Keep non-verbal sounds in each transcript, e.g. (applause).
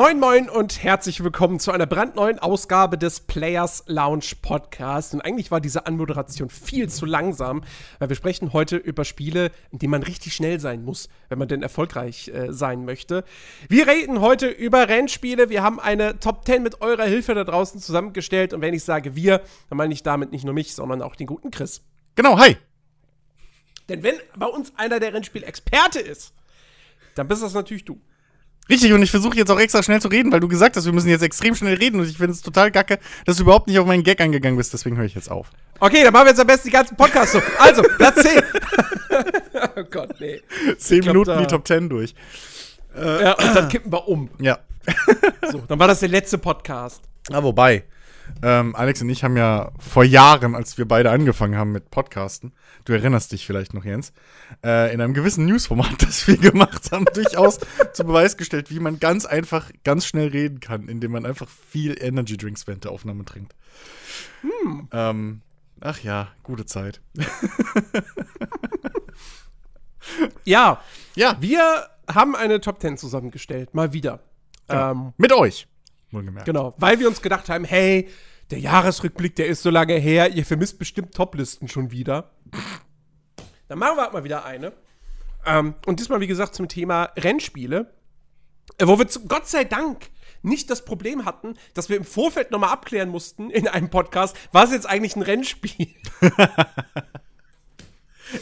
Moin, moin und herzlich willkommen zu einer brandneuen Ausgabe des Players Lounge Podcast. Und eigentlich war diese Anmoderation viel zu langsam, weil wir sprechen heute über Spiele, in denen man richtig schnell sein muss, wenn man denn erfolgreich äh, sein möchte. Wir reden heute über Rennspiele. Wir haben eine Top 10 mit eurer Hilfe da draußen zusammengestellt. Und wenn ich sage wir, dann meine ich damit nicht nur mich, sondern auch den guten Chris. Genau, hi. Denn wenn bei uns einer der Rennspielexperte ist, dann bist das natürlich du. Richtig, und ich versuche jetzt auch extra schnell zu reden, weil du gesagt hast, wir müssen jetzt extrem schnell reden und ich finde es total kacke, dass du überhaupt nicht auf meinen Gag eingegangen bist, deswegen höre ich jetzt auf. Okay, dann machen wir jetzt am besten die ganzen Podcasts so. Also, Platz 10. (laughs) oh Gott, nee. Zehn glaub, Minuten da- die Top 10 durch. Ja, und dann kippen wir um. Ja. So, dann war das der letzte Podcast. Ah, wobei, ähm, Alex und ich haben ja vor Jahren, als wir beide angefangen haben mit Podcasten, du erinnerst dich vielleicht noch, Jens, äh, in einem gewissen Newsformat, (laughs) das wir gemacht haben, durchaus (laughs) zu Beweis gestellt, wie man ganz einfach, ganz schnell reden kann, indem man einfach viel Energy Drinks während der Aufnahme trinkt. Ähm, ach ja, gute Zeit. (laughs) Ja, Ja, wir haben eine Top 10 zusammengestellt. Mal wieder. Ähm, mit euch. Wohlgemerkt. genau. Weil wir uns gedacht haben, hey, der Jahresrückblick, der ist so lange her, ihr vermisst bestimmt Toplisten schon wieder. Dann machen wir halt mal wieder eine. Ähm, und diesmal, wie gesagt, zum Thema Rennspiele. Äh, wo wir zu, Gott sei Dank nicht das Problem hatten, dass wir im Vorfeld nochmal abklären mussten in einem Podcast, was jetzt eigentlich ein Rennspiel? (laughs)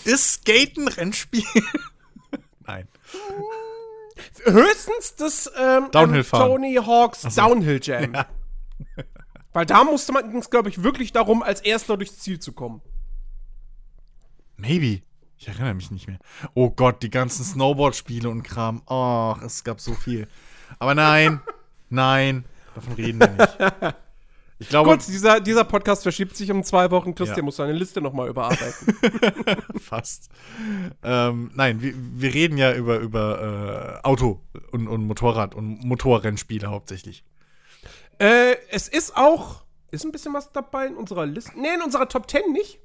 Ist Skaten Rennspiel? (laughs) Nein. Höchstens das ähm, Downhill fahren. Tony Hawks Downhill Jam. (laughs) Weil da musste man, ging es, glaube ich, wirklich darum, als Erster durchs Ziel zu kommen. Maybe. Ich erinnere mich nicht mehr. Oh Gott, die ganzen Snowboard-Spiele und Kram. Ach, es gab so viel. Aber nein, (laughs) nein, davon reden wir nicht. (laughs) Ich glaube, Kurz, dieser, dieser Podcast verschiebt sich um zwei Wochen. Christian Ja. muss seine Liste nochmal überarbeiten. (laughs) fast. Ähm, nein, wir, wir reden ja über, über äh, Auto und, und Motorrad und Motorrennspiele hauptsächlich. äh, es ist auch, ist ein bisschen was dabei in unserer Liste. Nee, in unserer Top 10 nicht.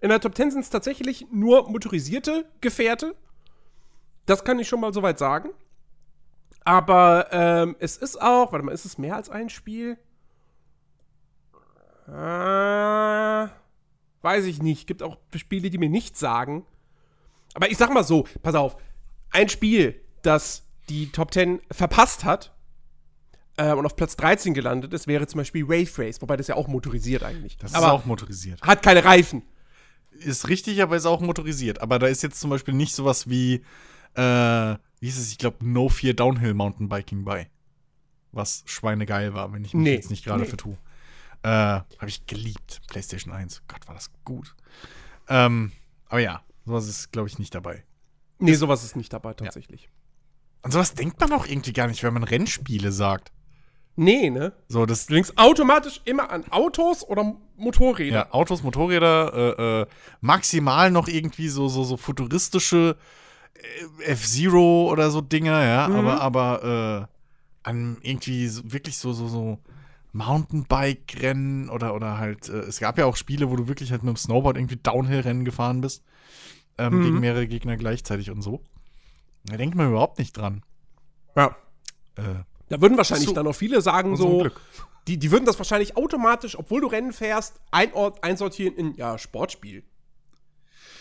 In der Top 10 sind es tatsächlich nur motorisierte Gefährte. Das kann ich schon mal soweit sagen. Aber ähm, es ist auch, warte mal, ist es mehr als ein Spiel? Äh, weiß ich nicht. Gibt auch Spiele, die mir nichts sagen. Aber ich sag mal so, pass auf. Ein Spiel, das die Top 10 verpasst hat äh, und auf Platz 13 gelandet ist, wäre zum Beispiel Wave Race, wobei das ja auch motorisiert eigentlich. Das aber ist auch motorisiert. hat keine Reifen. Ist richtig, aber ist auch motorisiert. Aber da ist jetzt zum Beispiel nicht sowas wie, äh, wie hieß es, ich glaube, No Fear Downhill Mountainbiking bei. Was schweinegeil war, wenn ich mich Nee, jetzt nicht gerade nee. vertue. Äh, Habe ich geliebt. PlayStation 1. Gott, war das gut. Ähm, aber ja, sowas ist, glaube ich, nicht dabei. Nee, sowas ist nicht dabei tatsächlich. An sowas denkt man auch irgendwie gar nicht, wenn man Rennspiele sagt. Nee, ne? So, das, Du denkst automatisch immer an Autos oder Motorräder. ja, Autos, Motorräder, äh, äh, maximal noch irgendwie so, so, so futuristische äh, F-Zero oder so Dinger, ja, Mhm. aber, aber, äh, an irgendwie so, wirklich so, so, so Mountainbike-Rennen oder, oder halt, äh, es gab ja auch Spiele, wo du wirklich halt mit dem Snowboard irgendwie Downhill-Rennen gefahren bist, ähm, Mhm. gegen mehrere Gegner gleichzeitig und so. Da denkt man überhaupt nicht dran. Ja. Äh, Da würden wahrscheinlich Zu- dann auch viele sagen so, Glück. die, die würden das wahrscheinlich automatisch, obwohl du Rennen fährst, einort, einsortieren in, ja, Sportspiel.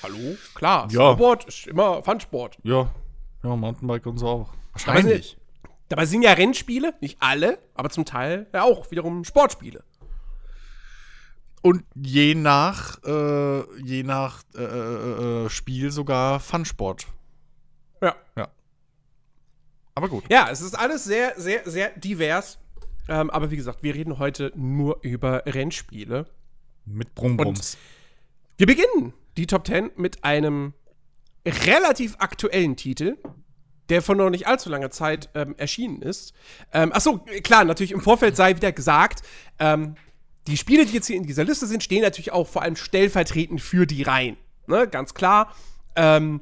Hallo? Klar, Ja. Snowboard ist immer Funsport. ja, ja, Mountainbike und so auch. Wahrscheinlich. Dabei sind ja Rennspiele, nicht alle, aber zum Teil ja auch wiederum Sportspiele. Und je nach, äh, je nach äh, äh, äh, Spiel sogar Funsport. Ja. Ja. Aber gut. Ja, es ist alles sehr, sehr, sehr divers. Ähm, aber wie gesagt, wir reden heute nur über Rennspiele. Mit Brumbrums. Wir beginnen die Top 10 mit einem relativ aktuellen Titel, der vor noch nicht allzu langer Zeit ähm, erschienen ist. Ähm, achso, klar, natürlich im Vorfeld sei wieder gesagt, ähm, die Spiele, die jetzt hier in dieser Liste sind, stehen natürlich auch vor allem stellvertretend für die Reihen. Ne, ganz klar. Ähm,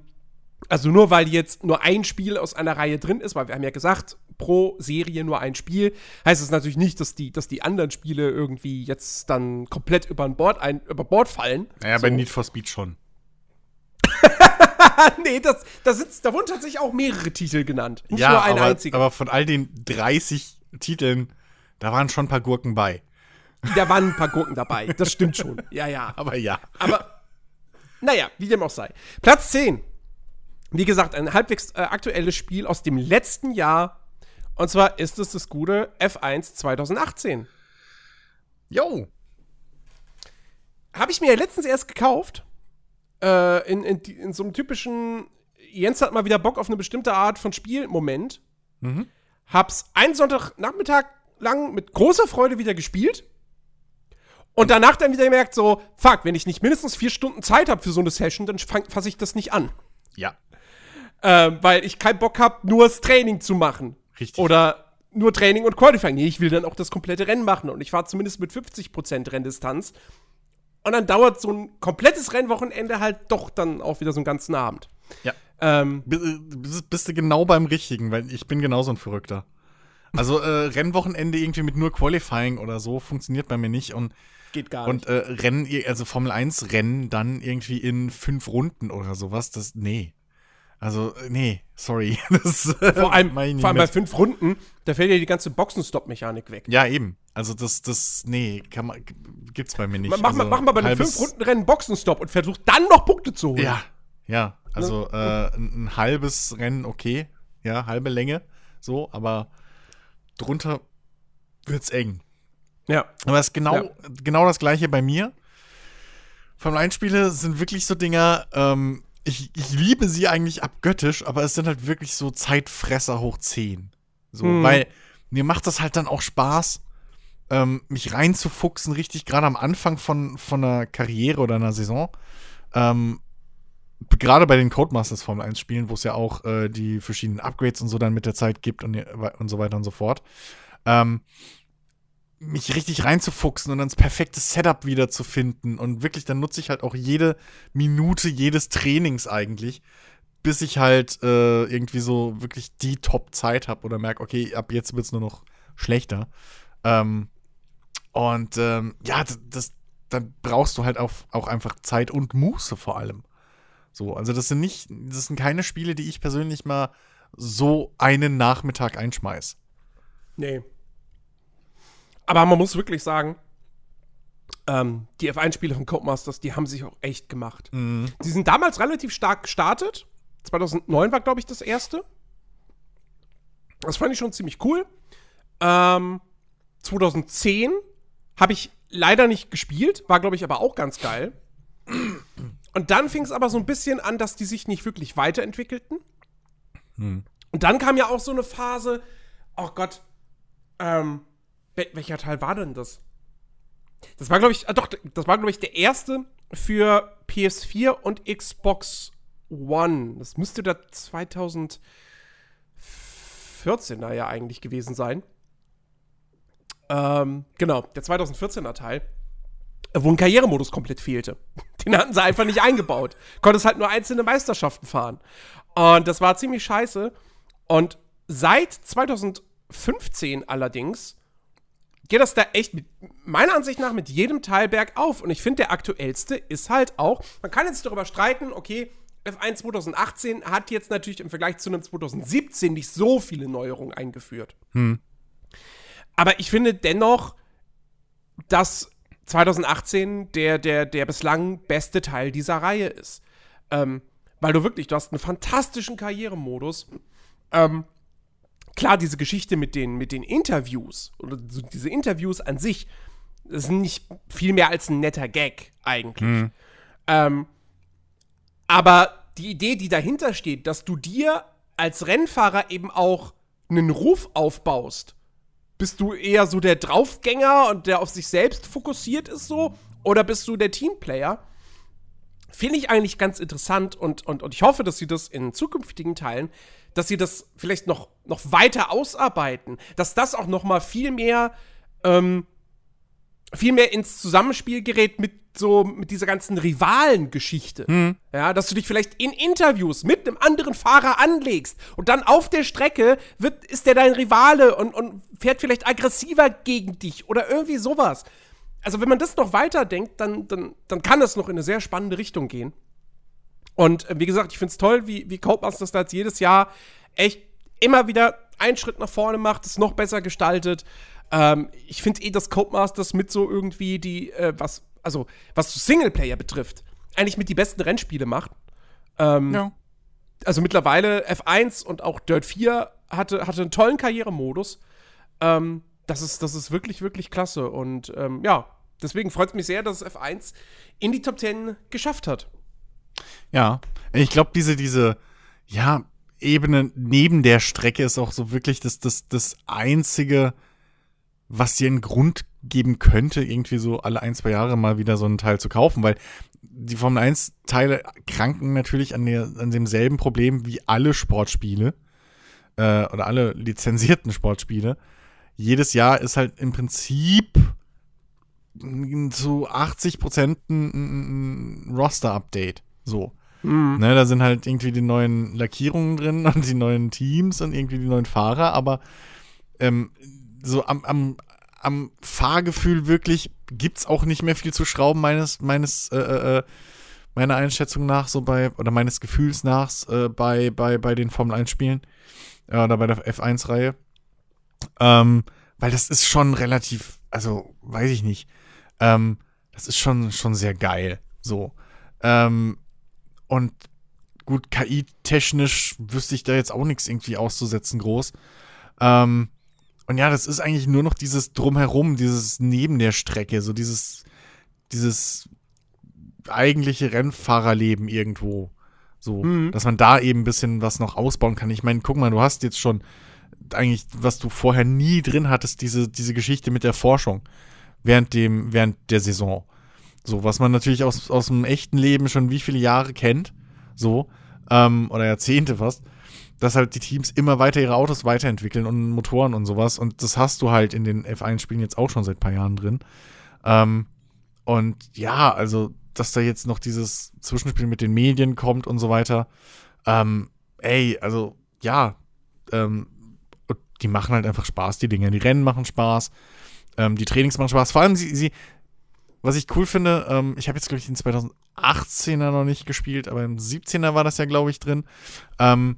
also nur weil jetzt nur ein Spiel aus einer Reihe drin ist, weil wir haben ja gesagt, pro Serie nur ein Spiel, heißt es natürlich nicht, dass die, dass die anderen Spiele irgendwie jetzt dann komplett über Bord, ein, über Bord fallen. Naja, bei Need for Speed schon. (laughs) nee, das, da, sitzt, da wurden tatsächlich auch mehrere Titel genannt. Nicht ja, nur ein aber, einziger. aber von all den 30 Titeln, da waren schon ein paar Gurken bei. Da waren ein paar Gurken dabei. Das stimmt schon. Ja, ja. (laughs) Aber ja. Aber, naja, wie dem auch sei. Platz 10. Wie gesagt, ein halbwegs äh, aktuelles Spiel aus dem letzten Jahr. Und zwar ist es das gute F1 2018. Jo. Habe ich mir ja letztens erst gekauft. Äh, in, in, in, so einem typischen, Jens hat mal wieder Bock auf eine bestimmte Art von Spiel-Moment. Mhm. Hab's einen Sonntagnachmittag lang mit großer Freude wieder gespielt. Und danach dann wieder gemerkt, so, fuck, wenn ich nicht mindestens vier Stunden Zeit habe für so eine Session, dann fasse ich das nicht an. Ja. Ähm, weil ich keinen Bock habe, nur das Training zu machen. Richtig. Oder nur Training und Qualifying. Nee, ich will dann auch das komplette Rennen machen. Und ich fahre zumindest mit 50% Renndistanz. Und dann dauert so ein komplettes Rennwochenende halt doch dann auch wieder so einen ganzen Abend. Ja. Ähm, bist, bist du genau beim Richtigen, weil ich bin genauso ein Verrückter. Also äh, Rennwochenende irgendwie mit nur Qualifying oder so funktioniert bei mir nicht und geht gar nicht. Und äh, Rennen, also Formel 1 Rennen dann irgendwie in fünf Runden oder sowas, das nee. Also, nee, sorry. (laughs) Das, äh, vor allem, vor allem bei fünf Runden, da fällt ja die ganze Boxenstopp-Mechanik weg. Ja, eben. Also, das, das, nee, kann man, gibt's bei mir nicht. Mach, also, mach mal bei einem Fünf-Runden-Rennen Boxenstopp und versuch dann noch Punkte zu holen. Ja, ja. Also, äh, ein, ein halbes Rennen, okay. Ja, halbe Länge. So, aber drunter wird's eng. Ja. Aber es ist genau, ja. genau das gleiche bei mir. Formel 1-Spiele sind wirklich so Dinger, ähm, ich, ich liebe sie eigentlich abgöttisch, aber es sind halt wirklich so Zeitfresser hoch 10. So, hm. weil mir macht das halt dann auch Spaß, ähm, mich reinzufuchsen, richtig gerade am Anfang von, von einer Karriere oder einer Saison. Ähm, gerade bei den Codemasters Formel 1 Spielen, wo es ja auch äh, die verschiedenen Upgrades und so dann mit der Zeit gibt und, und so weiter und so fort. Ähm, mich richtig reinzufuchsen und dann das perfekte Setup wiederzufinden. Und wirklich, dann nutze ich halt auch jede Minute jedes Trainings eigentlich, bis ich halt äh, irgendwie so wirklich die Top-Zeit habe oder merke, okay, ab jetzt wird es nur noch schlechter. Ähm, und ähm, ja, das, das, dann brauchst du halt auch, auch einfach Zeit und Muße vor allem. So, also das sind nicht, das sind keine Spiele, die ich persönlich mal so einen Nachmittag einschmeiß. Nee, aber man muss wirklich sagen, ähm, die F1-Spiele von Codemasters, die haben sich auch echt gemacht. Mhm. Die sind damals relativ stark gestartet. 2009 war, glaube ich, das erste. Das fand ich schon ziemlich cool. Ähm, 2010 habe ich leider nicht gespielt, war, glaube ich, aber auch ganz geil. Und dann fing es aber so ein bisschen an, dass die sich nicht wirklich weiterentwickelten. Mhm. Und dann kam ja auch so eine Phase, oh Gott, ähm, Wel welcher Teil war denn das? Das war, glaube ich, ah, doch, das war, glaube ich, der erste für PS4 und Xbox One. Das müsste der 2014er ja eigentlich gewesen sein. Ähm, genau, der 2014er Teil, wo ein Karrieremodus komplett fehlte. (laughs) Den hatten sie einfach nicht eingebaut. Konntest halt nur einzelne Meisterschaften fahren. Und das war ziemlich scheiße. Und seit 2015 allerdings geht das da echt mit, meiner Ansicht nach mit jedem Teil bergauf. Und ich finde, der aktuellste ist halt auch, man kann jetzt darüber streiten, okay, F1 2018 hat jetzt natürlich im Vergleich zu einem 2017 nicht so viele Neuerungen eingeführt. Hm. Aber ich finde dennoch, dass 2018 der, der, der bislang beste Teil dieser Reihe ist. Ähm, weil du wirklich, du hast einen fantastischen Karrieremodus. Ähm, klar, diese Geschichte mit den, mit den Interviews oder diese Interviews an sich, sind nicht viel mehr als ein netter Gag eigentlich. Mhm. Ähm, aber die Idee, die dahinter steht, dass du dir als Rennfahrer eben auch einen Ruf aufbaust, bist du eher so der Draufgänger und der auf sich selbst fokussiert ist so? Oder bist du der Teamplayer? Finde ich eigentlich ganz interessant und, und, und ich hoffe, dass sie das in zukünftigen Teilen dass sie das vielleicht noch, noch weiter ausarbeiten, dass das auch noch mal viel mehr, ähm, viel mehr ins Zusammenspiel gerät mit so, mit dieser ganzen Rivalengeschichte. Hm. Ja, dass du dich vielleicht in Interviews mit einem anderen Fahrer anlegst und dann auf der Strecke wird, ist der dein Rivale und, und fährt vielleicht aggressiver gegen dich oder irgendwie sowas. Also, wenn man das noch weiterdenkt, dann, dann, dann kann das noch in eine sehr spannende Richtung gehen. Und äh, wie gesagt, ich finde es toll, wie, wie Codemasters da jetzt jedes Jahr echt immer wieder einen Schritt nach vorne macht, es noch besser gestaltet. Ähm, ich finde eh, dass Codemasters mit so irgendwie die, äh, was, also was Singleplayer betrifft, eigentlich mit die besten Rennspiele macht. Ähm, ja. Also mittlerweile F1 und auch Dirt 4 hatte, hatte einen tollen Karrieremodus. Ähm, das, ist, das ist wirklich, wirklich klasse. Und ähm, ja, deswegen freut es mich sehr, dass es F1 in die Top 10 geschafft hat. Ja, ich glaube, diese, diese, ja, Ebene neben der Strecke ist auch so wirklich das, das, das einzige, was dir einen Grund geben könnte, irgendwie so alle ein, zwei Jahre mal wieder so einen Teil zu kaufen, weil die Formel 1 Teile kranken natürlich an, der, an demselben Problem wie alle Sportspiele äh, oder alle lizenzierten Sportspiele. Jedes Jahr ist halt im Prinzip zu 80 Prozent ein, ein Roster-Update. So. Mhm. Ne, da sind halt irgendwie die neuen Lackierungen drin (laughs) und die neuen Teams und irgendwie die neuen Fahrer, aber ähm, so am, am, am Fahrgefühl wirklich gibt es auch nicht mehr viel zu schrauben, meines, meines, äh, äh, äh, meiner Einschätzung nach, so bei, oder meines Gefühls nach, äh, bei, bei, bei den Formel 1-Spielen äh, oder bei der F1-Reihe. Ähm, weil das ist schon relativ, also weiß ich nicht, ähm, das ist schon, schon sehr geil. So. Ähm, und gut, KI-technisch wüsste ich da jetzt auch nichts irgendwie auszusetzen, groß. Ähm, und ja, das ist eigentlich nur noch dieses Drumherum, dieses neben der Strecke, so dieses, dieses eigentliche Rennfahrerleben irgendwo. So, mhm. dass man da eben ein bisschen was noch ausbauen kann. Ich meine, guck mal, du hast jetzt schon eigentlich, was du vorher nie drin hattest, diese, diese Geschichte mit der Forschung während dem, während der Saison. So, was man natürlich aus, aus dem echten Leben schon wie viele Jahre kennt, so, ähm, oder Jahrzehnte fast dass halt die Teams immer weiter ihre Autos weiterentwickeln und Motoren und sowas. Und das hast du halt in den F1-Spielen jetzt auch schon seit ein paar Jahren drin. Ähm, und ja, also, dass da jetzt noch dieses Zwischenspiel mit den Medien kommt und so weiter. Ähm, ey, also, ja, ähm, die machen halt einfach Spaß, die Dinge. Die Rennen machen Spaß, ähm, die Trainings machen Spaß. Vor allem, sie, sie was ich cool finde, ähm, ich habe jetzt, glaube ich, den 2018er noch nicht gespielt, aber im 17er war das ja, glaube ich, drin. Ähm,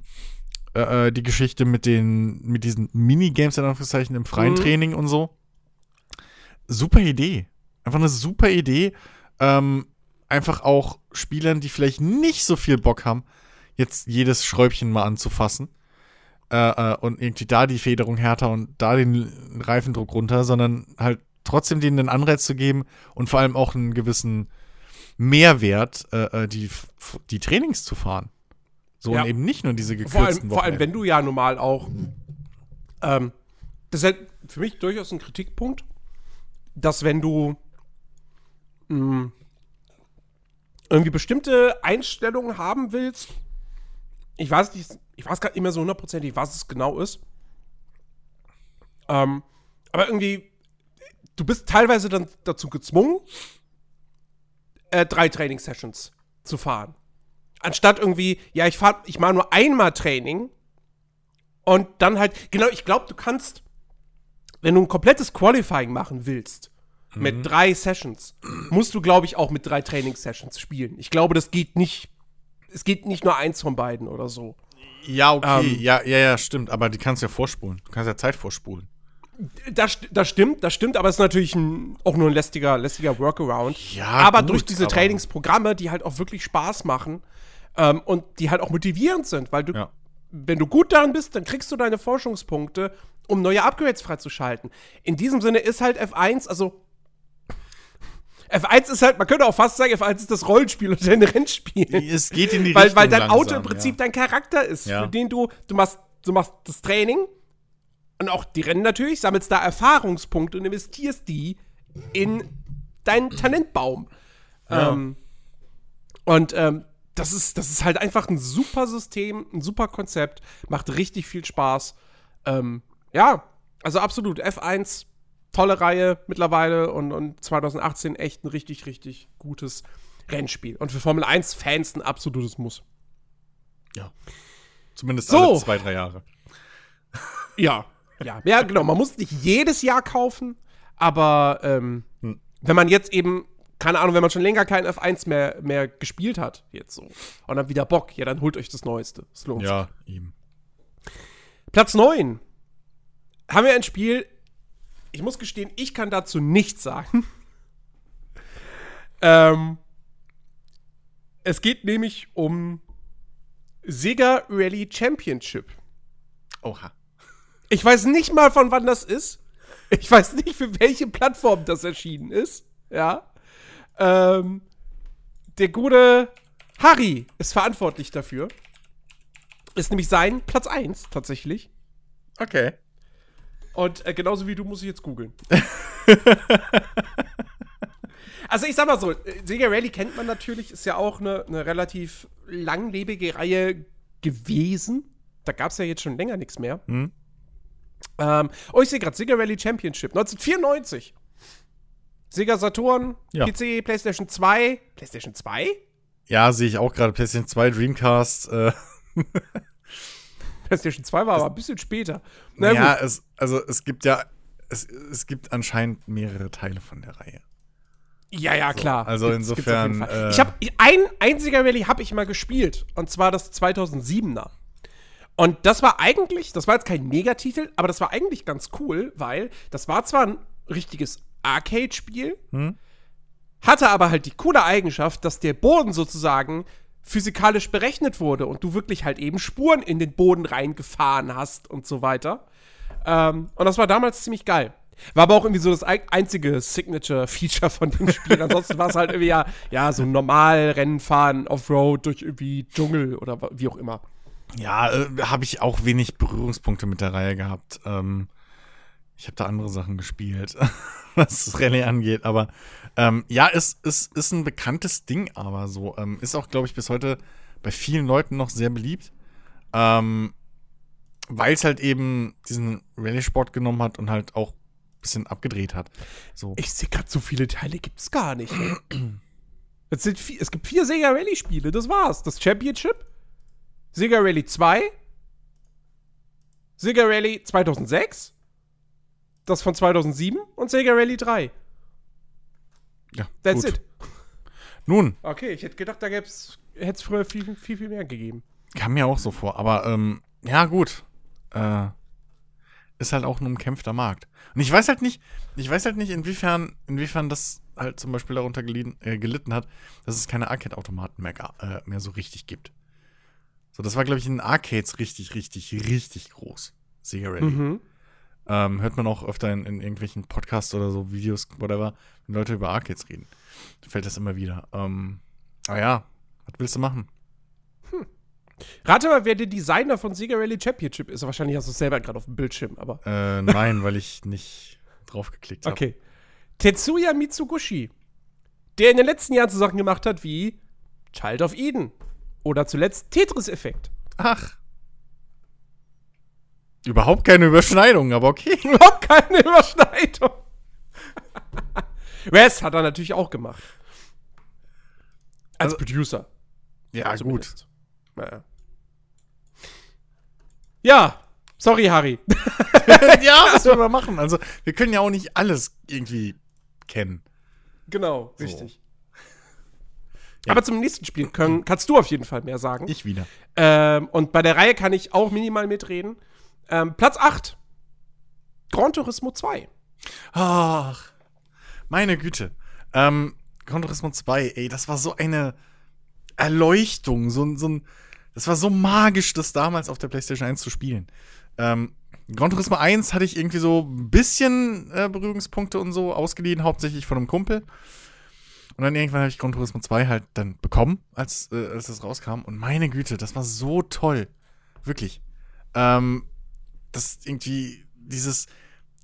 äh, äh, die Geschichte mit den, mit diesen Minigames in Anführungszeichen im freien mhm. Training und so. Super Idee. Einfach eine super Idee. Ähm, einfach auch Spielern, die vielleicht nicht so viel Bock haben, jetzt jedes Schräubchen mal anzufassen. Äh, äh, und irgendwie da die Federung härter und da den Reifendruck runter, sondern halt trotzdem denen einen Anreiz zu geben und vor allem auch einen gewissen Mehrwert, äh, äh die, die Trainings zu fahren. So ja. und eben nicht nur diese gekürzten vor allem, vor allem, wenn du ja normal auch ähm, das ist halt für mich durchaus ein Kritikpunkt, dass wenn du mh, hm, irgendwie bestimmte Einstellungen haben willst, ich weiß nicht, ich weiß gerade nicht mehr so hundertprozentig, was es genau ist. Ähm, aber irgendwie, du bist teilweise dann dazu gezwungen, äh, drei Training-Sessions zu fahren. Anstatt irgendwie, ja, ich fahr, ich mache nur einmal Training und dann halt, genau, ich glaube, du kannst, wenn du ein komplettes Qualifying machen willst, mhm. mit drei Sessions, musst du, glaube ich, auch mit drei Trainingssessions spielen. Ich glaube, das geht nicht, es geht nicht nur eins von beiden oder so. Ja, okay, ähm, ja, ja, ja, stimmt, aber die kannst du ja vorspulen. Du kannst ja Zeit vorspulen. Das, das stimmt, das stimmt, aber es ist natürlich ein, auch nur ein lästiger, lästiger Workaround. Ja, aber gut, durch diese Trainingsprogramme, die halt auch wirklich Spaß machen, ähm, und die halt auch motivierend sind, weil du, ja. wenn du gut daran bist, dann kriegst du deine Forschungspunkte, um neue Upgrades freizuschalten. In diesem Sinne ist halt F1, also F1 ist halt, man könnte auch fast sagen, F1 ist das Rollenspiel und dein Rennspiel. Es geht in die weil, Richtung Weil dein langsam, Auto im Prinzip ja. dein Charakter ist, ja. für den du, du machst, du machst das Training und auch die Rennen natürlich, sammelst da Erfahrungspunkte und investierst die in deinen Talentbaum. Ja. Ähm, und ähm, das ist, das ist halt einfach ein super System, ein super Konzept, macht richtig viel Spaß. Ähm, ja, also absolut. F1, tolle Reihe mittlerweile und, und 2018 echt ein richtig, richtig gutes Rennspiel. Und für Formel 1-Fans ein absolutes Muss. Ja. Zumindest so. alle zwei, drei Jahre. (laughs) Ja, ja. Ja, genau. Man muss nicht jedes Jahr kaufen, aber ähm, hm. wenn man jetzt eben keine Ahnung, wenn man schon länger kein F1 mehr, mehr gespielt hat, jetzt so, und dann wieder Bock, ja, dann holt euch das Neueste. Es lohnt ja, sich. Ja, ihm. Platz 9 haben wir ein Spiel. Ich muss gestehen, ich kann dazu nichts sagen. (laughs) ähm, es geht nämlich um Sega Rally Championship. Oha. Ich weiß nicht mal, von wann das ist. Ich weiß nicht, für welche Plattform das erschienen ist. Ja. Ähm, der gute Harry ist verantwortlich dafür. Ist nämlich sein Platz 1 tatsächlich. Okay. Und äh, genauso wie du muss ich jetzt googeln. (laughs) also ich sag mal so, Sega Rally kennt man natürlich, ist ja auch eine, eine relativ langlebige Reihe gewesen. Da gab es ja jetzt schon länger nichts mehr. Hm. Ähm, oh, ich sehe gerade Sega Rally Championship 1994. Sega Saturn, Ja. PC, PlayStation 2. PlayStation 2? Ja, sehe ich auch gerade. PlayStation 2, Dreamcast. Äh, PlayStation 2 war aber ein bisschen später. Na ja, es, also es gibt ja, es, es gibt anscheinend mehrere Teile von der Reihe. Ja, ja, klar. also Gibt's- gibt's insofern, Fall. äh, ich habe ein einziger Rally habe ich mal gespielt und zwar das 2007er. Und das war eigentlich, das war jetzt kein Megatitel, aber das war eigentlich ganz cool, weil das war zwar ein richtiges Arcade-Spiel, Hm? hatte aber halt die coole Eigenschaft, dass der Boden sozusagen physikalisch berechnet wurde und du wirklich halt eben Spuren in den Boden reingefahren hast und so weiter. Ähm, und das war damals ziemlich geil. War aber auch irgendwie so das ei- einzige Signature-Feature von dem Spiel. Ansonsten war es halt irgendwie ja, ja, so normal Rennen fahren, Offroad durch irgendwie Dschungel oder wie auch immer. Ja, äh, habe ich auch wenig Berührungspunkte mit der Reihe gehabt. Ähm, ich habe da andere Sachen gespielt, (laughs) was das Rallye angeht. Aber ähm, ja, es, es ist ein bekanntes Ding, aber so. Ähm, ist auch, glaube ich, bis heute bei vielen Leuten noch sehr beliebt. Ähm, Weil es halt eben diesen Rallye-Sport genommen hat und halt auch ein bisschen abgedreht hat. So. Ich sehe gerade, so viele Teile gibt es gar nicht. (clears throat) es, sind vier, es gibt vier Sega Rally-Spiele, das war's. Das Championship, Sega Rally 2, Sega Rally 2006, das von 2007 und Sega Rally 3. ja, That's gut. it. Nun, Okay, ich hätte gedacht, da hätte es früher viel, viel, viel mehr gegeben. kam mir auch so vor. Aber ähm, ja, gut. Äh, ist halt auch ein umkämpfter Markt. Und ich weiß halt nicht, ich weiß halt nicht, inwiefern, inwiefern das halt zum Beispiel darunter gelitten, äh, gelitten hat, dass es keine Arcade-Automaten mehr, äh, mehr so richtig gibt. So, das war, glaube ich, in Arcades richtig, richtig, richtig groß. Sega Rally. Mhm. Ähm, hört man auch öfter in, in irgendwelchen Podcasts oder so, Videos, whatever, wenn Leute über Arcades reden. Fällt das immer wieder. Ähm, aber ja, was willst du machen? Rate mal, wer der Designer von Sega Rally Championship ist. Wahrscheinlich hast du es selber gerade auf dem Bildschirm, aber. Äh, nein, weil ich nicht draufgeklickt habe. Okay. Tetsuya Mitsugushi, der in den letzten Jahren so Sachen gemacht hat wie Child of Eden oder zuletzt Tetris-Effekt. Ach. Überhaupt keine Überschneidung, aber okay. (laughs) Überhaupt keine Überschneidung. (laughs) Rest hat er natürlich auch gemacht. Als Also- Producer. Ja, gut. zumindest. Naja. Ja, sorry, Harry. (laughs) ja, was wir mal machen. Also, wir können ja auch nicht alles irgendwie kennen. genau, So. richtig. Ja. Aber zum nächsten Spiel können, kannst du auf jeden Fall mehr sagen. Ich wieder. Ähm, und bei der Reihe kann ich auch minimal mitreden. Ähm, Platz 8. Gran Turismo 2. Ach, meine Güte. Ähm, Gran Turismo 2, ey, das war so eine Erleuchtung, so, so ein, das war so magisch, das damals auf der PlayStation 1 zu spielen. Ähm, Gran Turismo 1 hatte ich irgendwie so ein bisschen äh, Berührungspunkte und so ausgeliehen, hauptsächlich von einem Kumpel. Und dann irgendwann habe ich Gran Turismo 2 halt dann bekommen, als, äh, als das rauskam. Und meine Güte, das war so toll. Wirklich. Ähm, das irgendwie, dieses,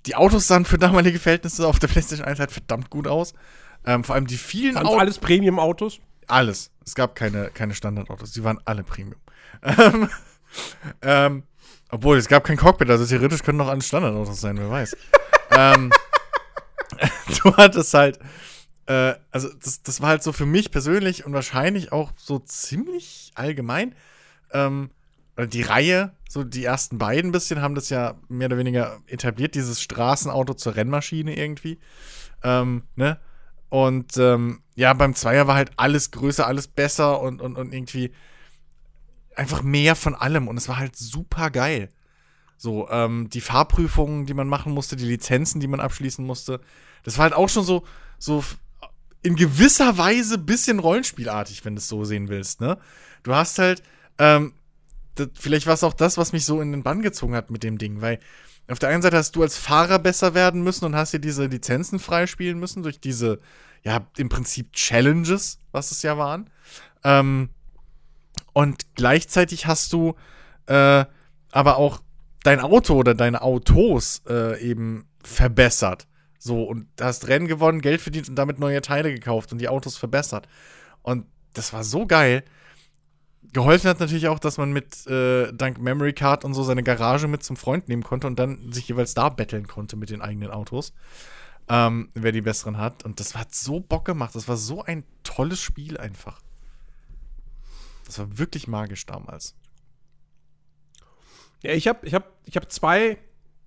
die Autos sahen für damalige Verhältnisse auf der PlayStation 1 halt verdammt gut aus. Ähm, vor allem die vielen Autos. alles Premium-Autos. Alles. Es gab keine, keine Standardautos. Die waren alle Premium. Ähm, (laughs) ähm, obwohl, es gab kein Cockpit, also theoretisch können noch alles Standardautos sein, wer weiß. (laughs) ähm, (laughs) du hattest halt, äh, also das, das war halt so für mich persönlich und wahrscheinlich auch so ziemlich allgemein. Ähm, die Reihe, so die ersten beiden bisschen, haben das ja mehr oder weniger etabliert, dieses Straßenauto zur Rennmaschine irgendwie. Ähm, ne? Und ähm, ja, beim Zweier war halt alles größer, alles besser und, und, und irgendwie einfach mehr von allem. Und es war halt super geil. So, ähm, die Fahrprüfungen, die man machen musste, die Lizenzen, die man abschließen musste. Das war halt auch schon so, so in gewisser Weise bisschen Rollenspielartig, wenn du es so sehen willst, ne? Du hast halt, ähm, das, vielleicht war es auch das, was mich so in den Bann gezogen hat mit dem Ding, weil auf der einen Seite hast du als Fahrer besser werden müssen und hast dir diese Lizenzen freispielen müssen durch diese, ja, im Prinzip Challenges, was es ja waren. Ähm, und gleichzeitig hast du äh, aber auch dein Auto oder deine Autos äh, eben verbessert. So, und hast Rennen gewonnen, Geld verdient und damit neue Teile gekauft und die Autos verbessert. Und das war so geil. Geholfen hat natürlich auch, dass man mit äh, dank Memory Card und so seine Garage mit zum Freund nehmen konnte und dann sich jeweils da betteln konnte mit den eigenen Autos. Ähm, wer die besseren hat. Und das hat so Bock gemacht. Das war so ein tolles Spiel einfach. Das war wirklich magisch damals. Ja, ich habe ich hab, ich hab zwei,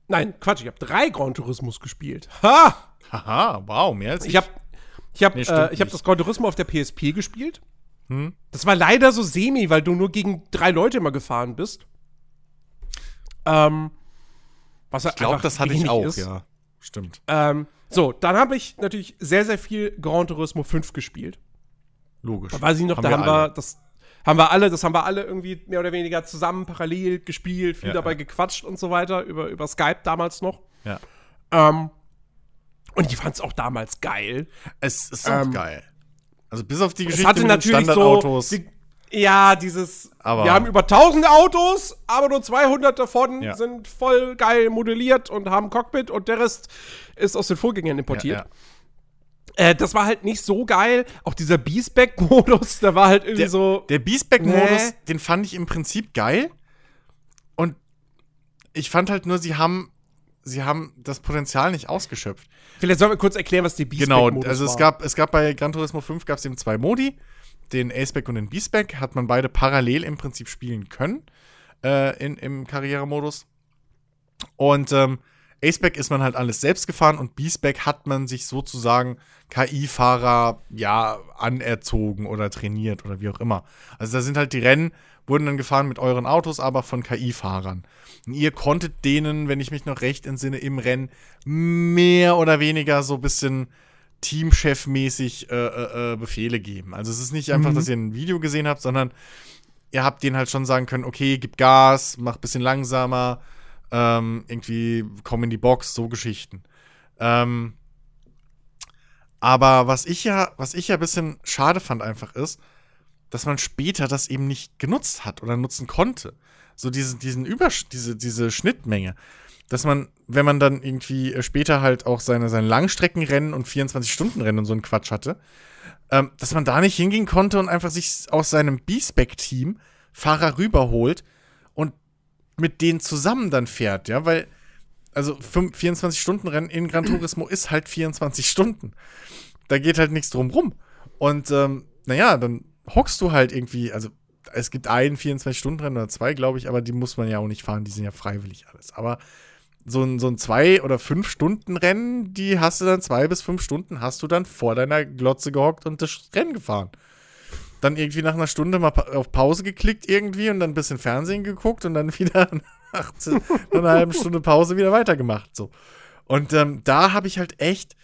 nein, Quatsch, ich habe drei Gran Turismos gespielt. Ha! Haha, wow, mehr als ich. Ich habe ich hab, Nee, äh, ich hab das Gran Turismo auf der PSP gespielt. Hm? Das war leider so semi, weil du nur gegen drei Leute immer gefahren bist. Ähm, was Ich glaube, das hatte ich auch, ist. ja. Stimmt. Ähm, so, dann habe ich natürlich sehr, sehr viel Gran Turismo 5 gespielt. Logisch. Weiß ich noch, da haben wir, alle. das haben wir alle, das haben wir alle irgendwie mehr oder weniger zusammen parallel gespielt, viel Ja, dabei ja. gequatscht und so weiter, über, über Skype damals noch. Ja. Ähm, und ich fand es auch damals geil. Es ist Ähm, geil. Also bis auf die Es Geschichte hatte mit den natürlich so. Standardautos. Die, ja, dieses. Aber- wir haben über 1000 Autos, aber nur 200 davon Ja. sind voll geil modelliert und haben Cockpit und der Rest ist aus den Vorgängern importiert. ja, ja. Äh, das war halt nicht so geil. Auch dieser Beastback-Modus, der war halt irgendwie Der, so. der Beastback-Modus, Nee. den fand ich im Prinzip geil. Und ich fand halt nur, sie haben, sie haben das Potenzial nicht ausgeschöpft. Vielleicht sollen wir kurz erklären, was die Genau, Beastback-Modus also es war. gab, es gab bei Gran Turismo 5 gab es eben zwei Modi, den Aceback und den Beastback, hat man beide parallel im Prinzip spielen können äh, in, im Karrieremodus. Und ähm, Aceback ist man halt alles selbst gefahren und Beastback hat man sich sozusagen KI-Fahrer ja anerzogen oder trainiert oder wie auch immer. Also da sind halt die Rennen, wurden dann gefahren mit euren Autos, aber von KI-Fahrern. Und ihr konntet denen, wenn ich mich noch recht entsinne, im Rennen mehr oder weniger so ein bisschen Teamchef-mäßig äh, äh, äh, Befehle geben. Also es ist nicht einfach, dass ihr ein Video gesehen habt, sondern ihr habt denen halt schon sagen können, okay, gib Gas, mach ein bisschen langsamer, ähm, irgendwie komm in die Box, so Geschichten. Ähm, aber was ich ja, was ich ja ein bisschen schade fand einfach ist, dass man später das eben nicht genutzt hat oder nutzen konnte. So diese, diesen Übersch diese, diese Schnittmenge. Dass man, wenn man dann irgendwie äh, später halt auch seine, seine Langstreckenrennen und 24-Stunden-Rennen und so einen Quatsch hatte, ähm, dass man da nicht hingehen konnte und einfach sich aus seinem B-Spec-Team Fahrer rüberholt und mit denen zusammen dann fährt, ja, weil, also 24-Stunden-Rennen in Gran Turismo ist halt 24 Stunden. Da geht halt nichts drum rum. Und, ähm, naja, dann hockst du halt irgendwie, also es gibt einen 24-Stunden-Rennen oder zwei, glaube ich, aber die muss man ja auch nicht fahren, die sind ja freiwillig alles. Aber so ein, so ein zwei- oder fünf Stunden Rennen, die hast du dann zwei bis fünf Stunden, hast du dann vor deiner Glotze gehockt und das Rennen gefahren. Dann irgendwie nach einer Stunde mal auf Pause geklickt irgendwie und dann ein bisschen Fernsehen geguckt und dann (laughs) wieder nach, nach einer halben Stunde Pause wieder weitergemacht. So. Und ähm, da habe ich halt echt,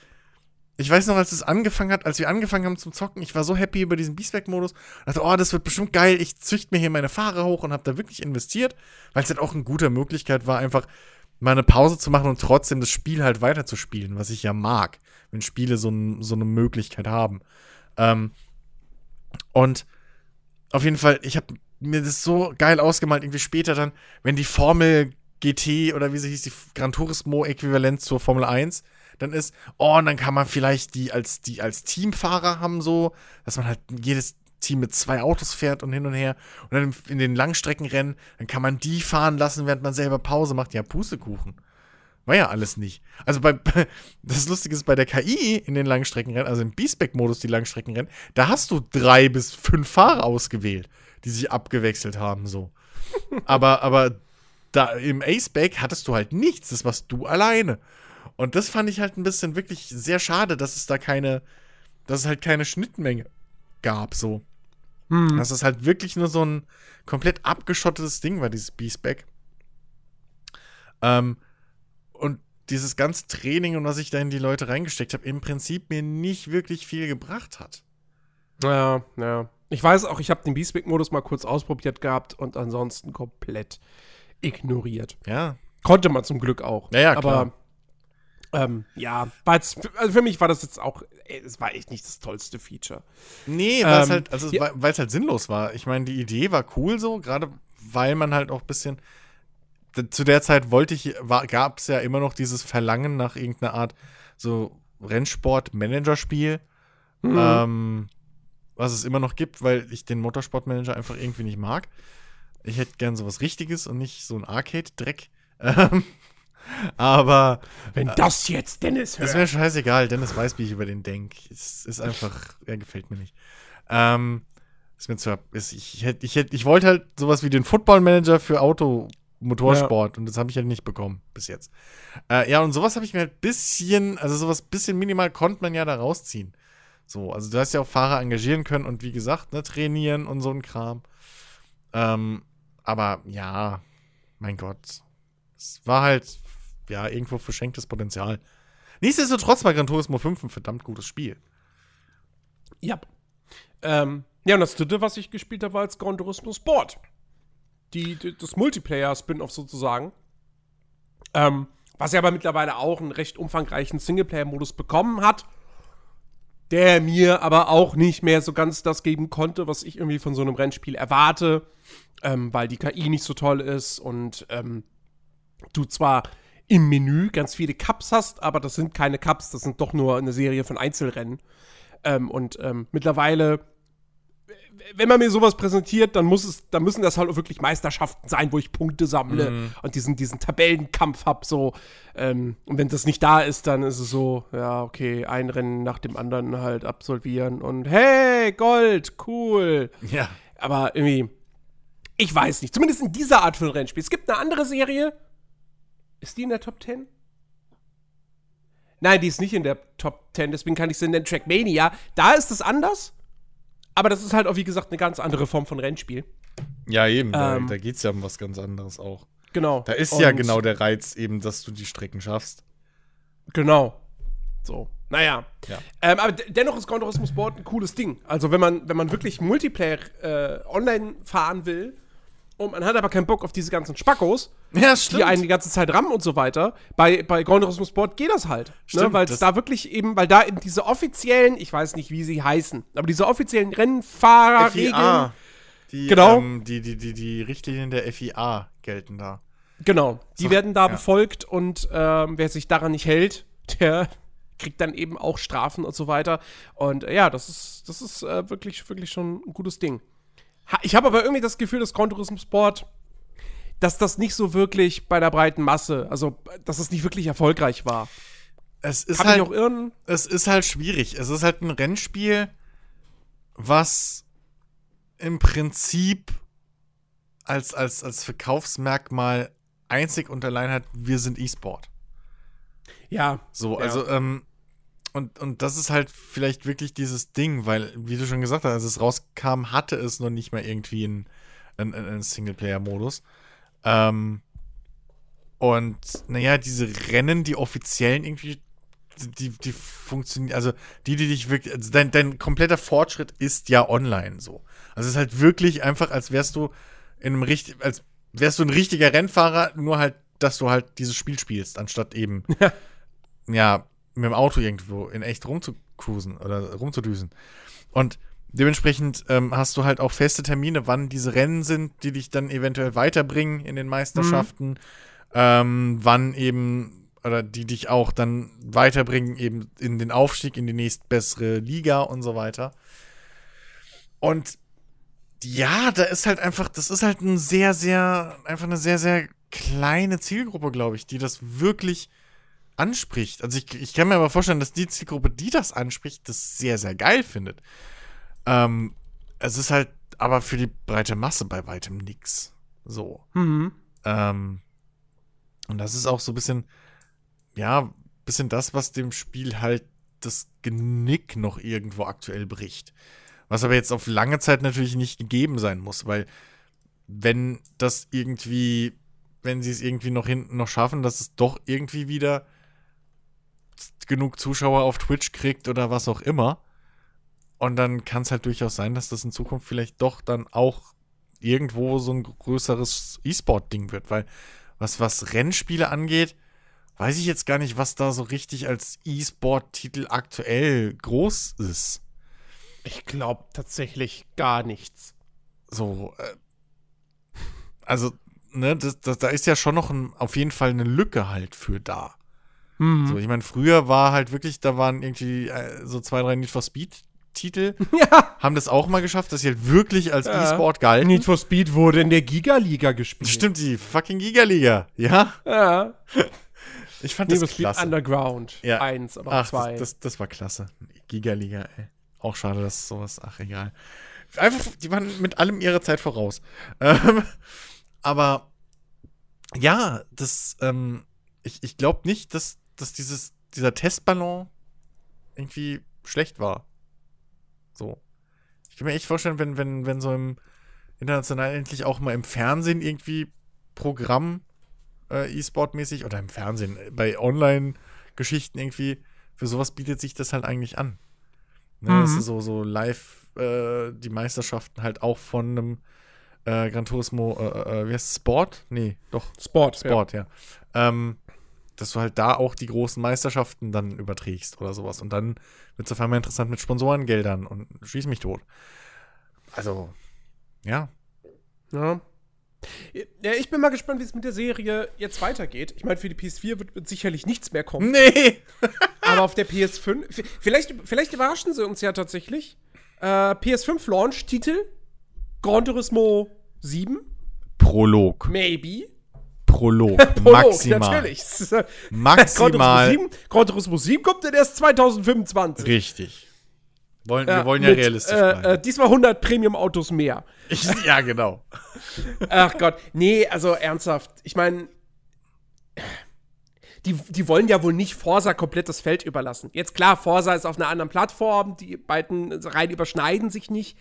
ich weiß noch, als es angefangen hat, als wir angefangen haben zum Zocken, ich war so happy über diesen Beastback-Modus. Dachte, oh, das wird bestimmt geil. Ich züchte mir hier meine Fahrer hoch und habe da wirklich investiert, weil es halt auch eine gute Möglichkeit war, einfach mal eine Pause zu machen und trotzdem das Spiel halt weiterzuspielen, was ich ja mag, wenn Spiele so, so eine Möglichkeit haben. Ähm, und auf jeden Fall, ich habe mir das so geil ausgemalt, irgendwie später dann, wenn die Formel GT oder wie sie hieß, die Gran Turismo-Äquivalent zur Formel 1, dann ist, oh, und dann kann man vielleicht die als, die als Teamfahrer haben, so, dass man halt jedes Team mit zwei Autos fährt und hin und her. Und dann in den Langstreckenrennen, dann kann man die fahren lassen, während man selber Pause macht. Ja, Pustekuchen. War ja alles nicht. Also bei, (laughs) das Lustige ist, bei der KI in den Langstreckenrennen, also im B-Spec-Modus die Langstreckenrennen, da hast du drei bis fünf Fahrer ausgewählt, die sich abgewechselt haben, so. aber, aber da im A-Spec hattest du halt nichts, das warst du alleine. Und das fand ich halt ein bisschen wirklich sehr schade, dass es da keine, dass es halt keine Schnittmenge gab, so. Hm. Dass es halt wirklich nur so ein komplett abgeschottetes Ding war, dieses B-Spec. Ähm, und dieses ganze Training und was ich da in die Leute reingesteckt habe, im Prinzip mir nicht wirklich viel gebracht hat. Ja, ja. Ich weiß auch, ich habe den Beastwick-Modus mal kurz ausprobiert gehabt und ansonsten komplett ignoriert. Ja. Konnte man zum Glück auch. Ja, ja, klar. Aber ähm, ja, war jetzt, also für mich war das jetzt auch, es war echt nicht das tollste Feature. Nee, weil es Ähm, halt, also ja. weil es halt sinnlos war. Ich meine, die Idee war cool so, gerade weil man halt auch ein bisschen. Zu der Zeit wollte ich, gab es ja immer noch dieses Verlangen nach irgendeiner Art so Rennsport-Manager-Spiel. Mhm. Ähm, was es immer noch gibt, weil ich den Motorsportmanager einfach irgendwie nicht mag. Ich hätte gern sowas Richtiges und nicht so ein Arcade-Dreck. (laughs) Ähm, aber Wenn das jetzt Dennis hört. wäre scheißegal, Dennis weiß, wie ich über den denke. Es ist einfach, er gefällt mir nicht. Ähm, ist mir zu, ist, ich, hätt, ich, hätt, ich wollte halt sowas wie den Football Manager für Auto, Motorsport und das habe ich halt nicht bekommen bis jetzt. Äh, ja, und sowas habe ich mir halt bisschen, also sowas bisschen minimal konnte man ja da rausziehen. So, also du hast ja auch Fahrer engagieren können und wie gesagt, ne, trainieren und so ein Kram. Ähm, aber ja, mein Gott. Es war halt, ja, irgendwo verschenktes Potenzial. Nichtsdestotrotz war Gran Turismo 5 ein verdammt gutes Spiel. Ja. Ähm, ja, und das dritte, was ich gespielt habe, war jetzt Gran Turismo Sport. Die, die, das Multiplayer-Spin-Off sozusagen. Ähm, was ja aber mittlerweile auch einen recht umfangreichen Singleplayer-Modus bekommen hat. Der mir aber auch nicht mehr so ganz das geben konnte, was ich irgendwie von so einem Rennspiel erwarte. Ähm, weil die KI nicht so toll ist und ähm, du zwar im Menü ganz viele Cups hast, aber das sind keine Cups, das sind doch nur eine Serie von Einzelrennen. Ähm, und ähm, mittlerweile, wenn man mir sowas präsentiert, dann muss es, dann müssen das halt auch wirklich Meisterschaften sein, wo ich Punkte sammle und diesen, diesen Tabellenkampf hab, so. Ähm, und wenn das nicht da ist, dann ist es so, ja, okay, ein Rennen nach dem anderen halt absolvieren und hey, Gold, cool. Ja. Aber irgendwie, ich weiß nicht, zumindest in dieser Art von Rennspiel. Es gibt eine andere Serie. Ist die in der Top 10? Nein, die ist nicht in der Top 10, deswegen kann ich sie nennen Trackmania. Da ist es anders. Aber das ist halt auch, wie gesagt, eine ganz andere Form von Rennspiel. Ja, eben. Da, Ähm. da geht es ja um was ganz anderes auch. Genau. Da ist ja genau der Reiz eben, dass du die Strecken schaffst. Genau. So. Naja. Ja. Ähm, aber de- dennoch ist Gran Turismo Sport ein cooles Ding. Also, wenn man, wenn man wirklich Multiplayer äh, online fahren will und man hat aber keinen Bock auf diese ganzen Spackos, Ja, die einen die ganze Zeit rammen und so weiter. Bei, bei Gran Turismo Sport geht das halt. Ne? Weil es da wirklich eben, weil da eben diese offiziellen, ich weiß nicht, wie sie heißen, aber diese offiziellen Rennfahrerregeln. Die, Genau. Ähm, die, die, die, die Richtlinien der FIA gelten da. Genau, die So, werden da ja. befolgt und ähm, wer sich daran nicht hält, (laughs) der kriegt dann eben auch Strafen und so weiter. Und äh, ja, das ist, das ist äh, wirklich, wirklich schon ein gutes Ding. Ich habe aber irgendwie das Gefühl, dass Gran Turismo Sport, dass das nicht so wirklich bei der breiten Masse, also dass es nicht wirklich erfolgreich war. Es ist Kann halt, ich auch irren? es ist halt schwierig. Es ist halt ein Rennspiel, was im Prinzip als, als, als Verkaufsmerkmal einzig und allein hat, wir sind E-Sport. Ja. So, Ja. also, ähm, und, und das ist halt vielleicht wirklich dieses Ding, weil, wie du schon gesagt hast, als es rauskam, hatte es noch nicht mal irgendwie einen, einen, einen Singleplayer-Modus. Ähm, und naja, diese Rennen, die offiziellen irgendwie, die, die funktionieren, also die, die dich wirklich, also dein, dein kompletter Fortschritt ist ja online so. Also es ist halt wirklich einfach, als wärst du in einem richtig, als wärst du ein richtiger Rennfahrer, nur halt, dass du halt dieses Spiel spielst, anstatt eben (laughs) ja, mit dem Auto irgendwo in echt rumzucruisen oder rumzudüsen. Und dementsprechend ähm, hast du halt auch feste Termine, wann diese Rennen sind, die dich dann eventuell weiterbringen in den Meisterschaften, ähm, wann eben, oder die dich auch dann weiterbringen eben in den Aufstieg in die nächstbessere Liga und so weiter. Und ja, da ist halt einfach, das ist halt ein sehr, sehr, einfach eine sehr, sehr kleine Zielgruppe, glaube ich, die das wirklich anspricht. Also ich, ich kann mir aber vorstellen, dass die Zielgruppe, die das anspricht, das sehr, sehr geil findet. Ähm, es ist halt aber für die breite Masse bei weitem nix. So. Mhm. Ähm, und das ist auch so ein bisschen, ja, bisschen das, was dem Spiel halt das Genick noch irgendwo aktuell bricht. Was aber jetzt auf lange Zeit natürlich nicht gegeben sein muss, weil wenn das irgendwie wenn sie es irgendwie noch hinten noch schaffen, dass es doch irgendwie wieder genug Zuschauer auf Twitch kriegt oder was auch immer. Und dann kann es halt durchaus sein, dass das in Zukunft vielleicht doch dann auch irgendwo so ein größeres E-Sport-Ding wird, weil was, was Rennspiele angeht, weiß ich jetzt gar nicht, was da so richtig als E-Sport-Titel aktuell groß ist. Ich glaube tatsächlich gar nichts. So, äh, also, ne, das, das, da ist ja schon noch ein, auf jeden Fall eine Lücke halt für da. Mhm. So, ich meine, früher war halt wirklich, da waren irgendwie äh, so zwei, drei Need for Speed Titel, (laughs) Ja. haben das auch mal geschafft, dass sie halt wirklich als Ja. E-Sport galten. Need for Speed wurde in der Giga-Liga gespielt. Stimmt, die fucking Giga-Liga, ja? Ja. (laughs) Ich fand Need for das Speed klasse. Underground. Ja. Eins oder Ach, zwei. das, das, das war klasse. Giga-Liga, ey. Auch schade, dass sowas, ach egal. Einfach, die waren mit allem ihrer Zeit voraus. (laughs) Ähm, aber ja, das, ähm, ich, ich glaube nicht, dass, dass dieses, dieser Testballon irgendwie schlecht war. So. Ich kann mir echt vorstellen, wenn, wenn, wenn so im international endlich auch mal im Fernsehen irgendwie Programm äh, E-Sport-mäßig oder im Fernsehen, äh, bei Online-Geschichten irgendwie, für sowas bietet sich das halt eigentlich an. Ne, Mhm. Das ist so, so live äh, die Meisterschaften halt auch von einem äh, Gran Turismo, äh, äh, wie heißt es, Sport? Nee, doch, Sport. Sport, ja. Ähm, dass du halt da auch die großen Meisterschaften dann überträgst oder sowas. Und dann wird es auf einmal interessant mit Sponsorengeldern und schieß mich tot. Also, ja. Ja. Ja, ich bin mal gespannt, wie es mit der Serie jetzt weitergeht. Ich meine, für die PS4 wird, sicherlich nichts mehr kommen. Nee! (laughs) Aber auf der PS5, v- vielleicht, vielleicht überraschen sie uns ja tatsächlich. Äh, PS5 Launch-Titel: Gran Turismo 7, Prolog. maybe. Prolog. (laughs) Prolog, Maximal. natürlich. (laughs) Maximal. 7, Gran Turismo 7 kommt dann erst 2025. Richtig. Wollen, wir wollen ja mit, realistisch äh, bleiben. äh, diesmal 100 Premium-Autos mehr. Ich, ja, genau. (laughs) Ach Gott, nee, also ernsthaft. Ich meine, die, die wollen ja wohl nicht Forsa komplett das Feld überlassen. Jetzt klar, Forsa ist auf einer anderen Plattform, die beiden Reihen überschneiden sich nicht.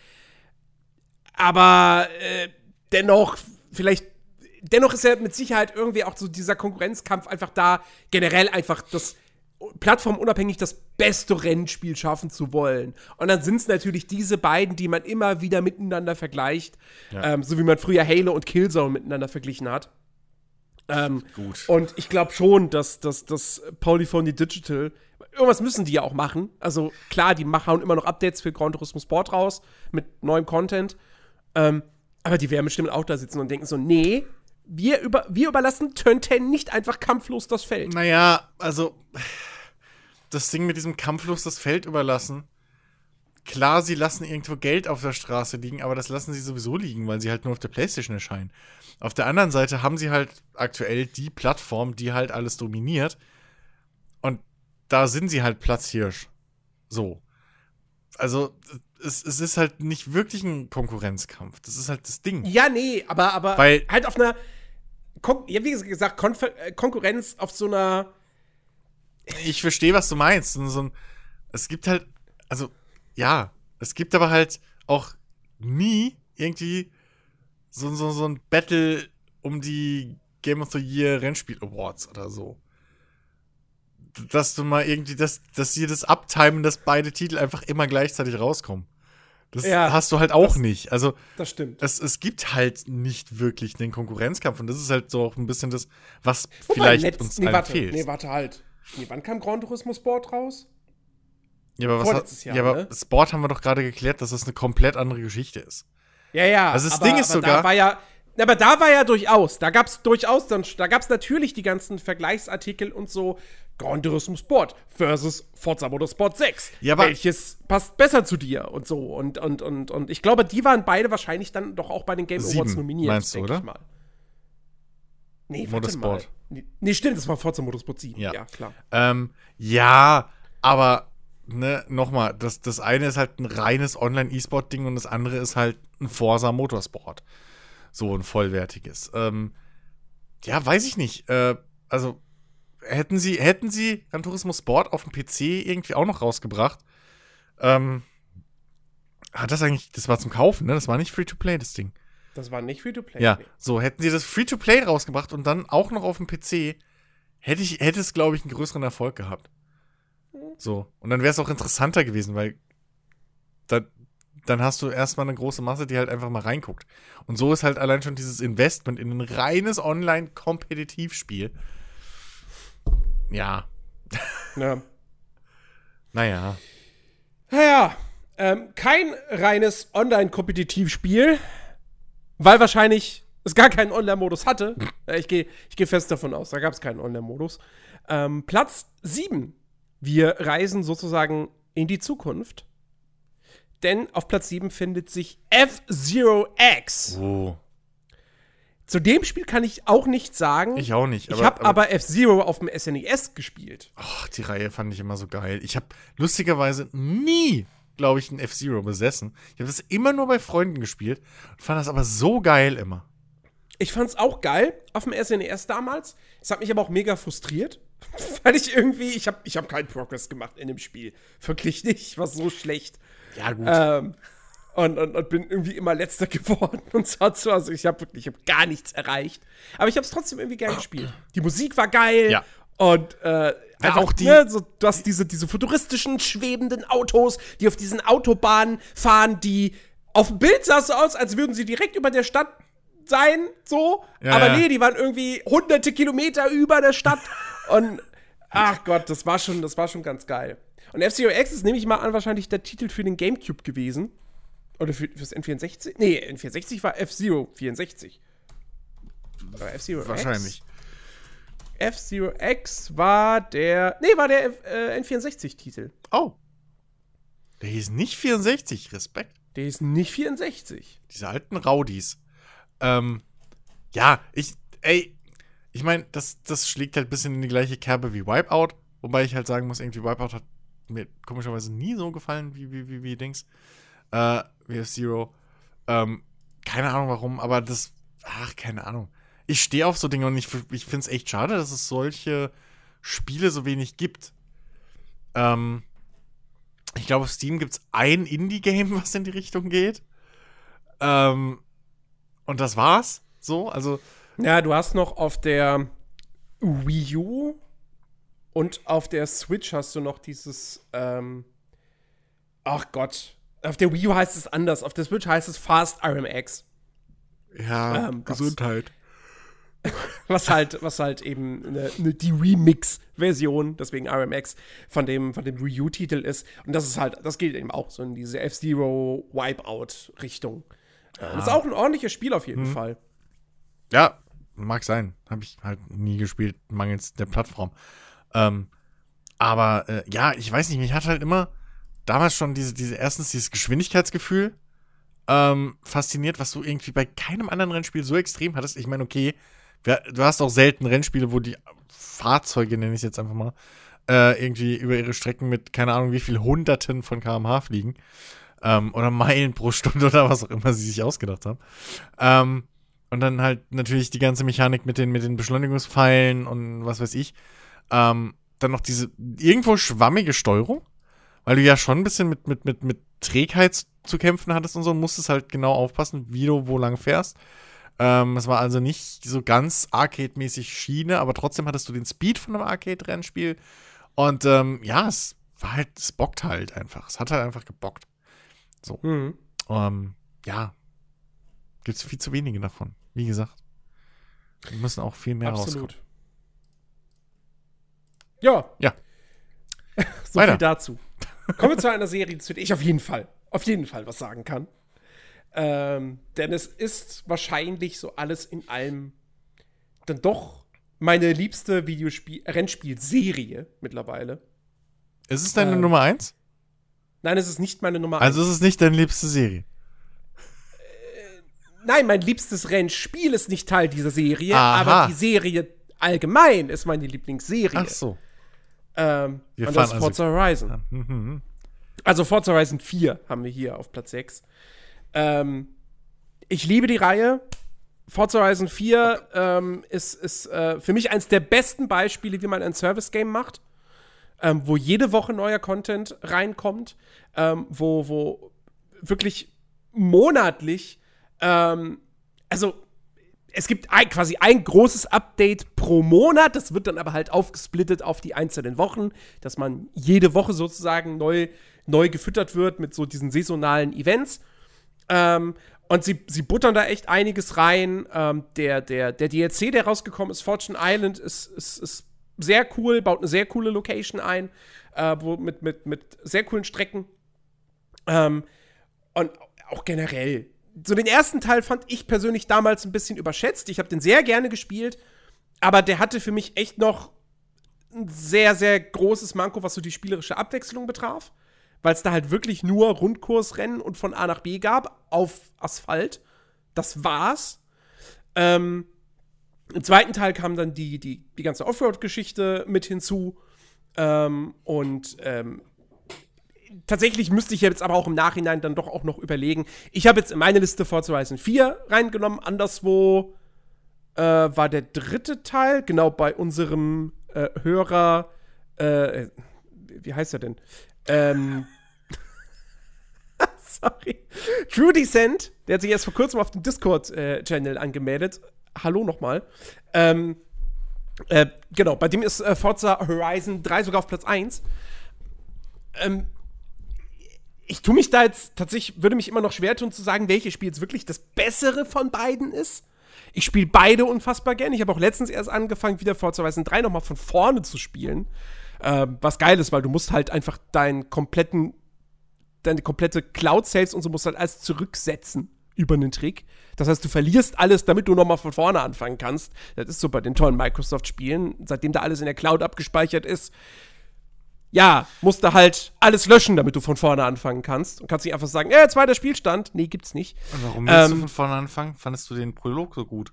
Aber äh, dennoch, vielleicht, dennoch ist ja mit Sicherheit irgendwie auch so dieser Konkurrenzkampf einfach da, generell einfach das plattformunabhängig das beste Rennspiel schaffen zu wollen. Und dann sind es natürlich diese beiden, die man immer wieder miteinander vergleicht. Ja. Ähm, so wie man früher Halo und Killzone miteinander verglichen hat. Ähm, Gut. Und ich glaube schon, dass, dass, dass Polyphony Digital, irgendwas müssen die ja auch machen. Also klar, die machen hauen immer noch Updates für Gran Turismo Sport raus mit neuem Content. Ähm, aber die werden bestimmt auch da sitzen und denken so, nee, wir, über, wir überlassen Turn 10 nicht einfach kampflos das Feld. Naja, also das Ding mit diesem kampflos das Feld überlassen. Klar, sie lassen irgendwo Geld auf der Straße liegen, aber das lassen sie sowieso liegen, weil sie halt nur auf der Playstation erscheinen. Auf der anderen Seite haben sie halt aktuell die Plattform, die halt alles dominiert. Und da sind sie halt Platzhirsch. So. Also, es, es ist halt nicht wirklich ein Konkurrenzkampf. Das ist halt das Ding. Ja, nee, aber, aber Weil- halt auf einer, Kon ja, wie gesagt, Konfer äh, Konkurrenz auf so einer, ich verstehe, was du meinst. So, so ein, es gibt halt, also, ja, es gibt aber halt auch nie irgendwie so, so, so ein Battle um die Game of the Year Rennspiel Awards oder so. Dass du mal irgendwie, dass, dass sie das abtimen, dass beide Titel einfach immer gleichzeitig rauskommen. Das Ja, hast du halt auch das- nicht. Also, das stimmt. es, es gibt halt nicht wirklich den Konkurrenzkampf und das ist halt so auch ein bisschen das, was Wobei, vielleicht letzt- uns nee, allen warte, fehlt. nee, warte halt. Nee, wann kam Gran Turismo Sport raus? Ja, aber was Vorletztes hat, Jahr, ja, aber ne? Sport haben wir doch gerade geklärt, dass das eine komplett andere Geschichte ist. Ja, ja. Also das aber, Ding ist sogar- Da war ja, aber da war ja durchaus, da gab es durchaus, dann, da gab es natürlich die ganzen Vergleichsartikel und so. Gran Turismo Sport versus Forza Motorsport 6. Ja, Welches passt besser zu dir und so. Und, und, und, und ich glaube, die waren beide wahrscheinlich dann doch auch bei den Game Awards Sieben, nominiert. meinst du, oder? Ich mal. Nee, Motorsport. mal. Nee, Nee, stimmt, das war Forza Motorsport 7. Ja. ja klar. Ähm, ja, aber ne, nochmal, das, das eine ist halt ein reines Online-E-Sport-Ding und das andere ist halt ein Forza Motorsport. So ein vollwertiges. Ähm, ja, weiß ich nicht. Äh, also, hätten sie, hätten sie Gran Turismo Sport auf dem PC irgendwie auch noch rausgebracht, ähm, hat das eigentlich, das war zum Kaufen, ne? Das war nicht Free-to-Play, das Ding. Das war nicht Free-to-Play. Ja, nee. so hätten sie das Free-to-Play rausgebracht und dann auch noch auf dem PC, hätte ich, hätte es, glaube ich, einen größeren Erfolg gehabt. So. Und dann wäre es auch interessanter gewesen, weil dann, dann hast du erstmal eine große Masse, die halt einfach mal reinguckt. Und so ist halt allein schon dieses Investment in ein reines Online-Kompetitivspiel. Ja, Ja. naja. Naja, ähm, kein reines Online-Kompetitivspiel, weil wahrscheinlich es gar keinen Online-Modus hatte. Äh, ich gehe ich geh fest davon aus, da gab es keinen Online-Modus. Ähm, Platz 7. Wir reisen sozusagen in die Zukunft. Denn auf Platz 7 findet sich F-Zero X. Oh. Zu dem Spiel kann ich auch nichts sagen. Ich auch nicht. ich habe aber, F-Zero auf dem SNES gespielt. Ach, die Reihe fand ich immer so geil. Ich habe lustigerweise nie, glaube ich, ein F-Zero besessen. Ich habe das immer nur bei Freunden gespielt und fand das aber so geil immer. Ich fand's auch geil auf dem SNES damals. Es hat mich aber auch mega frustriert, (laughs) weil ich irgendwie, ich habe ich hab keinen Progress gemacht in dem Spiel. Wirklich nicht, ich war so schlecht. Ja, gut. Ähm, und, und, und bin irgendwie immer letzter (laughs) geworden und so. so. Also ich habe wirklich, ich habe gar nichts erreicht. Aber ich habe es trotzdem irgendwie geil gespielt. Die Musik war geil. Ja. Und äh, einfach, auch die- ne, so, du hast diese, diese futuristischen, schwebenden Autos, die auf diesen Autobahnen fahren, die auf dem Bild sah es so aus, als würden sie direkt über der Stadt sein, so. Ja, aber ja. nee, die waren irgendwie hunderte Kilometer über der Stadt. (laughs) und ach Gott, das war schon, das war schon ganz geil. Und F-Zero X ist, nehme ich mal an, wahrscheinlich der Titel für den Gamecube gewesen. Oder für, fürs N64? Nee, N64 war F-Zero 64. War F-Zero X? Wahrscheinlich. F-Zero X war der. Nee, war der F- äh, N64-Titel. Oh. Der hieß nicht 64. Respekt. Der ist nicht 64. Diese alten Rowdies. Ähm, ja, ich, ey, ich meine, das, das schlägt halt ein bisschen in die gleiche Kerbe wie Wipeout. Wobei ich halt sagen muss, irgendwie Wipeout hat mir komischerweise nie so gefallen wie, wie, wie, wie Dings. Äh, wie F-Zero. Ähm, keine Ahnung warum, aber das, ach, keine Ahnung. Ich stehe auf so Dinge und ich, ich finde es echt schade, dass es solche Spiele so wenig gibt. Ähm, ich glaube, auf Steam gibt es ein Indie-Game, (laughs) was in die Richtung geht. Ähm, und das war's. So, also, Ja, du hast noch auf der Wii U und auf der Switch hast du noch dieses. Ähm, ach Gott. Auf der Wii U heißt es anders. Auf der Switch heißt es Fast RMX. ja, Ähm, Gesundheit. (laughs) Was halt, was halt eben eine, eine, die Remix-Version, deswegen RMX, von dem, von dem Wii U-Titel ist. Und das ist halt, das geht eben auch so in diese F-Zero Wipeout-Richtung. Äh, Das ist auch ein ordentliches Spiel auf jeden Fall. Ja, mag sein. Habe ich halt nie gespielt, mangels der Plattform. Ähm, aber äh, ja, ich weiß nicht, mich hat halt immer damals schon diese, diese erstens dieses Geschwindigkeitsgefühl ähm, fasziniert, was du irgendwie bei keinem anderen Rennspiel so extrem hattest. Ich meine, okay, wir, du hast auch selten Rennspiele, wo die Fahrzeuge, nenne ich es jetzt einfach mal, äh, irgendwie über ihre Strecken mit keine Ahnung wie viel Hunderten von kmh fliegen. Ähm, oder Meilen pro Stunde (laughs) oder was auch immer sie sich ausgedacht haben. Ähm, und dann halt natürlich die ganze Mechanik mit den, mit den Beschleunigungspfeilen und was weiß ich. Ähm, dann noch diese irgendwo schwammige Steuerung, weil du ja schon ein bisschen mit, mit, mit, mit Trägheit zu kämpfen hattest und so, und musstest halt genau aufpassen, wie du wo lang fährst. Ähm, es war also nicht so ganz Arcade-mäßig Schiene, aber trotzdem hattest du den Speed von einem Arcade-Rennspiel. Und ähm, ja, es war halt, es bockt halt einfach. Es hat halt einfach gebockt. Mhm. Ähm, ja, gibt es viel zu wenige davon. Wie gesagt, wir müssen auch viel mehr rauskommen. Absolut. Ja. Ja. (laughs) so Weiter. viel dazu. Kommen wir zu einer Serie, zu der ich auf jeden Fall, auf jeden Fall was sagen kann. Ähm, denn es ist wahrscheinlich so alles in allem dann doch meine liebste Videospiel Rennspielserie mittlerweile. Ist es deine Ähm, Nummer eins? Nein, es ist nicht meine Nummer Also ist es nicht deine liebste Serie. Nein, mein liebstes Rennspiel ist nicht Teil dieser Serie, Aha. aber die Serie allgemein ist meine Lieblingsserie. Ach so. Ähm, Wir und das fahren ist Forza Horizon. Mhm. Also Forza Horizon 4 haben wir hier auf Platz 6. Ähm, ich liebe die Reihe. Forza Horizon 4 ähm, ist, ist äh, für mich eines der besten Beispiele, wie man ein Service-Game macht, ähm, wo jede Woche neuer Content reinkommt, ähm, wo, wo wirklich monatlich ähm, also es gibt ein, quasi ein großes Update pro Monat. Das wird dann aber halt aufgesplittet auf die einzelnen Wochen, dass man jede Woche sozusagen neu, neu gefüttert wird mit so diesen saisonalen Events. Ähm, und sie, sie buttern da echt einiges rein. Ähm, der, der, der DLC, der rausgekommen ist, Fortune Island, ist, ist, ist sehr cool, baut eine sehr coole Location ein, äh, wo, mit, mit, mit sehr coolen Strecken. Ähm, und auch generell. So den ersten Teil fand ich persönlich damals ein bisschen überschätzt. Ich habe den sehr gerne gespielt, aber der hatte für mich echt noch ein sehr, sehr großes Manko, was so die spielerische Abwechslung betraf weil es da halt wirklich nur Rundkursrennen und von A nach B gab auf Asphalt. Das war's. Ähm, Im zweiten Teil kam dann die, die, die ganze Offroad-Geschichte mit hinzu. Ähm, und ähm, tatsächlich müsste ich jetzt aber auch im Nachhinein dann doch auch noch überlegen. Ich habe jetzt in meine Liste Forza Horizon 4 reingenommen. Anderswo äh, war der dritte Teil, genau bei unserem äh, Hörer. Äh, wie heißt er denn? Ähm, (laughs) sorry. True Descent, der hat sich erst vor kurzem auf dem Discord-Channel äh, angemeldet. Hallo nochmal. Ähm, äh, genau, bei dem ist äh, Forza Horizon 3 sogar auf Platz 1. Ähm, ich tue mich da jetzt tatsächlich, würde mich immer noch schwer tun zu sagen, welches Spiel jetzt wirklich das bessere von beiden ist. Ich spiele beide unfassbar gern. Ich habe auch letztens erst angefangen, wieder Horizon 3 nochmal von vorne zu spielen. Äh, was geil ist, weil du musst halt einfach deinen kompletten, deine komplette Cloud-Saves und so musst halt alles zurücksetzen über einen Trick. Das heißt, du verlierst alles, damit du nochmal von vorne anfangen kannst. Das ist so bei den tollen Microsoft-Spielen. Seitdem da alles in der Cloud abgespeichert ist, ja, musst du halt alles löschen, damit du von vorne anfangen kannst. Und kannst nicht einfach sagen, äh, zweiter Spielstand. Nee, gibt's nicht. Und warum willst ähm, du von vorne anfangen? Fandest du den Prolog so gut?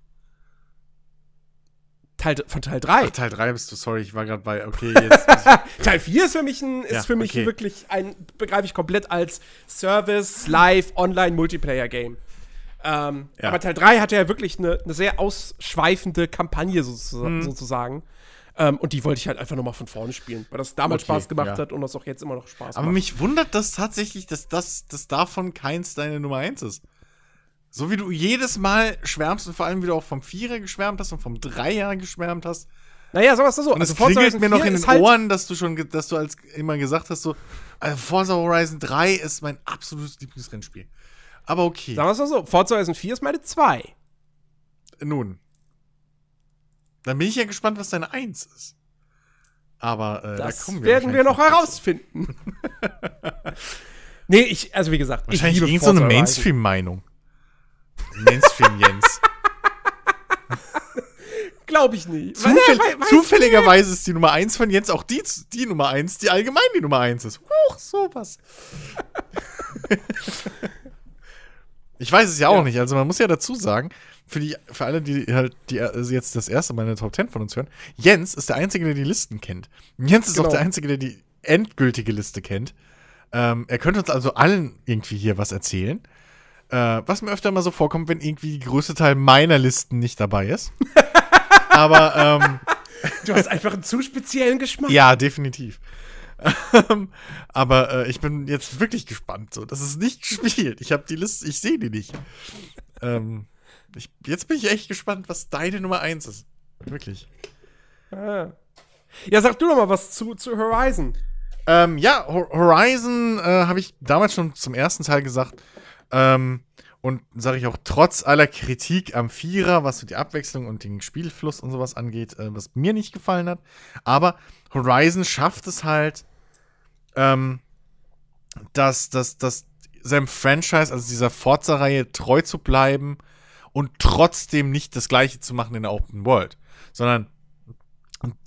Teil, von Teil 3. Ach, Teil 3 bist du, sorry, ich war gerade bei, okay, (laughs) jetzt. Teil 4 ist für mich, ein, ist ja, für mich okay. wirklich ein, begreife ich komplett als Service, Live, Online, Multiplayer-Game. Ähm, ja. Aber Teil 3 hatte ja wirklich eine, eine sehr ausschweifende Kampagne so, hm. sozusagen. Ähm, und die wollte ich halt einfach nochmal von vorne spielen, weil das damals okay, Spaß gemacht ja. hat und das auch jetzt immer noch Spaß macht. Aber mich wundert das tatsächlich, dass das dass davon keins deine Nummer 1 ist. So wie du jedes Mal schwärmst und vor allem wie du auch vom Vierer geschwärmt hast und vom Dreier geschwärmt hast. Naja, sagen wir es so. Und es also klingelt mir noch in den halt Ohren, dass du schon, dass du als immer gesagt hast, so, also Forza Horizon 3 ist mein absolutes Lieblingsrennspiel. Aber okay. Sagen wir es so, Forza Horizon 4 ist meine 2. Nun. Dann bin ich ja gespannt, was deine 1 ist. Aber äh, das da kommen wir werden wir noch herausfinden. nee, ich, also wie gesagt, wahrscheinlich ich liebe so eine Mainstream-Meinung. Mainstream-Jens. (laughs) Glaube ich nicht. Zufäll we zufälligerweise ist die Nummer 1 von Jens auch die, die Nummer 1, die allgemein die Nummer 1 ist. Huch, sowas. (laughs) ich weiß es ja auch ja. nicht. Also man muss ja dazu sagen, für, die, für alle, die halt die, also jetzt das erste Mal eine Top 10 von uns hören, Jens ist der Einzige, der die Listen kennt. Jens ist genau. auch der Einzige, der die endgültige Liste kennt. Ähm, er könnte uns also allen irgendwie hier was erzählen. Äh, was mir öfter mal so vorkommt, wenn irgendwie der größte Teil meiner Listen nicht dabei ist. (laughs) Aber ähm, Du hast einfach einen zu speziellen Geschmack. Ja, definitiv. Ähm, aber äh, ich bin jetzt wirklich gespannt. So, das ist nicht gespielt. Ich habe die Liste, ich sehe die nicht. Ähm, ich, jetzt bin ich echt gespannt, was deine Nummer 1 ist. Wirklich. Ah. Ja, sag du doch mal was zu, zu Horizon. Ähm, ja, Horizon äh, habe ich damals schon zum ersten Teil gesagt, ähm, und sage ich auch trotz aller Kritik am Vierer, was so die Abwechslung und den Spielfluss und sowas angeht, äh, was mir nicht gefallen hat. Aber Horizon schafft es halt, ähm, dass, dass, dass seinem Franchise, also dieser Forza-Reihe, treu zu bleiben und trotzdem nicht das Gleiche zu machen in der Open World, sondern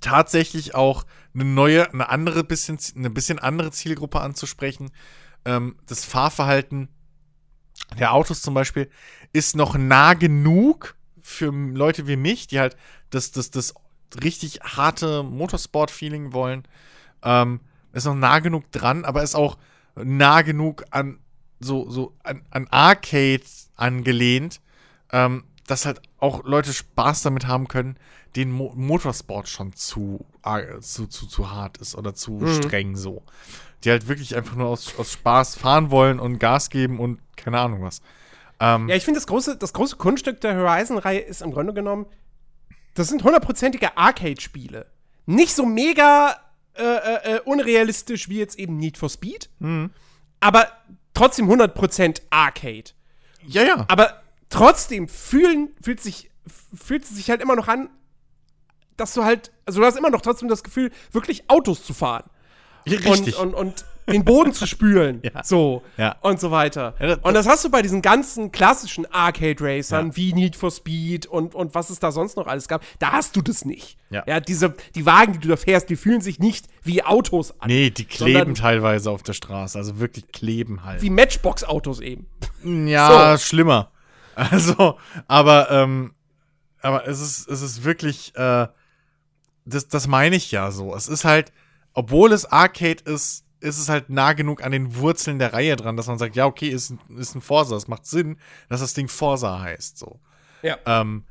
tatsächlich auch eine neue, eine andere bisschen, eine bisschen andere Zielgruppe anzusprechen, ähm, das Fahrverhalten der Autos zum Beispiel ist noch nah genug für Leute wie mich, die halt das, das, das richtig harte Motorsport-Feeling wollen. Ähm, ist noch nah genug dran, aber ist auch nah genug an so, so an, an Arcade angelehnt, ähm, dass halt auch Leute Spaß damit haben können, den Mo Motorsport schon zu, äh, zu, zu, zu hart ist oder zu mhm. streng so die halt wirklich einfach nur aus, aus Spaß fahren wollen und Gas geben und keine Ahnung was. Ähm, Ja, ich finde, das große, das große Kunststück der Horizon-Reihe ist im Grunde genommen, das sind hundertprozentige Arcade-Spiele. Nicht so mega äh, äh, äh, unrealistisch wie jetzt eben Need for Speed, aber trotzdem 100% Arcade. ja, ja. Aber trotzdem fühlen, fühlt sich, fühlt es sich halt immer noch an, dass du halt, also du hast immer noch trotzdem das Gefühl, wirklich Autos zu fahren. Ja, Und, richtig. und, und den Boden zu spülen. (laughs) Ja. So. Ja. Und so weiter. Ja, das- und das hast du bei diesen ganzen klassischen Arcade-Racern wie Need for Speed und, und was es da sonst noch alles gab. Da hast du das nicht. Ja. diese, die Wagen, die du da fährst, die fühlen sich nicht wie Autos an. nee, die kleben teilweise auf der Straße. Also wirklich kleben halt. Wie Matchbox-Autos eben. Ja, schlimmer. (laughs) Also, aber, ähm, aber es ist, es ist wirklich, äh, das, das meine ich ja so. Es ist halt, obwohl es Arcade ist, ist es halt nah genug an den Wurzeln der Reihe dran, dass man sagt, ja, okay, ist, ein- ist ein Forza. Es macht Sinn, dass das Ding Forza heißt, so. Ja. Ähm,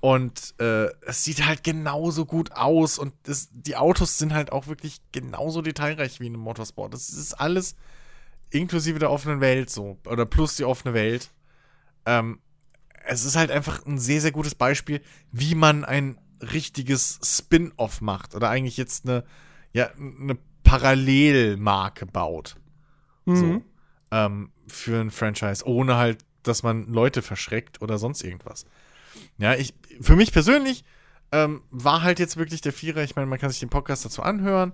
und äh, es sieht halt genauso gut aus und es, die Autos sind halt auch wirklich genauso detailreich wie in einem Motorsport. Das ist alles inklusive der offenen Welt so. Oder plus die offene Welt. Ähm, es ist halt einfach ein sehr, sehr gutes Beispiel, wie man ein richtiges Spin-off macht. Oder eigentlich jetzt eine, ja, eine Parallelmarke baut. So. Ähm, für ein Franchise, ohne halt, dass man Leute verschreckt oder sonst irgendwas. Ja, ich, für mich persönlich ähm, war halt jetzt wirklich der Vierer, ich meine, man kann sich den Podcast dazu anhören,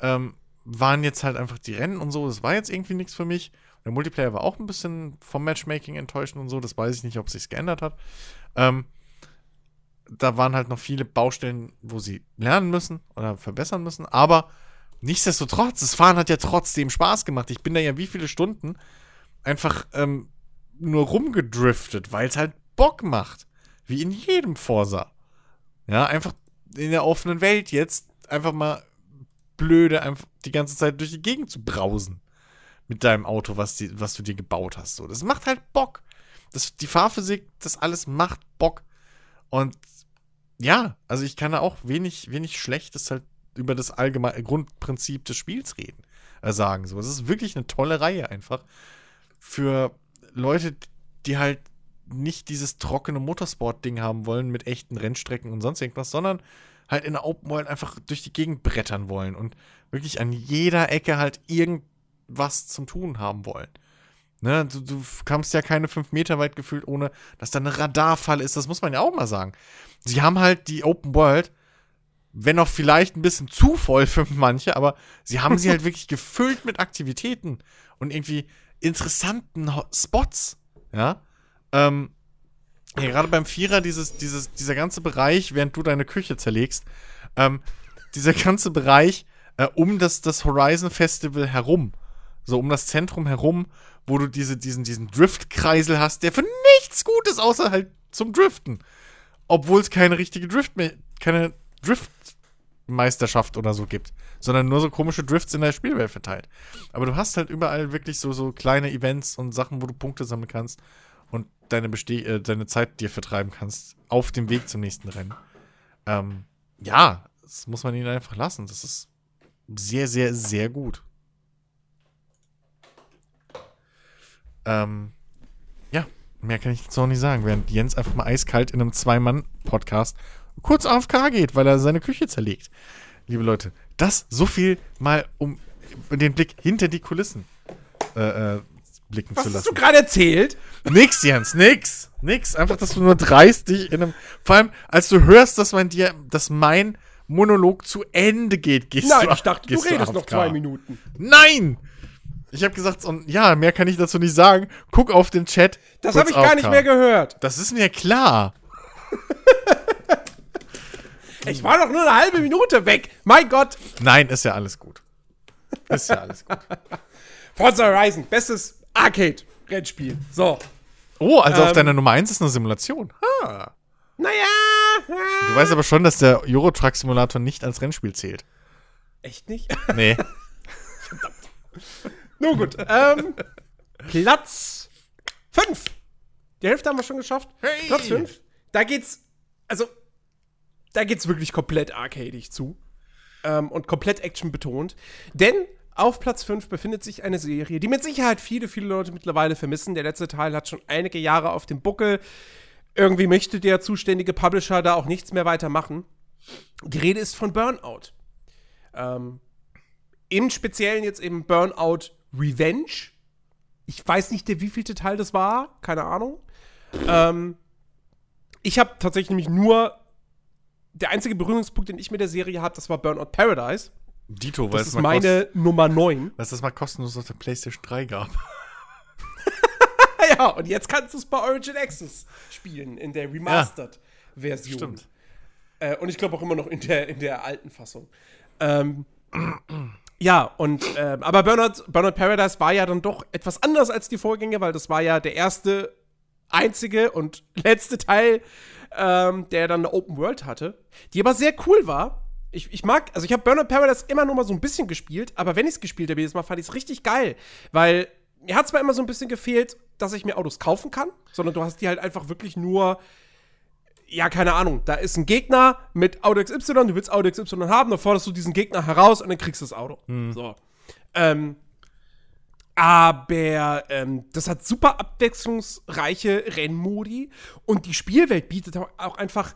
ähm, waren jetzt halt einfach die Rennen und so, das war jetzt irgendwie nichts für mich. Der Multiplayer war auch ein bisschen vom Matchmaking enttäuschend und so, das weiß ich nicht, ob sich's geändert hat. Ähm, da waren halt noch viele Baustellen, wo sie lernen müssen oder verbessern müssen, aber nichtsdestotrotz, das Fahren hat ja trotzdem Spaß gemacht. Ich bin da ja wie viele Stunden einfach ähm, nur rumgedriftet, weil es halt Bock macht. Wie in jedem Forsa. Ja, einfach in der offenen Welt jetzt einfach mal blöde einfach die ganze Zeit durch die Gegend zu brausen. Mit deinem Auto, was, die, was du dir gebaut hast. So, das macht halt Bock. Das, die Fahrphysik, das alles macht Bock. Und ja, also ich kann da auch wenig, wenig Schlechtes halt über das allgemeine Grundprinzip des Spiels reden, äh, sagen. So, es ist wirklich eine tolle Reihe einfach für Leute, die halt nicht dieses trockene Motorsport-Ding haben wollen mit echten Rennstrecken und sonst irgendwas, sondern halt in der Open World einfach durch die Gegend brettern wollen und wirklich an jeder Ecke halt irgendwas zum Tun haben wollen. Ne, du, du kamst ja keine fünf Meter weit gefühlt, ohne dass da eine Radarfalle ist. Das muss man ja auch mal sagen. Sie haben halt die Open World, wenn auch vielleicht ein bisschen zu voll für manche, aber sie haben sie halt (laughs) wirklich gefüllt mit Aktivitäten und irgendwie interessanten Spots. Ja. Ähm, ja, gerade beim Vierer, dieses, dieses, dieser ganze Bereich, während du deine Küche zerlegst, ähm, dieser ganze Bereich äh, um das, das Horizon Festival herum, so um das Zentrum herum, wo du diese, diesen, diesen Driftkreisel hast, der für nichts gut ist, außer halt zum Driften. Obwohl es keine richtige Drift keine Driftmeisterschaft oder so gibt, sondern nur so komische Drifts in der Spielwelt verteilt. Aber du hast halt überall wirklich so, so kleine Events und Sachen, wo du Punkte sammeln kannst und deine, Beste äh, deine Zeit dir vertreiben kannst auf dem Weg zum nächsten Rennen. Ähm, ja, das muss man ihnen einfach lassen. Das ist sehr, sehr, sehr gut. Ähm, ja, mehr kann ich jetzt noch nicht sagen, während Jens einfach mal eiskalt in einem Zwei-Mann-Podcast kurz AFK geht, weil er seine Küche zerlegt. Liebe Leute, das so viel mal, um den Blick hinter die Kulissen äh, äh, blicken Was zu hast lassen. du gerade erzählt? Nix, Jens, nix. Nix. Einfach, dass du nur dreist dich in einem. Vor allem, als du hörst, dass man dir, dass mein Monolog zu Ende geht, gehst Nein, du ich dachte, du redest noch AFK. zwei Minuten. Nein! Ich habe gesagt, und ja, mehr kann ich dazu nicht sagen. Guck auf den Chat. Das habe ich gar nicht mehr gehört. Das ist mir klar. (laughs) Ich war doch nur eine halbe Minute weg. Mein Gott. Nein, ist ja alles gut. Ist ja alles gut. (laughs) Forza Horizon, bestes Arcade-Rennspiel. So. Oh, also auf Ähm. deiner Nummer 1 ist eine Simulation. Ah. Naja. Du weißt aber schon, dass der Eurotruck Simulator nicht als Rennspiel zählt. Echt nicht? Nee. (laughs) Nur gut. ähm, Platz 5. Die Hälfte haben wir schon geschafft. Hey. Platz 5. Da geht's, also, da geht's wirklich komplett arcadig zu. Ähm, und komplett Action betont. Denn auf Platz 5 befindet sich eine Serie, die mit Sicherheit viele, viele Leute mittlerweile vermissen. Der letzte Teil hat schon einige Jahre auf dem Buckel. Irgendwie möchte der zuständige Publisher da auch nichts mehr weitermachen. Die Rede ist von Burnout. Ähm, Im Speziellen jetzt eben Burnout Revenge. Ich weiß nicht, der wievielte Teil das war, keine Ahnung. Ähm, ich habe tatsächlich nämlich nur der einzige Berührungspunkt, den ich mit der Serie habe, das war Burnout Paradise. Dito, weil Das es ist meine Nummer 9. (laughs) weil es das mal kostenlos auf der PlayStation 3 gab. (laughs) ja, und jetzt kannst du es bei Origin Access spielen, in der Remastered-Version. Stimmt. Äh, und ich glaube auch immer noch in der, in der alten Fassung. Ähm, ja, und ähm, aber Burnout, Burnout Paradise war ja dann doch etwas anders als die Vorgänger, weil das war ja der erste, einzige und (laughs) letzte Teil, ähm, der dann eine Open World hatte, die aber sehr cool war. Ich, ich mag, also ich habe Burnout Paradise immer nur mal so ein bisschen gespielt, aber wenn ich es gespielt habe, jedes Mal fand ich es richtig geil, weil mir hat zwar immer so ein bisschen gefehlt, dass ich mir Autos kaufen kann, sondern du hast die halt einfach wirklich nur ja, keine Ahnung, da ist ein Gegner mit Auto XY, du willst Auto XY haben, dann forderst du diesen Gegner heraus und dann kriegst du das Auto. So. Ähm, aber ähm, das hat super abwechslungsreiche Rennmodi und die Spielwelt bietet auch- auch einfach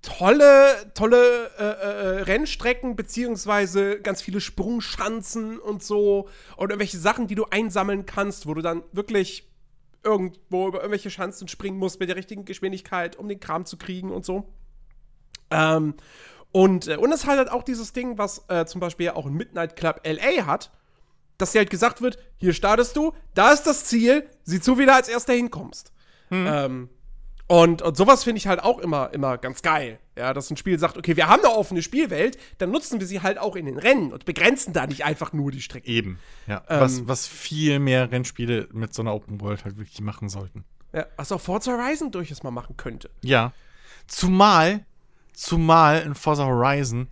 tolle, tolle äh, äh, Rennstrecken, beziehungsweise ganz viele Sprungschanzen und so. Oder irgendwelche Sachen, die du einsammeln kannst, wo du dann wirklich irgendwo über irgendwelche Schanzen springen musst mit der richtigen Geschwindigkeit, um den Kram zu kriegen und so. Ähm, und, äh, und es hat halt auch dieses Ding, was äh, zum Beispiel auch ein Midnight Club LA hat, dass dir halt gesagt wird, hier startest du, da ist das Ziel, sieh zu, wie du als erster hinkommst. Ähm, und, und sowas finde ich halt auch immer, immer ganz geil. Ja, dass ein Spiel sagt, okay, wir haben eine offene Spielwelt, dann nutzen wir sie halt auch in den Rennen und begrenzen da nicht einfach nur die Strecke. Eben. Ja. Ähm. was, was viel mehr Rennspiele mit so einer Open World halt wirklich machen sollten. Ja, was auch Forza Horizon durchaus mal machen könnte. Ja. Zumal, zumal in Forza Horizon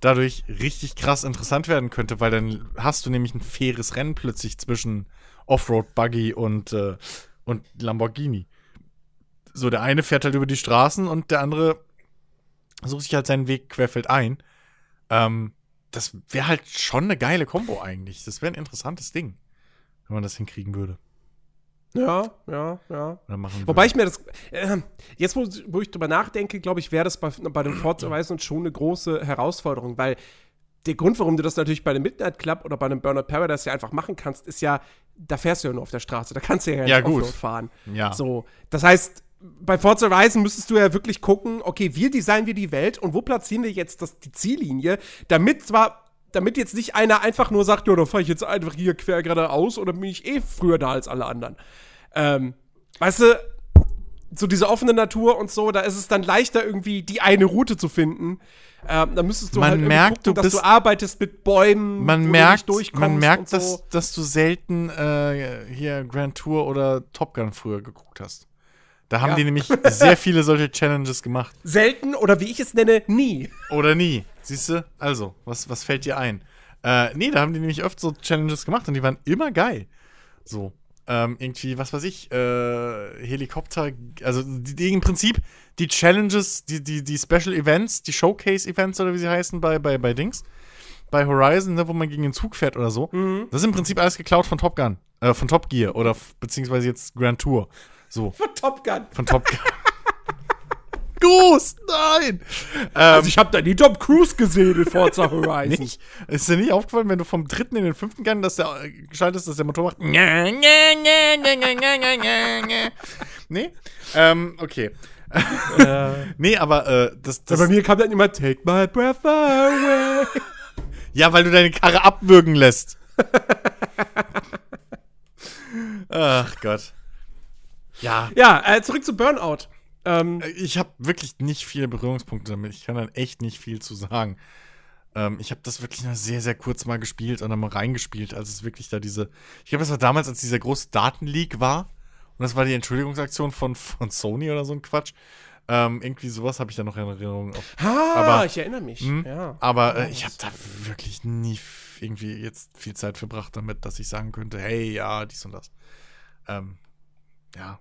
dadurch richtig krass interessant werden könnte, weil dann hast du nämlich ein faires Rennen plötzlich zwischen Offroad Buggy und, äh, und Lamborghini. So, der eine fährt halt über die Straßen und der andere sucht sich halt seinen Weg querfeldein. Ähm, das wäre halt schon eine geile Kombo eigentlich. Das wäre ein interessantes Ding, wenn man das hinkriegen würde. Ja, ja, ja. Wobei ich mir das, äh, jetzt wo, wo ich drüber nachdenke, glaube ich, wäre das bei, bei den Forza Horizon schon eine große Herausforderung, weil der Grund, warum du das natürlich bei einem Midnight Club oder bei einem Burnout Paradise ja einfach machen kannst, ist ja, da fährst du ja nur auf der Straße, da kannst du ja, Ja, nicht gut. Offroad fahren. Ja. So, das heißt, bei Forza Horizon müsstest du ja wirklich gucken, okay, wie designen wir die Welt und wo platzieren wir jetzt das, die Ziellinie, damit zwar damit jetzt nicht einer einfach nur sagt, ja, da fahre ich jetzt einfach hier quer geradeaus oder bin ich eh früher da als alle anderen. Ähm, weißt du, so diese offene Natur und so, da ist es dann leichter irgendwie die eine Route zu finden. Ähm, da müsstest du Man halt merkt, gucken, du dass du arbeitest mit Bäumen, man du merkt, nicht durchkommst man merkt, und so. dass, dass du selten äh, hier Grand Tour oder Top Gun früher geguckt hast. Da haben Ja. die nämlich sehr viele solche Challenges gemacht. (laughs) selten oder wie ich es nenne, nie. Oder nie. Siehst du? Also, was, was fällt dir ein? Äh, nee, da haben die nämlich oft so Challenges gemacht und die waren immer geil. So. Ähm, irgendwie, was weiß ich, äh, Helikopter, also die, die im Prinzip die Challenges, die, die, die Special Events, die Showcase-Events oder wie sie heißen bei, bei, bei Dings, bei Horizon, ne, wo man gegen den Zug fährt oder so. Das ist im Prinzip alles geklaut von Top Gun, äh, von Top Gear oder beziehungsweise jetzt Grand Tour. So, Von Top Gun. von Top Gun. (laughs) Goose, nein! Ähm, Also ich habe da die Tom Cruise gesehen in Forza Horizon. (laughs) nicht? Ist dir nicht aufgefallen, wenn du vom dritten in den fünften Gang, dass der äh, geschaltet ist, dass der Motor macht? nee? Ähm, okay. (laughs) nee, aber äh, das, Ja, das bei mir kam dann immer Take my breath away. Ja, weil du deine Karre abwürgen lässt. Ach Gott. Ja, ja, äh, zurück zu Burnout. Ähm, ich habe wirklich nicht viele Berührungspunkte damit. Ich kann dann echt nicht viel zu sagen. Ähm, ich habe das wirklich nur sehr, sehr kurz mal gespielt und dann mal reingespielt, als es wirklich da diese. Ich glaube, das war damals, als dieser große Datenleak war. Und das war die Entschuldigungsaktion von, von Sony oder so ein Quatsch. Ähm, irgendwie sowas habe ich da noch in Erinnerung. Auf. ah, aber- ich erinnere mich. Hm? Ja. Aber äh, ich habe da wirklich nie irgendwie jetzt viel Zeit verbracht damit, dass ich sagen könnte, hey, ja, dies und das. Ähm, ja.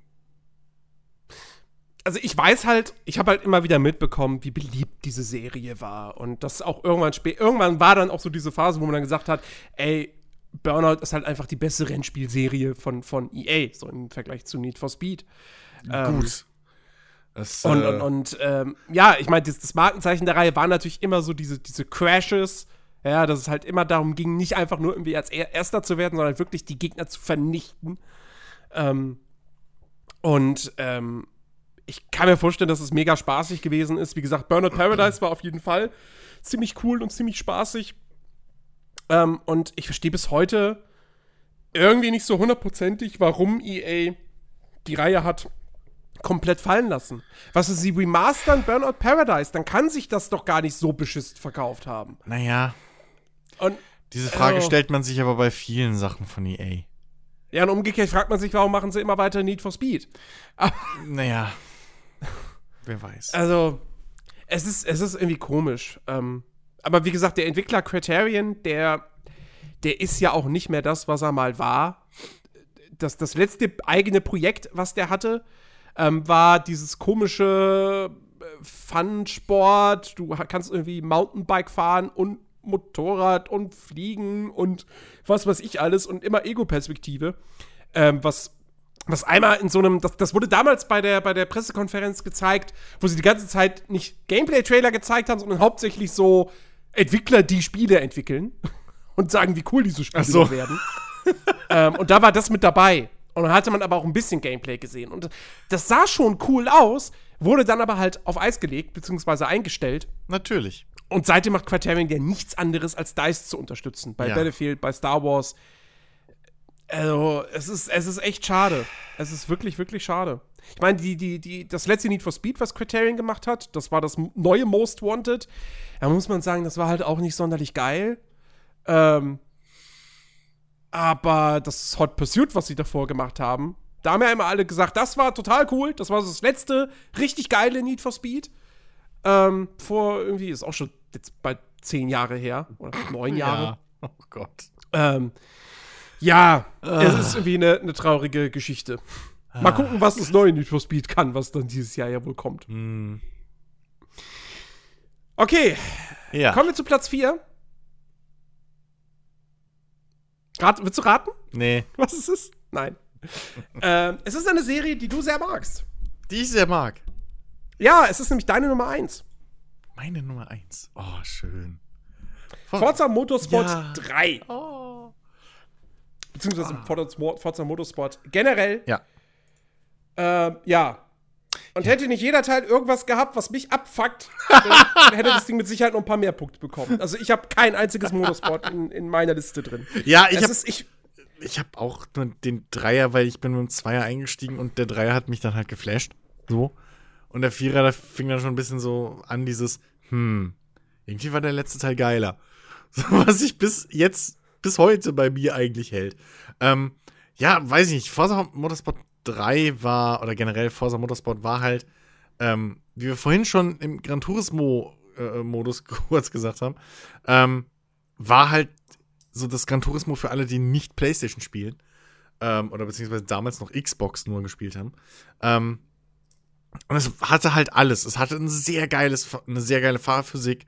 Also ich weiß halt, ich habe halt immer wieder mitbekommen, wie beliebt diese Serie war. Und das auch irgendwann spät, irgendwann war dann auch so diese Phase, wo man dann gesagt hat, ey, Burnout ist halt einfach die beste Rennspielserie von, von EA, so im Vergleich zu Need for Speed. Ähm, Gut. Das, und, äh, und, und ähm, ja, ich meine, das, das Markenzeichen der Reihe war natürlich immer so diese, diese Crashes, ja, dass es halt immer darum ging, nicht einfach nur irgendwie als er Erster zu werden, sondern wirklich die Gegner zu vernichten. Ähm, und ähm, ich kann mir vorstellen, dass es mega spaßig gewesen ist. Wie gesagt, Burnout Paradise war auf jeden Fall ziemlich cool und ziemlich spaßig. Ähm, und ich verstehe bis heute irgendwie nicht so hundertprozentig, warum EA die Reihe hat komplett fallen lassen. Was ist sie remastern Burnout Paradise? Dann kann sich das doch gar nicht so beschissen verkauft haben. naja, Und diese Frage Oh. stellt man sich aber bei vielen Sachen von EA. ja, und umgekehrt fragt man sich, warum machen sie immer weiter Need for Speed? Naja, wer weiß. Also, es ist, es ist irgendwie komisch. Ähm, aber wie gesagt, der Entwickler Criterion, der, der ist ja auch nicht mehr das, was er mal war. Das, das letzte eigene Projekt, was der hatte, ähm, war dieses komische äh, Fun-Sport. Du kannst irgendwie Mountainbike fahren und Motorrad und fliegen und was weiß ich alles und immer Ego-Perspektive. Ähm, was was einmal in so einem, das, das wurde damals bei der, bei der Pressekonferenz gezeigt, wo sie die ganze Zeit nicht Gameplay-Trailer gezeigt haben, sondern hauptsächlich so Entwickler, die Spiele entwickeln (laughs) und sagen, wie cool diese Spiele so. werden. (laughs) ähm, und da war das mit dabei. Und dann hatte man aber auch ein bisschen Gameplay gesehen. Und das sah schon cool aus, wurde dann aber halt auf Eis gelegt, beziehungsweise eingestellt. Natürlich. Und seitdem macht Criterion ja nichts anderes, als DICE zu unterstützen. Bei Ja. Battlefield, bei Star Wars. Also, es ist, es ist echt schade. Es ist wirklich, wirklich schade. Ich meine, die, die, die, das letzte Need for Speed, was Criterion gemacht hat, das war das neue Most Wanted. Da muss man sagen, das war halt auch nicht sonderlich geil. Ähm, aber das Hot Pursuit, was sie davor gemacht haben, da haben ja immer alle gesagt, das war total cool. Das war so das letzte richtig geile Need for Speed. Ähm, vor irgendwie, ist auch schon jetzt bald zehn Jahre her oder neun Jahre. Ja. Oh Gott. Ähm, ja, es ist irgendwie eine, eine traurige Geschichte. Mal gucken, was das neue Need for Speed kann, was dann dieses Jahr ja wohl kommt. Hm. Okay, Ja. kommen wir zu Platz 4. Rat, willst du raten, Nee. was es ist? Nein. (laughs) ähm, es ist eine Serie, die du sehr magst. Die ich sehr mag. Ja, es ist nämlich deine Nummer 1. Meine Nummer eins. Oh, schön. Forza Motorsport Ja. 3. Oh. Beziehungsweise Forza, Forza Motorsport generell. Ja. Ähm, ja. Und hätte nicht jeder Teil irgendwas gehabt, was mich abfuckt, (laughs) dann hätte das Ding mit Sicherheit noch ein paar mehr Punkte bekommen. Also ich habe kein einziges Motorsport in, in meiner Liste drin. Ja, ich habe ich, ich hab auch nur den Dreier, weil ich bin mit dem Zweier eingestiegen und der Dreier hat mich dann halt geflasht. So. Und der Vierer, da fing dann schon ein bisschen so an, dieses, hm, irgendwie war der letzte Teil geiler. (laughs) So, was sich bis jetzt, bis heute bei mir eigentlich hält. Ähm, ja, weiß ich nicht. Forza Motorsport 3 war, oder generell Forza Motorsport war halt, ähm, wie wir vorhin schon im Gran Turismo-Modus (laughs) kurz gesagt haben, ähm, war halt so das Gran Turismo für alle, die nicht PlayStation spielen. Ähm, oder beziehungsweise damals noch Xbox nur gespielt haben. Ähm, und es hatte halt alles. Es hatte ein sehr geiles, eine sehr geile Fahrphysik.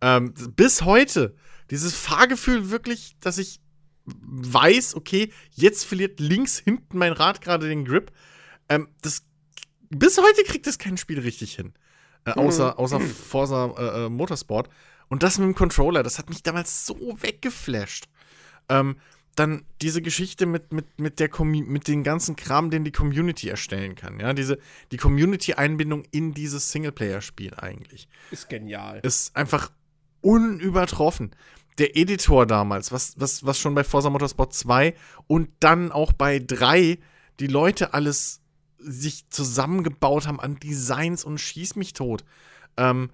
Ähm, bis heute, dieses Fahrgefühl wirklich, dass ich weiß, okay, jetzt verliert links hinten mein Rad gerade den Grip. Ähm, das, bis heute kriegt das kein Spiel richtig hin. Äh, außer, außer Forza äh, äh, Motorsport. Und das mit dem Controller, das hat mich damals so weggeflasht. Ähm, dann diese Geschichte mit, mit, mit, der mit den ganzen Kram, den die Community erstellen kann. Ja, diese, die Community-Einbindung in dieses Singleplayer-Spiel eigentlich ist genial. ist einfach unübertroffen. Der Editor damals, was, was, was schon bei Forza Motorsport 2 und dann auch bei 3 die Leute alles sich zusammengebaut haben an Designs und schieß mich tot. Ähm,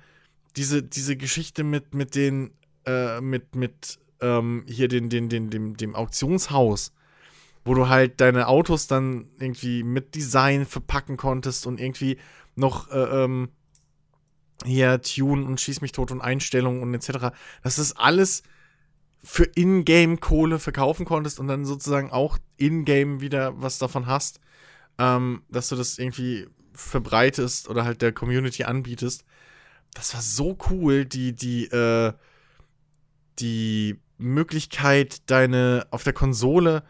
diese, diese Geschichte mit, mit den, äh, mit, mit ähm, hier den, den, den, dem, dem Auktionshaus, wo du halt deine Autos dann irgendwie mit Design verpacken konntest und irgendwie noch äh, ähm, hier Tune und Schieß mich tot und Einstellungen und etc. Das alles für Ingame-Kohle verkaufen konntest und dann sozusagen auch Ingame wieder was davon hast, ähm, dass du das irgendwie verbreitest oder halt der Community anbietest. Das war so cool, die, die, äh, die Möglichkeit, deine auf der Konsole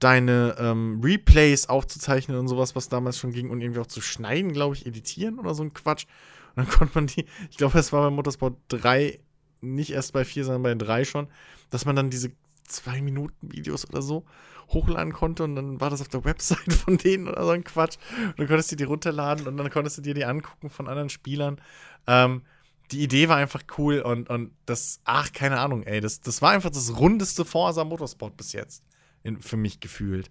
deine ähm, Replays aufzuzeichnen und sowas, was damals schon ging, und irgendwie auch zu schneiden, glaube ich, editieren oder so ein Quatsch. Dann konnte man die, ich glaube, es war bei Motorsport 3, nicht erst bei 4, sondern bei 3 schon, dass man dann diese 2 Minuten Videos oder so hochladen konnte und dann war das auf der Website (laughs) von denen oder so ein Quatsch. Und dann konntest du die runterladen und dann konntest du dir die angucken von anderen Spielern. Ähm, die Idee war einfach cool und, und das, ach, keine Ahnung, ey, das, das war einfach das rundeste Forza Motorsport bis jetzt in, für mich gefühlt.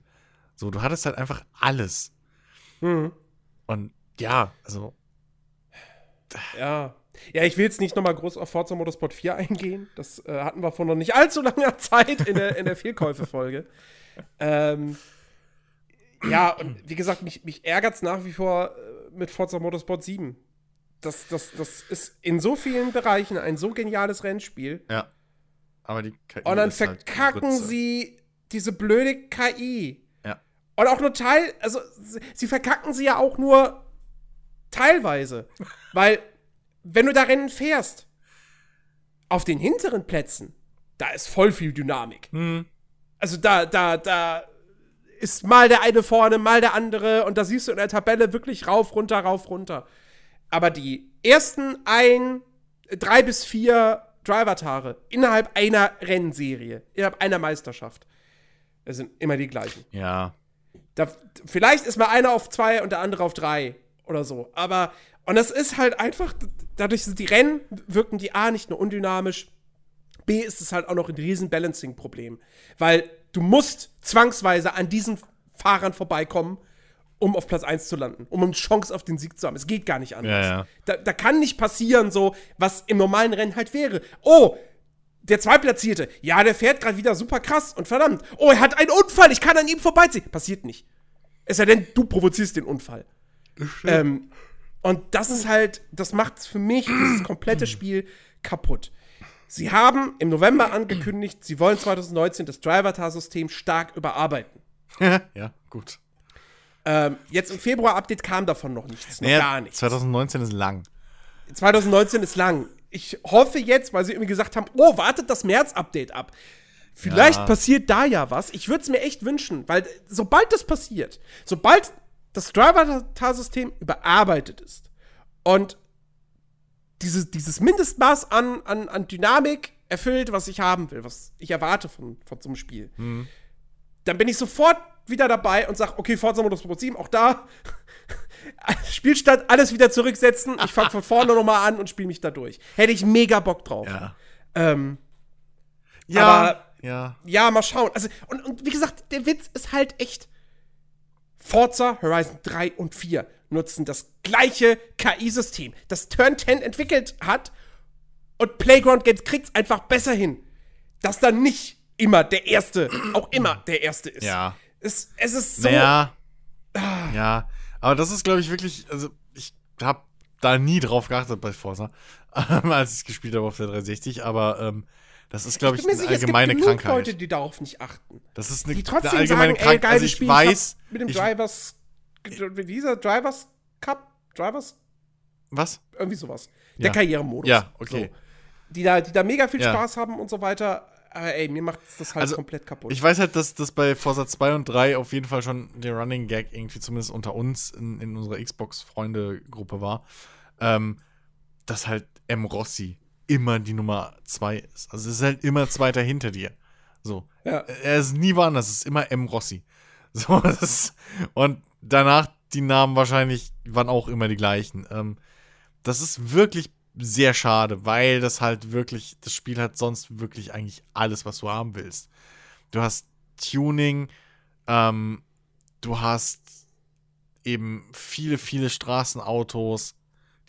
So, du hattest halt einfach alles. Mhm. Und ja, also. Ja. Ja, ich will jetzt nicht nochmal groß auf Forza Motorsport 4 eingehen. Das äh, hatten wir vor noch nicht allzu langer (laughs) Zeit in der, in der Fehlkäufe-Folge. ähm, ja, und wie gesagt, mich, mich ärgert es nach wie vor äh, mit Forza Motorsport 7. Das, das, das ist in so vielen Bereichen ein so geniales Rennspiel. Ja. Aber die KI Und dann halt verkacken Grütze. sie diese blöde KI. Ja. Und auch nur teil, also sie verkacken sie ja auch nur teilweise. Weil, wenn du da Rennen fährst, auf den hinteren Plätzen, da ist voll viel Dynamik. Hm. Also da, da, da ist mal der eine vorne, mal der andere und da siehst du in der Tabelle wirklich rauf, runter, rauf, runter. Aber die ersten ein, drei bis vier Driver-Tage innerhalb einer Rennserie, innerhalb einer Meisterschaft, das sind immer die gleichen. Ja. Da, vielleicht ist mal einer auf zwei und der andere auf drei oder so. Aber, und das ist halt einfach, dadurch sind die Rennen, wirken die A nicht nur undynamisch, B ist es halt auch noch ein riesen Balancing-Problem. Weil du musst zwangsweise an diesen Fahrern vorbeikommen, um auf Platz 1 zu landen, um eine Chance auf den Sieg zu haben. Es geht gar nicht anders. Ja, ja. Da, da kann nicht passieren, so, was im normalen Rennen halt wäre. Oh, der Zweitplatzierte, ja, der fährt gerade wieder super krass und verdammt. Oh, er hat einen Unfall, ich kann an ihm vorbeiziehen. Passiert nicht. Es sei denn, du provozierst den Unfall. Ähm, und das ist halt, das macht für mich dieses komplette Spiel kaputt. Sie haben im November (clears throat) angekündigt, sie wollen 2019 das Driver-Tar-System stark überarbeiten. (laughs) ja, gut. Ähm, jetzt im Februar-Update kam davon noch nichts, noch Naja, gar nichts. 2019 ist lang. 2019 ist lang. Ich hoffe jetzt, weil sie irgendwie gesagt haben, oh, wartet das März-Update ab. Vielleicht Ja. passiert da ja was. Ich würde es mir echt wünschen, weil sobald das passiert, sobald das Driver-Tar-System überarbeitet ist und dieses, dieses Mindestmaß an, an, an Dynamik erfüllt, was ich haben will, was ich erwarte von, von so einem Spiel, dann bin ich sofort wieder dabei und sage, okay, Forza Motorsport 7, auch da (laughs) Spielstand, alles wieder zurücksetzen. Ich fange von vorne nochmal an und spiele mich da durch. Hätte ich mega Bock drauf. Ja. Ähm, Ja. Aber- ja. ja, mal schauen. Also, und, und wie gesagt, der Witz ist halt echt. Forza Horizon 3 und 4 nutzen das gleiche KI-System, das Turn 10 entwickelt hat und Playground Games kriegt es einfach besser hin, dass dann nicht immer der Erste, auch immer der Erste ist. Ja. Es, es ist so. Naja. Ja. Aber das ist, glaube ich, wirklich, also ich habe da nie drauf geachtet bei Forza, (laughs) als ich es gespielt habe auf der 360, aber ähm, das ist, glaube ich, mir eine sicher, es allgemeine gibt Krankheit. Leute, die darauf nicht achten. das ist eine, Die eine trotzdem allgemeine sagen, ey, Krankheit. geiles Also ich Spiel, weiß, hab mit dem ich, Drivers, wie hieß er? Drivers Cup? Drivers? was? Irgendwie sowas. Der Ja. Karrieremodus. Ja, okay. So. Die, da, die da mega viel Ja. Spaß haben und so weiter. Aber ey, mir macht das halt Also, komplett kaputt. Ich weiß halt, dass das bei Forza 2 und 3 auf jeden Fall schon der Running Gag irgendwie zumindest unter uns in, in unserer Xbox-Freunde-Gruppe war, ähm, dass halt M. Rossi immer die Nummer 2 ist. Also es ist halt immer Zweiter hinter dir. So. Ja. Er ist nie woanders, es ist immer M. Rossi. (laughs) So, ist, und danach die Namen wahrscheinlich waren auch immer die gleichen. Ähm, das ist wirklich sehr schade, weil das halt wirklich, das Spiel hat sonst wirklich eigentlich alles, was du haben willst. Du hast Tuning, ähm, du hast eben viele, viele Straßenautos,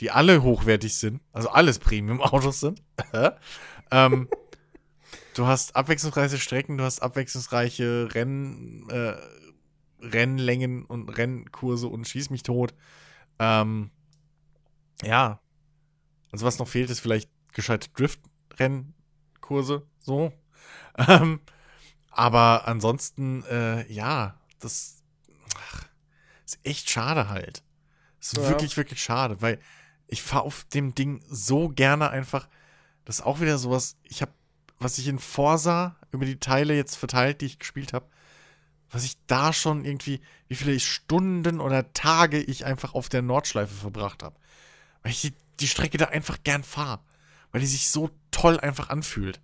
die alle hochwertig sind, also alles Premium-Autos sind. (laughs) ähm, du hast abwechslungsreiche Strecken, du hast abwechslungsreiche Renn, äh, Rennlängen und Rennkurse und schieß mich tot. Ähm, ja. Also was noch fehlt, ist vielleicht gescheite Drift-Rennkurse, so. Ähm, aber ansonsten, äh, ja, das ach, ist echt schade halt. Das ist Ja. wirklich, wirklich schade, weil ich fahre auf dem Ding so gerne einfach. Das ist auch wieder sowas, ich habe, was ich in Forsa über die Teile jetzt verteilt, die ich gespielt habe, was ich da schon irgendwie, wie viele Stunden oder Tage ich einfach auf der Nordschleife verbracht habe. Weil ich die, die Strecke da einfach gern fahre. Weil die sich so toll einfach anfühlt.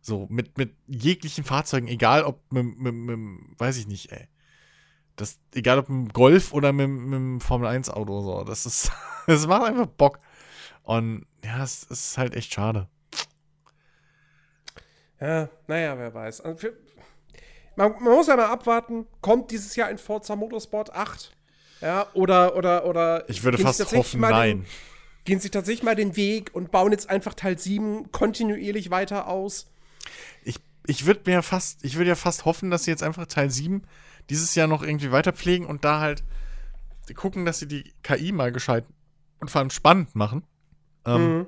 So, mit, mit jeglichen Fahrzeugen, egal ob mit, mit, mit, weiß ich nicht, ey. Das, egal ob mit dem Golf oder mit, mit dem Formel 1 Auto, so. Das ist, (laughs) das macht einfach Bock. Und ja, es ist halt echt schade. Ja, naja, wer weiß. Also für, man, man muss ja mal abwarten, kommt dieses Jahr ein Forza Motorsport 8? Ja, oder, oder, oder. Ich würde fast hoffen, nein. Den, gehen sie tatsächlich mal den Weg und bauen jetzt einfach Teil 7 kontinuierlich weiter aus? Ich, ich würde mir fast, ich würde ja fast hoffen, dass sie jetzt einfach Teil 7 dieses Jahr noch irgendwie weiter pflegen und da halt gucken, dass sie die KI mal gescheit und vor allem spannend machen. Ähm, Mhm.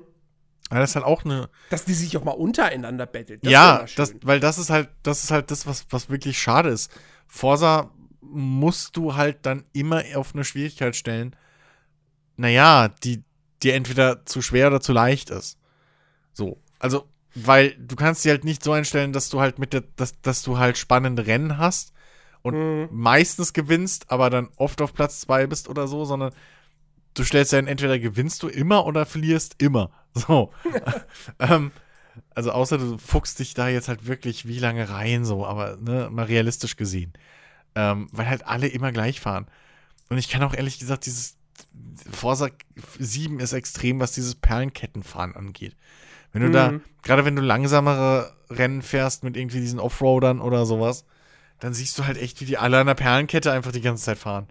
Weil das ist halt auch eine. Dass die sich auch mal untereinander wär ja, das, weil das ist halt, das ist halt das, was, was wirklich schade ist. Forsa musst du halt dann immer auf eine Schwierigkeit stellen, naja, die dir entweder zu schwer oder zu leicht ist. So. Also, weil du kannst sie halt nicht so einstellen, dass du halt mit der, dass, dass du halt spannende Rennen hast und Mhm. meistens gewinnst, aber dann oft auf Platz zwei bist oder so, sondern du stellst ja entweder gewinnst du immer oder verlierst immer. (laughs) So. (laughs) ähm, also außer du fuchst dich da jetzt halt wirklich wie lange rein, so, aber ne, mal realistisch gesehen. Ähm, weil halt alle immer gleich fahren. Und ich kann auch ehrlich gesagt, dieses Forsa 7 ist extrem, was dieses Perlenkettenfahren angeht. Wenn du da, Mhm. gerade wenn du langsamere Rennen fährst mit irgendwie diesen Offroadern oder sowas, dann siehst du halt echt, wie die alle an der Perlenkette einfach die ganze Zeit fahren.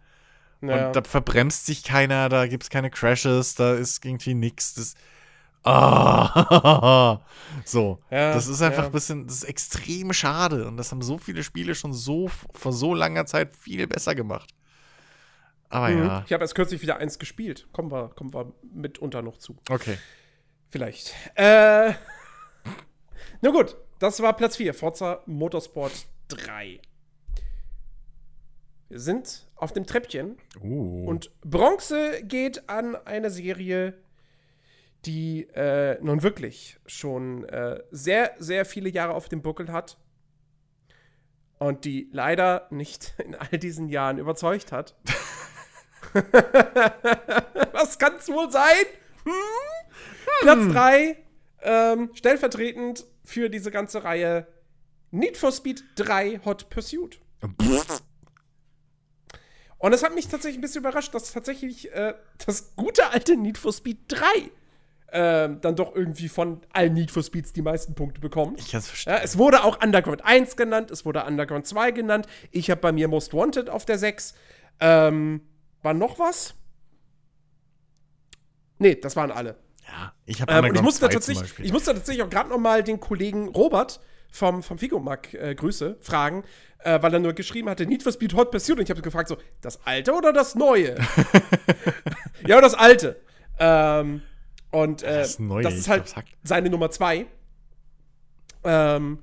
Ja. Und da verbremst sich keiner, da gibt es keine Crashes, da ist irgendwie nix. Das, ah, (laughs) so. Ja, das ist einfach ja. ein bisschen, das ist extrem schade. Und das haben so viele Spiele schon so vor so langer Zeit viel besser gemacht. Aber Mhm. ja, Ich habe erst kürzlich wieder eins gespielt. Kommen wir, kommen wir mitunter noch zu. okay. Vielleicht. Äh. (laughs) Na gut, das war Platz 4. Forza Motorsport 3. Wir sind auf dem Treppchen Uh. und Bronze geht an eine Serie, die äh, nun wirklich schon äh, sehr, sehr viele Jahre auf dem Buckel hat und die leider nicht (laughs) in all diesen Jahren überzeugt hat. (laughs) Was kann es wohl sein? Hm? Platz 3, ähm, stellvertretend für diese ganze Reihe Need for Speed 3 Hot Pursuit. Und es hat mich tatsächlich ein bisschen überrascht, dass tatsächlich äh, das gute alte Need for Speed 3 ähm, dann doch irgendwie von allen Need for Speeds die meisten Punkte bekommt. Ich kann es verstehen. Ja, es wurde auch Underground 1 genannt, es wurde Underground 2 genannt. Ich habe bei mir Most Wanted auf der 6. Ähm, war noch was? Nee, das waren alle. Ja, ich habe Ähm, und ich musste, tatsächlich, ich musste tatsächlich auch gerade noch mal den Kollegen Robert vom, vom Figomac äh, Grüße fragen, äh, weil er nur geschrieben hatte, Need for Speed Hot Pursuit. Und ich habe gefragt, so, das alte oder das neue? (laughs) ja, das alte. Ähm, und äh, Das Neue, das ist halt seine Nummer zwei. Ähm,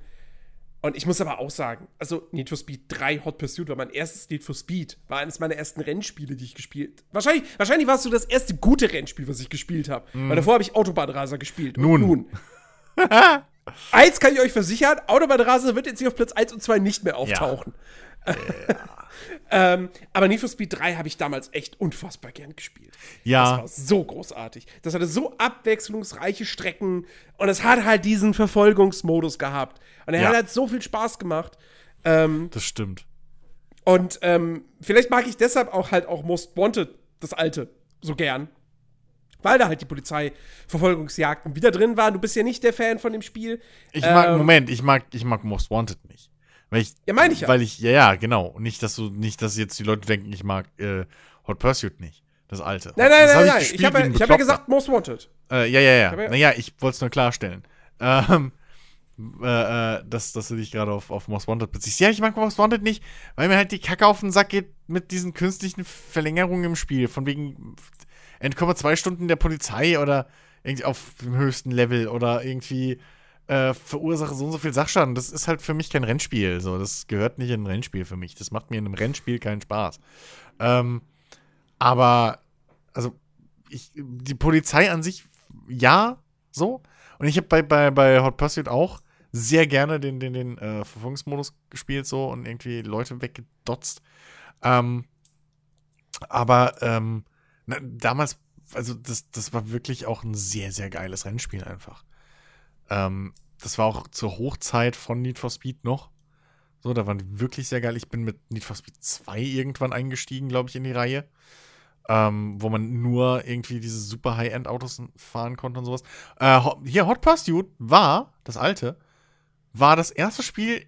und ich muss aber auch sagen, also Need for Speed 3 Hot Pursuit war mein erstes Need for Speed, war eines meiner ersten Rennspiele, die ich gespielt Wahrscheinlich, wahrscheinlich war es so das erste gute Rennspiel, was ich gespielt habe. Weil davor habe ich Autobahnraser gespielt. Und Nun. nun. (laughs) Eins kann ich euch versichern, Autobahnraser wird jetzt hier auf Platz 1 und 2 nicht mehr auftauchen. (laughs) ähm, aber Need for Speed 3 habe ich damals echt unfassbar gern gespielt. Das ja, war so großartig. Das hatte so abwechslungsreiche Strecken und es hat halt diesen Verfolgungsmodus gehabt. Und er Ja. hat halt so viel Spaß gemacht. Ähm, das stimmt. und ähm, vielleicht mag ich deshalb auch halt auch Most Wanted, das alte, so gern. Weil da halt die Polizeiverfolgungsjagden wieder drin waren. Du bist ja nicht der Fan von dem Spiel. Ich mag, Ähm, Moment, ich mag, ich mag Most Wanted nicht. Weil ich, Ja, meine ich ja. Weil ich, ja, ja, genau. Nicht, dass du, nicht, dass jetzt die Leute denken, ich mag äh, Hot Pursuit nicht. Das alte. Nein, nein, das nein, hab nein. gespielt Ich habe ich hab ja gesagt Most Wanted. Äh, ja, ja, ja. hab ja- naja, ich wollte es nur klarstellen. (laughs) Ähm, äh, äh, dass, dass du dich gerade auf, auf Most Wanted beziehst. Ja, ich mag Most Wanted nicht, weil mir halt die Kacke auf den Sack geht mit diesen künstlichen Verlängerungen im Spiel. Von wegen entkomme zwei Stunden der Polizei oder irgendwie auf dem höchsten Level oder irgendwie äh, verursache so und so viel Sachschaden. Das ist halt für mich kein Rennspiel. So, das gehört nicht in ein Rennspiel für mich. Das macht mir in einem Rennspiel keinen Spaß. Ähm, aber also ich, die Polizei an sich, ja, so. Und ich habe bei, bei, bei Hot Pursuit auch sehr gerne den, den, den äh, Verfolgungsmodus gespielt, so und irgendwie Leute weggedotzt. Ähm, aber ähm, na, damals, also das, das war wirklich auch ein sehr, sehr geiles Rennspiel einfach. Ähm, das war auch zur Hochzeit von Need for Speed noch. So, da waren die wirklich sehr geil. Ich bin mit Need for Speed 2 irgendwann eingestiegen, glaube ich, in die Reihe. Ähm, wo man nur irgendwie diese super High-End-Autos fahren konnte und sowas. Äh, hier, Hot Pursuit war, das alte, war das erste Spiel,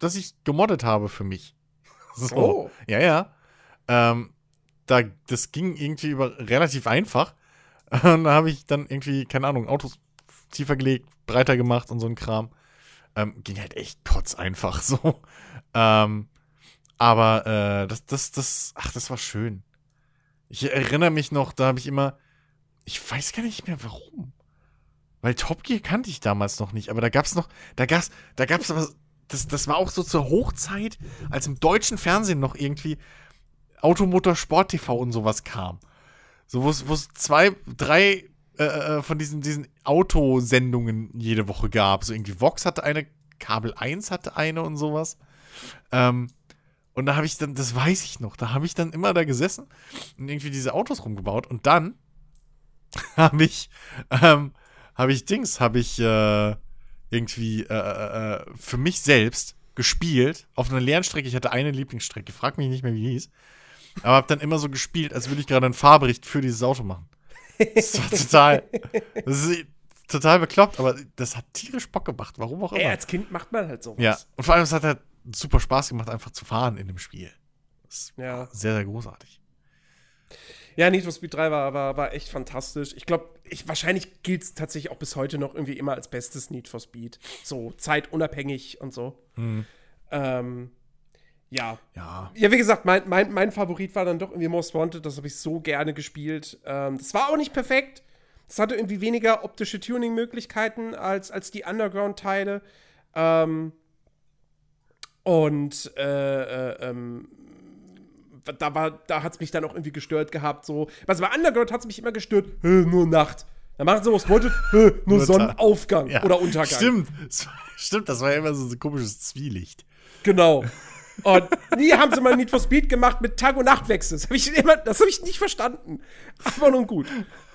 das ich gemoddet habe für mich. (laughs) So. Oh. Ja, ja. Ähm, da, das ging irgendwie über relativ einfach. (laughs) Und da habe ich dann irgendwie, keine Ahnung, Autos tiefer gelegt, breiter gemacht und so ein Kram. Ähm, ging halt echt kotz einfach (laughs) so. Ähm, aber äh, das, das, das, ach, das war schön. Ich erinnere mich noch, da habe ich immer, ich weiß gar nicht mehr warum. Weil Top Gear kannte ich damals noch nicht, aber da gab's noch, da gab's, da gab's aber, das, das war auch so zur Hochzeit, als im deutschen Fernsehen noch irgendwie Automotor Sport TV und sowas kam. So, wo es zwei, drei äh, äh, von diesen, diesen Autosendungen jede Woche gab. So irgendwie Vox hatte eine, Kabel 1 hatte eine und sowas. Ähm, und da habe ich dann, das weiß ich noch, da habe ich dann immer da gesessen und irgendwie diese Autos rumgebaut. Und dann (laughs) habe ich, ähm, habe ich Dings, habe ich äh, irgendwie äh, äh, äh, für mich selbst gespielt auf einer leeren Strecke. Ich hatte eine Lieblingsstrecke, frag mich nicht mehr, wie die hieß. Aber habe dann immer so gespielt, als würde ich gerade einen Fahrbericht für dieses Auto machen. Das war total, das ist total bekloppt, aber das hat tierisch Bock gemacht, warum auch immer. Ey, als Kind macht man halt sowas. Ja, und vor allem, es hat halt super Spaß gemacht, einfach zu fahren in dem Spiel. Das Ja. sehr, sehr großartig. Ja, Need for Speed 3 war, war, war echt fantastisch. Ich glaube, ich, wahrscheinlich gilt es tatsächlich auch bis heute noch irgendwie immer als bestes Need for Speed. So zeitunabhängig und so. Ähm, ja. Ja. Ja, wie gesagt, mein, mein, mein Favorit war dann doch irgendwie Most Wanted. Das habe ich so gerne gespielt. Ähm, das war auch nicht perfekt. Das hatte irgendwie weniger optische Tuning-Möglichkeiten als, als die Underground-Teile. Ähm, und äh, äh, ähm, da, war, da hat es mich dann auch irgendwie gestört gehabt. So. Also bei Underground hat es mich immer gestört, "Hä, nur Nacht. Dann machen sie was wollte, "Hä, (laughs) nur Nur Sonnenaufgang ja. oder Untergang. Stimmt. Das (laughs) war- Stimmt, das war ja immer so ein komisches Zwielicht. Genau. (laughs) Und nie haben sie mal Need for Speed gemacht mit Tag- und Nachtwechsel. Das habe ich, immer- das hab ich nicht verstanden. Aber nun gut.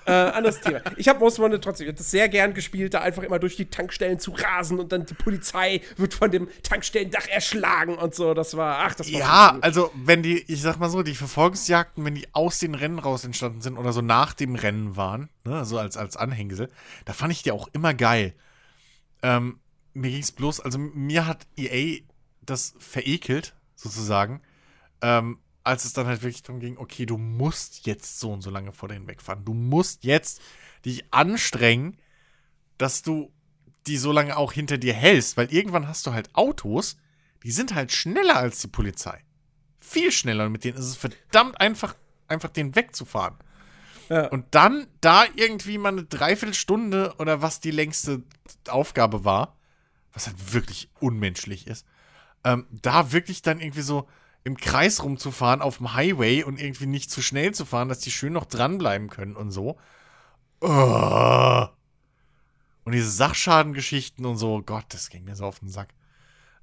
Äh, anderes Thema. Ich habe Most Wanted trotzdem ich das sehr gern gespielt, da einfach immer durch die Tankstellen zu rasen und dann die Polizei wird von dem Tankstellendach erschlagen und so. Das war, ach, das war Ja, cool. also wenn die, ich sag mal so, die Verfolgungsjagden, wenn die aus den Rennen raus entstanden sind oder so nach dem Rennen waren, ne, so als, als Anhängsel, da fand ich die auch immer geil. Ähm, mir ging's bloß, also mir hat EA das verekelt, sozusagen, ähm, als es dann halt wirklich darum ging, okay, du musst jetzt so und so lange vor denen wegfahren. Du musst jetzt dich anstrengen, dass du die so lange auch hinter dir hältst, weil irgendwann hast du halt Autos, die sind halt schneller als die Polizei. Viel schneller und mit denen ist es verdammt einfach, einfach den wegzufahren. Ja. Und dann da irgendwie mal eine Dreiviertelstunde oder was die längste Aufgabe war, was halt wirklich unmenschlich ist, ähm, da wirklich dann irgendwie so im Kreis rumzufahren auf dem Highway und irgendwie nicht zu schnell zu fahren, dass die schön noch dranbleiben können und so. Oh. Und diese Sachschadengeschichten und so, Gott, das ging mir so auf den Sack.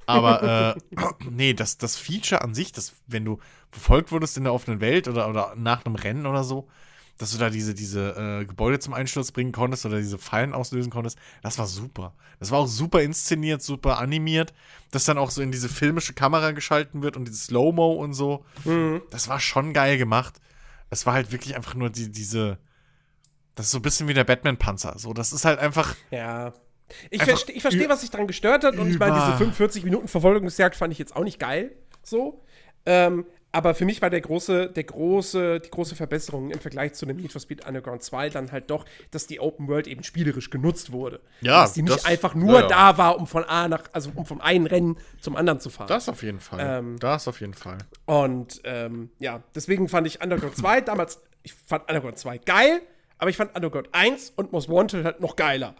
Aber äh, (laughs) nee, das, das Feature an sich, das, wenn du verfolgt wurdest in der offenen Welt oder, oder nach einem Rennen oder so, dass du da diese, diese äh, Gebäude zum Einsturz bringen konntest oder diese Fallen auslösen konntest, das war super. Das war auch super inszeniert, super animiert, dass dann auch so in diese filmische Kamera geschalten wird und dieses Slow-Mo und so. Mhm. Das war schon geil gemacht. Es war halt wirklich einfach nur die, diese. Das ist so ein bisschen wie der Batman-Panzer. So, das ist halt einfach. Ja. Ich verstehe, ich versteh, ü- was sich daran gestört hat. Und ich meine, diese über- 45 Minuten Verfolgungsjagd fand ich jetzt auch nicht geil. So. Ähm, aber für mich war der große, der große, die große Verbesserung im Vergleich zu dem Need for Speed Underground 2 dann halt doch, dass die Open World eben spielerisch genutzt wurde. Ja, dass die nicht das- einfach nur ja, da war, um von A nach, also um vom einen Rennen zum anderen zu fahren. Das auf jeden Fall. Ähm, das auf jeden Fall. Und ähm, ja, deswegen fand ich Underground 2 damals, ich fand Underground 2 geil, aber ich fand Underground 1 und Most Wanted halt noch geiler.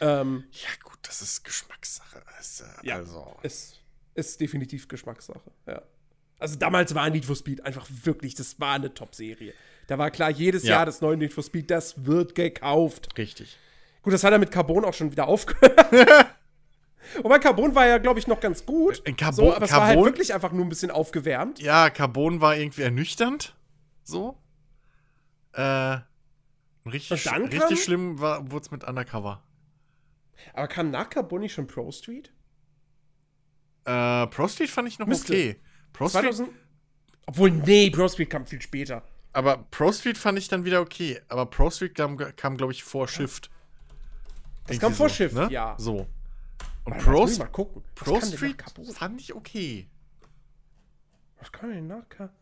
Ähm, Ja, gut, das ist Geschmackssache. Äh, Ja. Also. ist, ist definitiv Geschmackssache, ja. Also damals war Need for Speed einfach wirklich, das war eine Top-Serie. Da war klar, jedes Ja. Jahr das neue Need for Speed, das wird gekauft. Richtig. Gut, das hat er mit Carbon auch schon wieder aufgehört. (laughs) Wobei Carbon war ja, glaube ich, noch ganz gut. Äh, Carbon- so, aber es war halt wirklich einfach nur ein bisschen aufgewärmt. Ja, Carbon war irgendwie ernüchternd. So. Äh. Richtig, dann richtig kam- schlimm wurde es mit Undercover. Aber kam nach Carbon nicht schon Pro Street? Äh, Pro Street fand ich noch Müsste. okay. Pro Street, 2000. Obwohl, nee, Pro Street kam viel später. aber Pro Street fand ich dann wieder okay. Aber Pro Street kam, kam glaube ich, vor Shift. Das Irgendwie kam vor so, Shift, ne? ja. So. Und Warte, Pro, mal gucken. Pro Street fand ich okay. Was kam denn nach Carbon?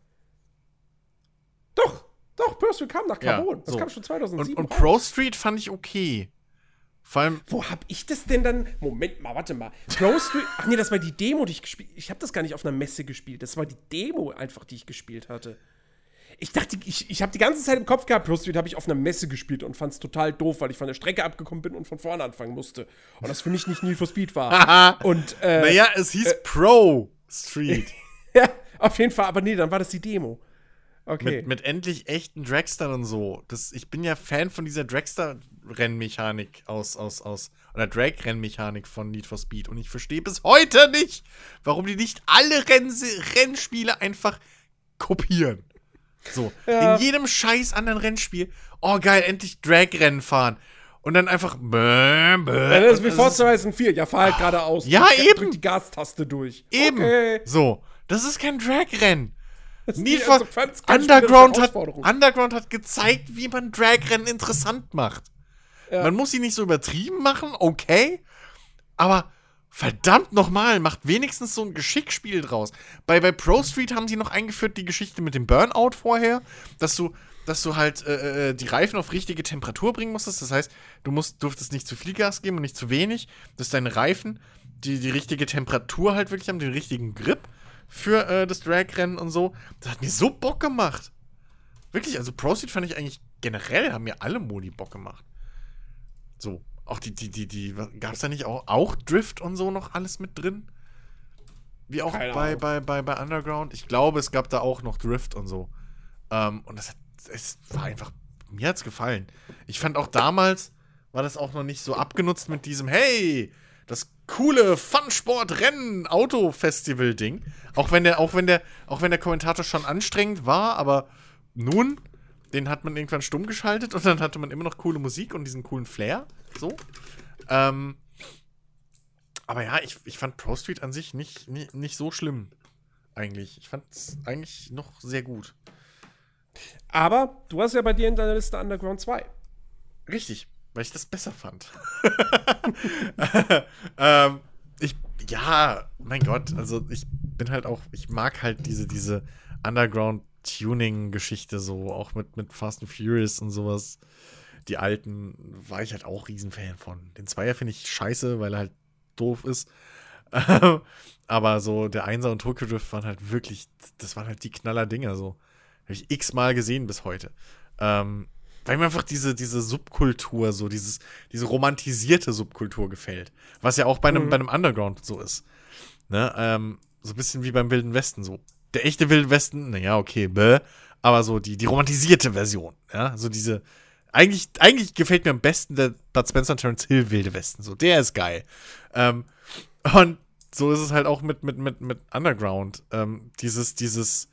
Doch, doch, Pro Street kam nach Ja, Carbon. das so. kam schon Und, 2007 und raus. Pro Street fand ich okay. Vor allem, Wo hab ich das denn dann? Moment mal, warte mal. Pro Street. Ach nee, das war die Demo, die ich gespielt. Ich habe das gar nicht auf einer Messe gespielt. Das war die Demo einfach, die ich gespielt hatte. Ich dachte, ich, ich habe die ganze Zeit im Kopf gehabt, Pro Street habe ich auf einer Messe gespielt und fand es total doof, weil ich von der Strecke abgekommen bin und von vorne anfangen musste. Und das für mich nicht Need for Speed war. (laughs) und äh, naja, es hieß Pro Street. (laughs) ja, auf jeden Fall, aber nee, dann war das die Demo. Okay. Mit, mit endlich echten Dragstern und so. Das, ich bin ja Fan von dieser Dragster-Rennmechanik aus, aus, aus, oder Drag-Rennmechanik von Need for Speed. Und ich verstehe bis heute nicht, warum die nicht alle Renns Rennspiele einfach kopieren. So, Ja. in jedem scheiß anderen Rennspiel, oh geil, endlich Drag-Rennen fahren. Und dann einfach bäh, bäh. Ja, das ist wie Forza Horizon 4. Ja, fahr halt geradeaus. Ja, eben. Drück die Gastaste durch. Eben. Okay. So, das ist kein Drag-Rennen. For also, Underground hat. Underground hat gezeigt, wie man Drag-Rennen interessant macht. Ja. Man muss sie nicht so übertrieben machen, okay. Aber verdammt nochmal, macht wenigstens so ein Geschickspiel draus. Bei, bei Pro Street haben sie noch eingeführt die Geschichte mit dem Burnout vorher, dass du, dass du halt äh, äh, die Reifen auf richtige Temperatur bringen musstest. Das heißt, du musst, durftest nicht zu viel Gas geben und nicht zu wenig, dass deine Reifen die, die richtige Temperatur halt wirklich haben, den richtigen Grip für äh, das Drag-Rennen und so. Das hat mir so Bock gemacht. Wirklich, also Pro Street fand ich eigentlich generell, haben mir alle Modi Bock gemacht. So, auch die, die, die, die, gab es da nicht auch, auch Drift und so noch alles mit drin? Wie auch Keine bei, Ahnung. bei, bei, bei Underground. Ich glaube, es gab da auch noch Drift und so. Ähm, und das hat, es war einfach, mir hat's gefallen. Ich fand auch damals, war das auch noch nicht so abgenutzt mit diesem, hey, das coole Fun-Sport-Rennen-Auto-Festival-Ding. Auch wenn der, auch wenn der, auch wenn der Kommentator schon anstrengend war, aber nun, den hat man irgendwann stumm geschaltet und dann hatte man immer noch coole Musik und diesen coolen Flair. So. Ähm, aber ja, ich, ich fand Pro Street an sich nicht, nicht, nicht so schlimm. Eigentlich. Ich fand es eigentlich noch sehr gut. Aber du hast ja bei dir in deiner Liste Underground 2. Richtig, weil ich das besser fand. (laughs) ähm, ich, ja, mein Gott, also ich bin halt auch, ich mag halt diese, diese Underground-Tuning-Geschichte so, auch mit, mit Fast and Furious und sowas. Die alten war ich halt auch Riesenfan von. Den Zweier finde ich scheiße, weil er halt doof ist. (laughs) Aber so der Einser und Tokyo Drift waren halt wirklich, das waren halt die Knaller-Dinger so. Habe ich x-mal gesehen bis heute. Ähm, weil mir einfach diese, diese Subkultur, so dieses, diese romantisierte Subkultur gefällt. Was ja auch bei einem, Mhm. bei einem Underground so ist. Ne? Ähm, so ein bisschen wie beim Wilden Westen so. Der echte Wilde Westen, naja, okay, bäh, aber so die, die romantisierte Version, ja, so diese, eigentlich, eigentlich gefällt mir am besten der Bud Spencer und Terence Hill Wilde Westen, so, der ist geil. Ähm, und so ist es halt auch mit, mit, mit, mit Underground. Ähm, dieses, dieses,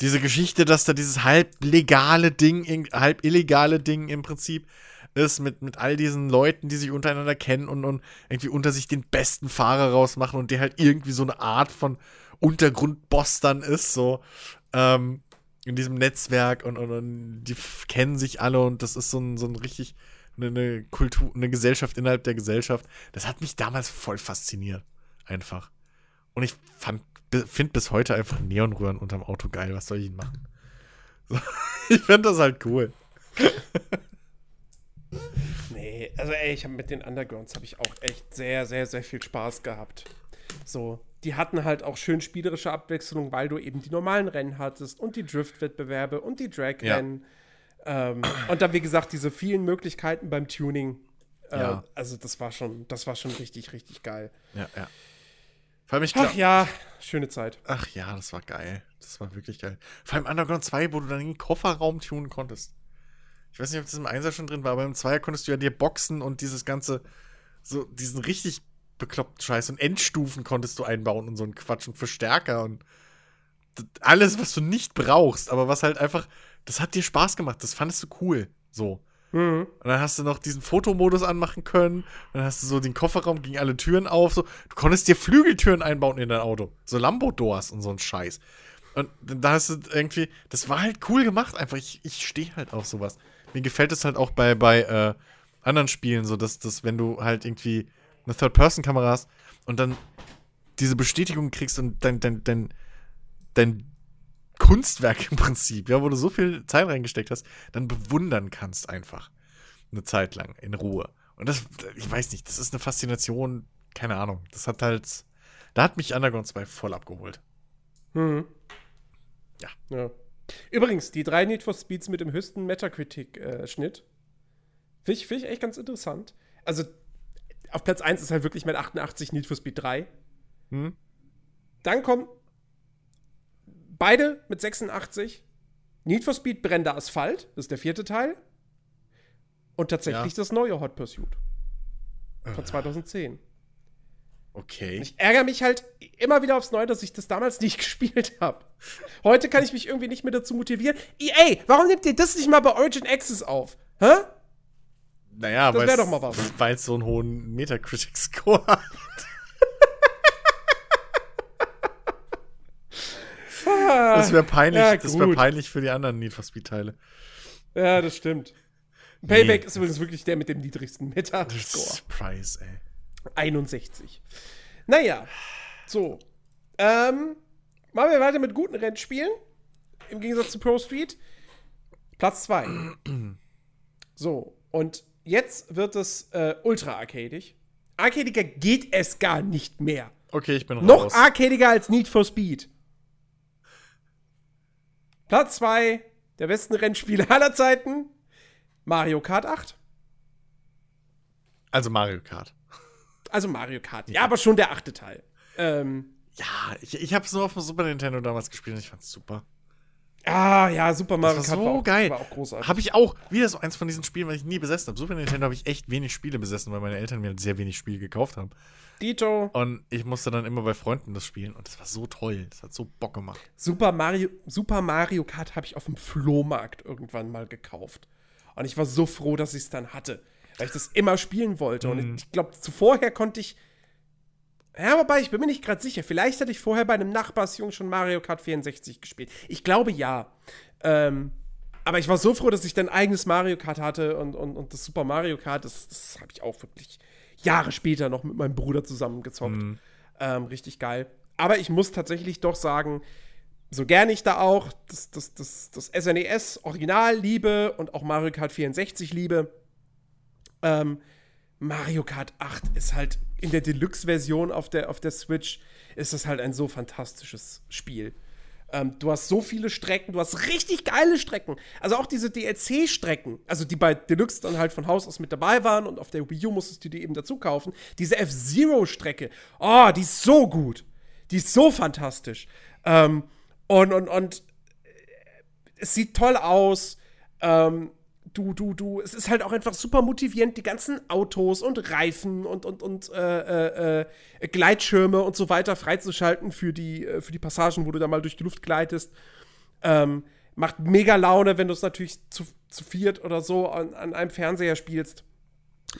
diese Geschichte, dass da dieses halb legale Ding, halb illegale Ding im Prinzip ist, mit, mit all diesen Leuten, die sich untereinander kennen und, und irgendwie unter sich den besten Fahrer rausmachen und der halt irgendwie so eine Art von Untergrundboss dann ist, so ähm, in diesem Netzwerk und, und, und die kennen sich alle und das ist so ein, so ein richtig eine, eine Kultur, eine Gesellschaft innerhalb der Gesellschaft. Das hat mich damals voll fasziniert. Einfach. Und ich fand, finde bis heute einfach Neonröhren unterm Auto geil. Was soll ich denn machen? So, (laughs) ich finde das halt cool. Nee, also ey, ich habe mit den Undergrounds habe ich auch echt sehr, sehr, sehr viel Spaß gehabt. So, die hatten halt auch schön spielerische Abwechslung, weil du eben die normalen Rennen hattest und die Drift-Wettbewerbe und die Drag-Rennen. Ähm, und dann, wie gesagt, diese vielen Möglichkeiten beim Tuning. Äh, Ja. Also, das war schon, das war schon richtig, richtig geil. Ja, ja. Vor allem, ich Ach glaub, ja, schöne Zeit. Ach ja, das war geil. Das war wirklich geil. Vor allem Underground 2, wo du dann den Kofferraum tunen konntest. Ich weiß nicht, ob das im Einser schon drin war, aber im Zweier konntest du ja dir Boxen und dieses ganze, so diesen richtig bekloppten Scheiß und Endstufen konntest du einbauen und so ein Quatsch und Verstärker und alles, was du nicht brauchst, aber was halt einfach, das hat dir Spaß gemacht, das fandest du cool. So. Mhm. Und dann hast du noch diesen Fotomodus anmachen können. Dann hast du so den Kofferraum gegen alle Türen auf. So. Du konntest dir Flügeltüren einbauen in dein Auto. So Lambo-Doors und so ein Scheiß. Und da hast du irgendwie, das war halt cool gemacht einfach. Ich, ich stehe halt auf sowas. Mir gefällt es halt auch bei, bei äh, anderen Spielen so, dass, dass wenn du halt irgendwie eine Third-Person-Kamera hast und dann diese Bestätigung kriegst und dein, dein, dein, dein Kunstwerk im Prinzip, ja, wo du so viel Zeit reingesteckt hast, dann bewundern kannst einfach. Eine Zeit lang, in Ruhe. Und das, ich weiß nicht, das ist eine Faszination, keine Ahnung. Das hat halt, da hat mich Underground 2 voll abgeholt. Mhm. Ja. ja. Übrigens, die drei Need for Speeds mit dem höchsten Metacritic-Schnitt. Finde ich, find ich echt ganz interessant. Also, auf Platz 1 ist halt wirklich mit 88 Need for Speed 3. Hm? Dann kommen beide mit 86. Need for Speed brennender Asphalt, das ist der vierte Teil. Und tatsächlich Ja. das neue Hot Pursuit von 2010. Okay. Ich ärgere mich halt immer wieder aufs Neue, dass ich das damals (laughs) nicht gespielt habe. Heute kann ich mich irgendwie nicht mehr dazu motivieren. EA, warum nehmt ihr das nicht mal bei Origin Access auf? Hä? naja. Weil es so einen hohen Metacritic-Score hat. Das wäre peinlich, Ja, das wäre peinlich für die anderen Need for Speed-Teile. Ja, das stimmt. Payback Nee. ist übrigens wirklich der mit dem niedrigsten Meta-Score. Surprise, ey. 61. Naja, so. Ähm, machen wir weiter mit guten Rennspielen. Im Gegensatz zu Pro Street. Platz 2. (clears throat) so, und jetzt wird es äh, ultra arcadig. Arcadiger geht es gar nicht mehr. Okay, ich bin Noch raus. arcadiger als Need for Speed. Platz 2 der besten Rennspiele (laughs) aller Zeiten. Mario Kart 8. Also Mario Kart. Also Mario Kart. Ja, aber schon der achte Teil. Ähm, Ja, ich, ich habe es nur auf dem Super Nintendo damals gespielt und ich fand's super. ah, ja, Super Mario Das war Kart so war auch, geil. War auch großartig. Habe ich auch wieder so eins von diesen Spielen, weil ich nie besessen habe. Super Nintendo habe ich echt wenig Spiele besessen, weil meine Eltern mir sehr wenig Spiele gekauft haben. Dito. Und ich musste dann immer bei Freunden das spielen und das war so toll. Das hat so Bock gemacht. Super Mario, Super Mario Kart habe ich auf dem Flohmarkt irgendwann mal gekauft. Und ich war so froh, dass ich es dann hatte. Weil ich das immer spielen wollte. Mhm. Und ich glaube, zuvorher konnte ich. Ja, wobei, ich bin mir nicht gerade sicher. Vielleicht hatte ich vorher bei einem Nachbarsjungen schon Mario Kart 64 gespielt. Ich glaube ja. Ähm, aber ich war so froh, dass ich dann ein eigenes Mario Kart hatte und, und, und das Super Mario Kart, das, das habe ich auch wirklich Jahre später noch mit meinem Bruder zusammengezockt. Ähm, richtig geil. Aber ich muss tatsächlich doch sagen, so gern ich da auch das, das, das, das SNES Original liebe und auch Mario Kart 64 liebe, ähm, Mario Kart 8 ist halt in der Deluxe-Version auf der, auf der Switch, ist das halt ein so fantastisches Spiel. Ähm, du hast so viele Strecken, du hast richtig geile Strecken. Also auch diese DLC-Strecken, also die bei Deluxe dann halt von Haus aus mit dabei waren und auf der Wii U musstest du die eben dazu kaufen. Diese F-Zero-Strecke, oh, die ist so gut. Die ist so fantastisch. Ähm, und, und, und es sieht toll aus. Ähm, du, du, du, es ist halt auch einfach super motivierend, die ganzen Autos und Reifen und, und, und äh, äh, äh, Gleitschirme und so weiter freizuschalten für die, äh, für die Passagen, wo du da mal durch die Luft gleitest. Ähm, macht mega Laune, wenn du es natürlich zu, zu viert oder so an, an einem Fernseher spielst.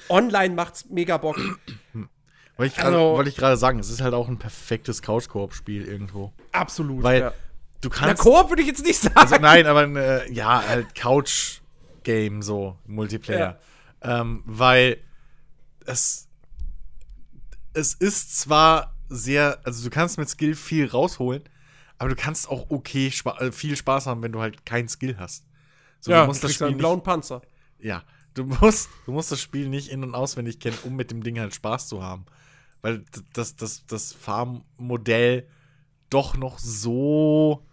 Online macht's mega Bock. (clears throat) Wollte ich gerade Also- wollte ich gerade sagen, es ist halt auch ein perfektes Couch-Koop-Spiel irgendwo. Absolut. Weil ja. du Na, kannst. Koop würde ich jetzt nicht (laughs) sagen. also nein, aber äh, ja, halt Couch-Game, so, Multiplayer. Ähm, weil es. Es ist zwar sehr. Also du kannst mit Skill viel rausholen, aber du kannst auch okay spa äh, viel Spaß haben, wenn du halt keinen Skill hast. So, ja, du musst das kriegst Spiel einen nicht, blauen Panzer. Ja, du musst, du musst das Spiel nicht in- und auswendig kennen, um mit dem Ding halt Spaß zu haben. Weil das, das, das Farmmodell doch noch so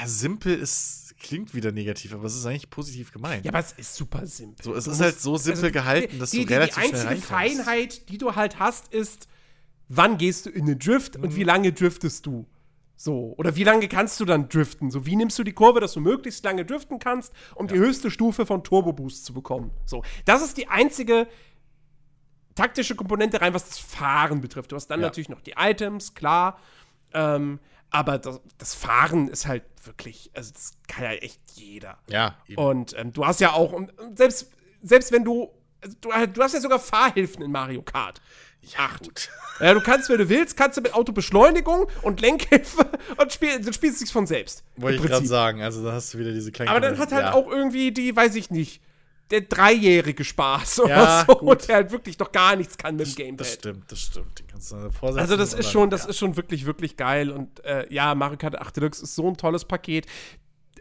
ja, simpel ist, klingt wieder negativ, aber es ist eigentlich positiv gemeint. Ja, aber es ist super simpel. So, es Du ist musst- halt so simpel gehalten, dass die, du die, relativ Die schnell einzige reinkommst. Feinheit, die du halt hast, ist, wann gehst du in den Drift und wie lange driftest du? So, oder wie lange kannst du dann driften? So, wie nimmst du die Kurve, dass du möglichst lange driften kannst, um die höchste Stufe von Turbo Boost zu bekommen? So, das ist die einzige taktische Komponente rein, was das Fahren betrifft. Du hast dann Ja. natürlich noch die Items, klar. Ähm, aber das, das Fahren ist halt wirklich, also das kann ja echt jeder. Ja, eben. Und ähm, du hast ja auch, und selbst, selbst wenn du, also du, du hast ja sogar Fahrhilfen in Mario Kart. Acht. gut. Ja, du kannst, wenn du willst, kannst du mit Autobeschleunigung und Lenkhilfe (laughs) und spiel, dann spielst du es von selbst. Wollte ich gerade sagen. Also, da hast du wieder diese kleinen. Aber dann hat halt ja. auch irgendwie die, weiß ich nicht, der dreijährige Spaß oder Ja, so, gut. der halt wirklich noch gar nichts kann mit dem Gamepad. Das stimmt, das stimmt. Also das ist schon, das ja. ist schon wirklich, wirklich geil. Und äh, ja, Mario Kart 8 Deluxe ist so ein tolles Paket.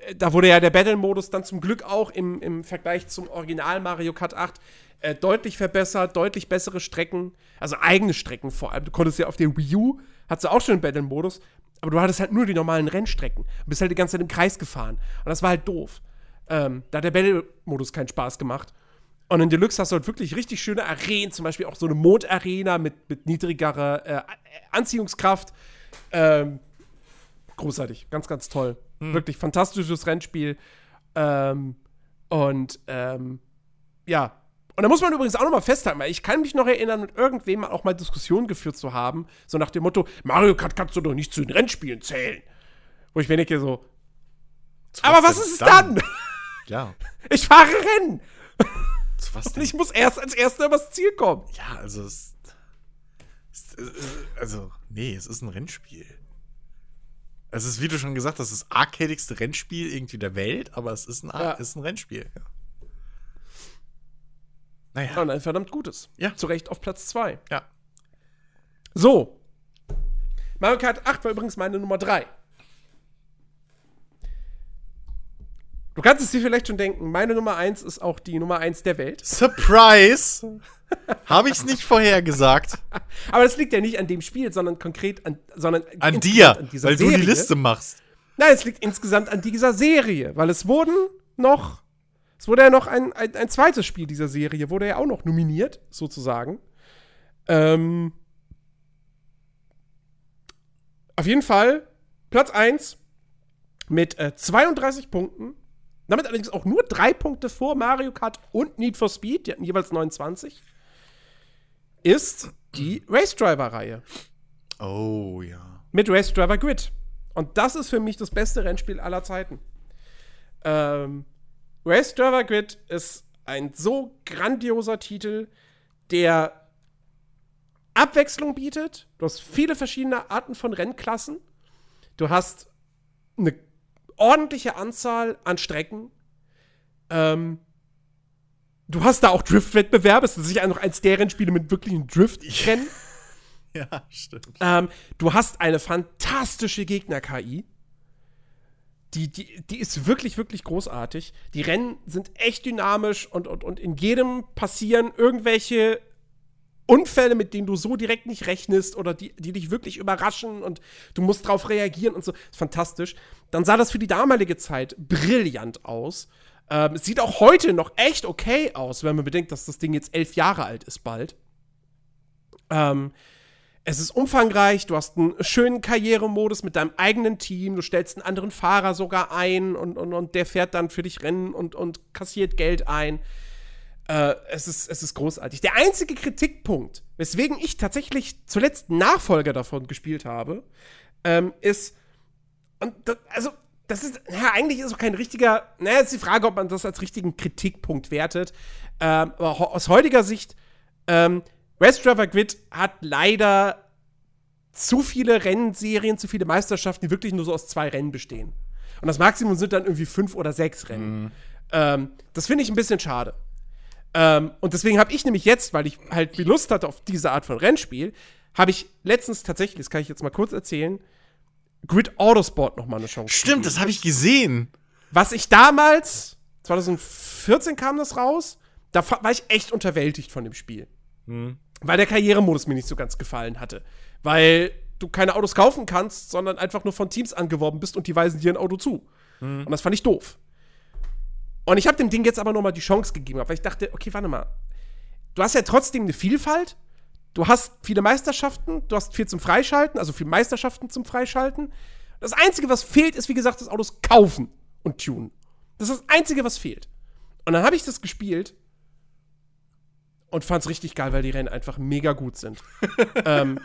Äh, Da wurde ja der Battle-Modus dann zum Glück auch im, im Vergleich zum Original Mario Kart 8 äh, deutlich verbessert, deutlich bessere Strecken, also eigene Strecken vor allem. Du konntest ja auf der Wii U, hattest du auch schon einen Battle-Modus, aber du hattest halt nur die normalen Rennstrecken. Du bist halt die ganze Zeit im Kreis gefahren. Und das war halt doof. Ähm, da hat der Battle-Modus keinen Spaß gemacht. Und in Deluxe hast du halt wirklich richtig schöne Arenen, zum Beispiel auch so eine Mondarena mit, mit niedrigerer äh, Anziehungskraft. Ähm, großartig, ganz, ganz toll. Wirklich fantastisches Rennspiel. Ähm, und ähm, ja. Und da muss man übrigens auch noch mal festhalten, weil ich kann mich noch erinnern, mit irgendwem auch mal Diskussionen geführt zu haben, so nach dem Motto, Mario Kart kannst du doch nicht zu den Rennspielen zählen. Wo ich mir denke so, aber was ist es dann? Ja. (laughs) Ich fahre Rennen. (laughs) Zu was Und denn? ich muss erst als Erster übers Ziel kommen. Ja, also es, es, also nee, es ist ein Rennspiel. Es ist, wie du schon gesagt hast, das arcadigste Rennspiel irgendwie der Welt, aber es ist ein, Ja. ist ein Rennspiel. Ja. Naja, Und ein verdammt gutes. Ja. Zu Recht auf Platz 2. ja. So. Mario Kart 8 war übrigens meine Nummer 3. Du kannst es dir vielleicht schon denken, meine Nummer 1 ist auch die Nummer 1 der Welt. (laughs) Surprise! Habe ich es nicht vorher gesagt? (laughs) Aber das liegt ja nicht an dem Spiel, sondern konkret an, sondern An dir, an weil du Serie. die Liste machst. Nein, es liegt insgesamt an dieser Serie, weil es wurden noch, es wurde ja noch ein, ein, ein zweites Spiel dieser Serie, wurde ja auch noch nominiert, sozusagen. Ähm, auf jeden Fall Platz 1 mit äh, 32 Punkten. Damit allerdings auch nur drei Punkte vor Mario Kart und Need for Speed, die hatten jeweils 29, ist die Race Driver-Reihe Oh ja. mit Race Driver Grid. Und das ist für mich das beste Rennspiel aller Zeiten. Ähm, Race Driver Grid ist ein so grandioser Titel, der Abwechslung bietet. Du hast viele verschiedene Arten von Rennklassen. Du hast eine ordentliche Anzahl an Strecken. Ähm, du hast da auch Drift-Wettbewerbe. Es ist sicher noch eins der Rennspiele mit wirklichen Drift-Rennen. (laughs) Ja, stimmt. Ähm, du hast eine fantastische Gegner-KI. Die, die, die ist wirklich, wirklich großartig. Die Rennen sind echt dynamisch und, und, und in jedem passieren irgendwelche Unfälle, mit denen du so direkt nicht rechnest oder die, die dich wirklich überraschen und du musst drauf reagieren und so. Ist fantastisch. Dann sah das für die damalige Zeit brillant aus. Ähm, es sieht auch heute noch echt okay aus, wenn man bedenkt, dass das Ding jetzt elf Jahre alt ist bald. Ähm, es ist umfangreich, du hast einen schönen Karrieremodus mit deinem eigenen Team, du stellst einen anderen Fahrer sogar ein und, und, und der fährt dann für dich Rennen und, und kassiert Geld ein. Äh, es, ist, es ist großartig. Der einzige Kritikpunkt, weswegen ich tatsächlich zuletzt Nachfolger davon gespielt habe, ähm, ist, und das, also, das ist, ja, eigentlich ist auch kein richtiger, naja, ist die Frage, ob man das als richtigen Kritikpunkt wertet. Ähm, aber aus heutiger Sicht, ähm, Race Driver Grid hat leider zu viele Rennserien, zu viele Meisterschaften, die wirklich nur so aus zwei Rennen bestehen. Und das Maximum sind dann irgendwie fünf oder sechs Rennen. Ähm, das finde ich ein bisschen schade. Ähm, und deswegen habe ich nämlich jetzt, weil ich halt viel Lust hatte auf diese Art von Rennspiel, habe ich letztens tatsächlich, das kann ich jetzt mal kurz erzählen, Grid Autosport noch mal eine Chance. Stimmt, das habe ich gesehen. Was ich damals, 2014 kam das raus, da war ich echt unterwältigt von dem Spiel. Weil der Karrieremodus mir nicht so ganz gefallen hatte. Weil du keine Autos kaufen kannst, sondern einfach nur von Teams angeworben bist und die weisen dir ein Auto zu. Und das fand ich doof. Und ich habe dem Ding jetzt aber noch mal die Chance gegeben, weil ich dachte, okay, warte mal. Du hast ja trotzdem eine Vielfalt. du hast viele Meisterschaften, du hast viel zum Freischalten, also viele Meisterschaften zum Freischalten. Das Einzige, was fehlt, ist, wie gesagt, das Autos kaufen und tunen. Das ist das Einzige, was fehlt. Und dann habe ich das gespielt und fand es richtig geil, weil die Rennen einfach mega gut sind. (laughs) ähm,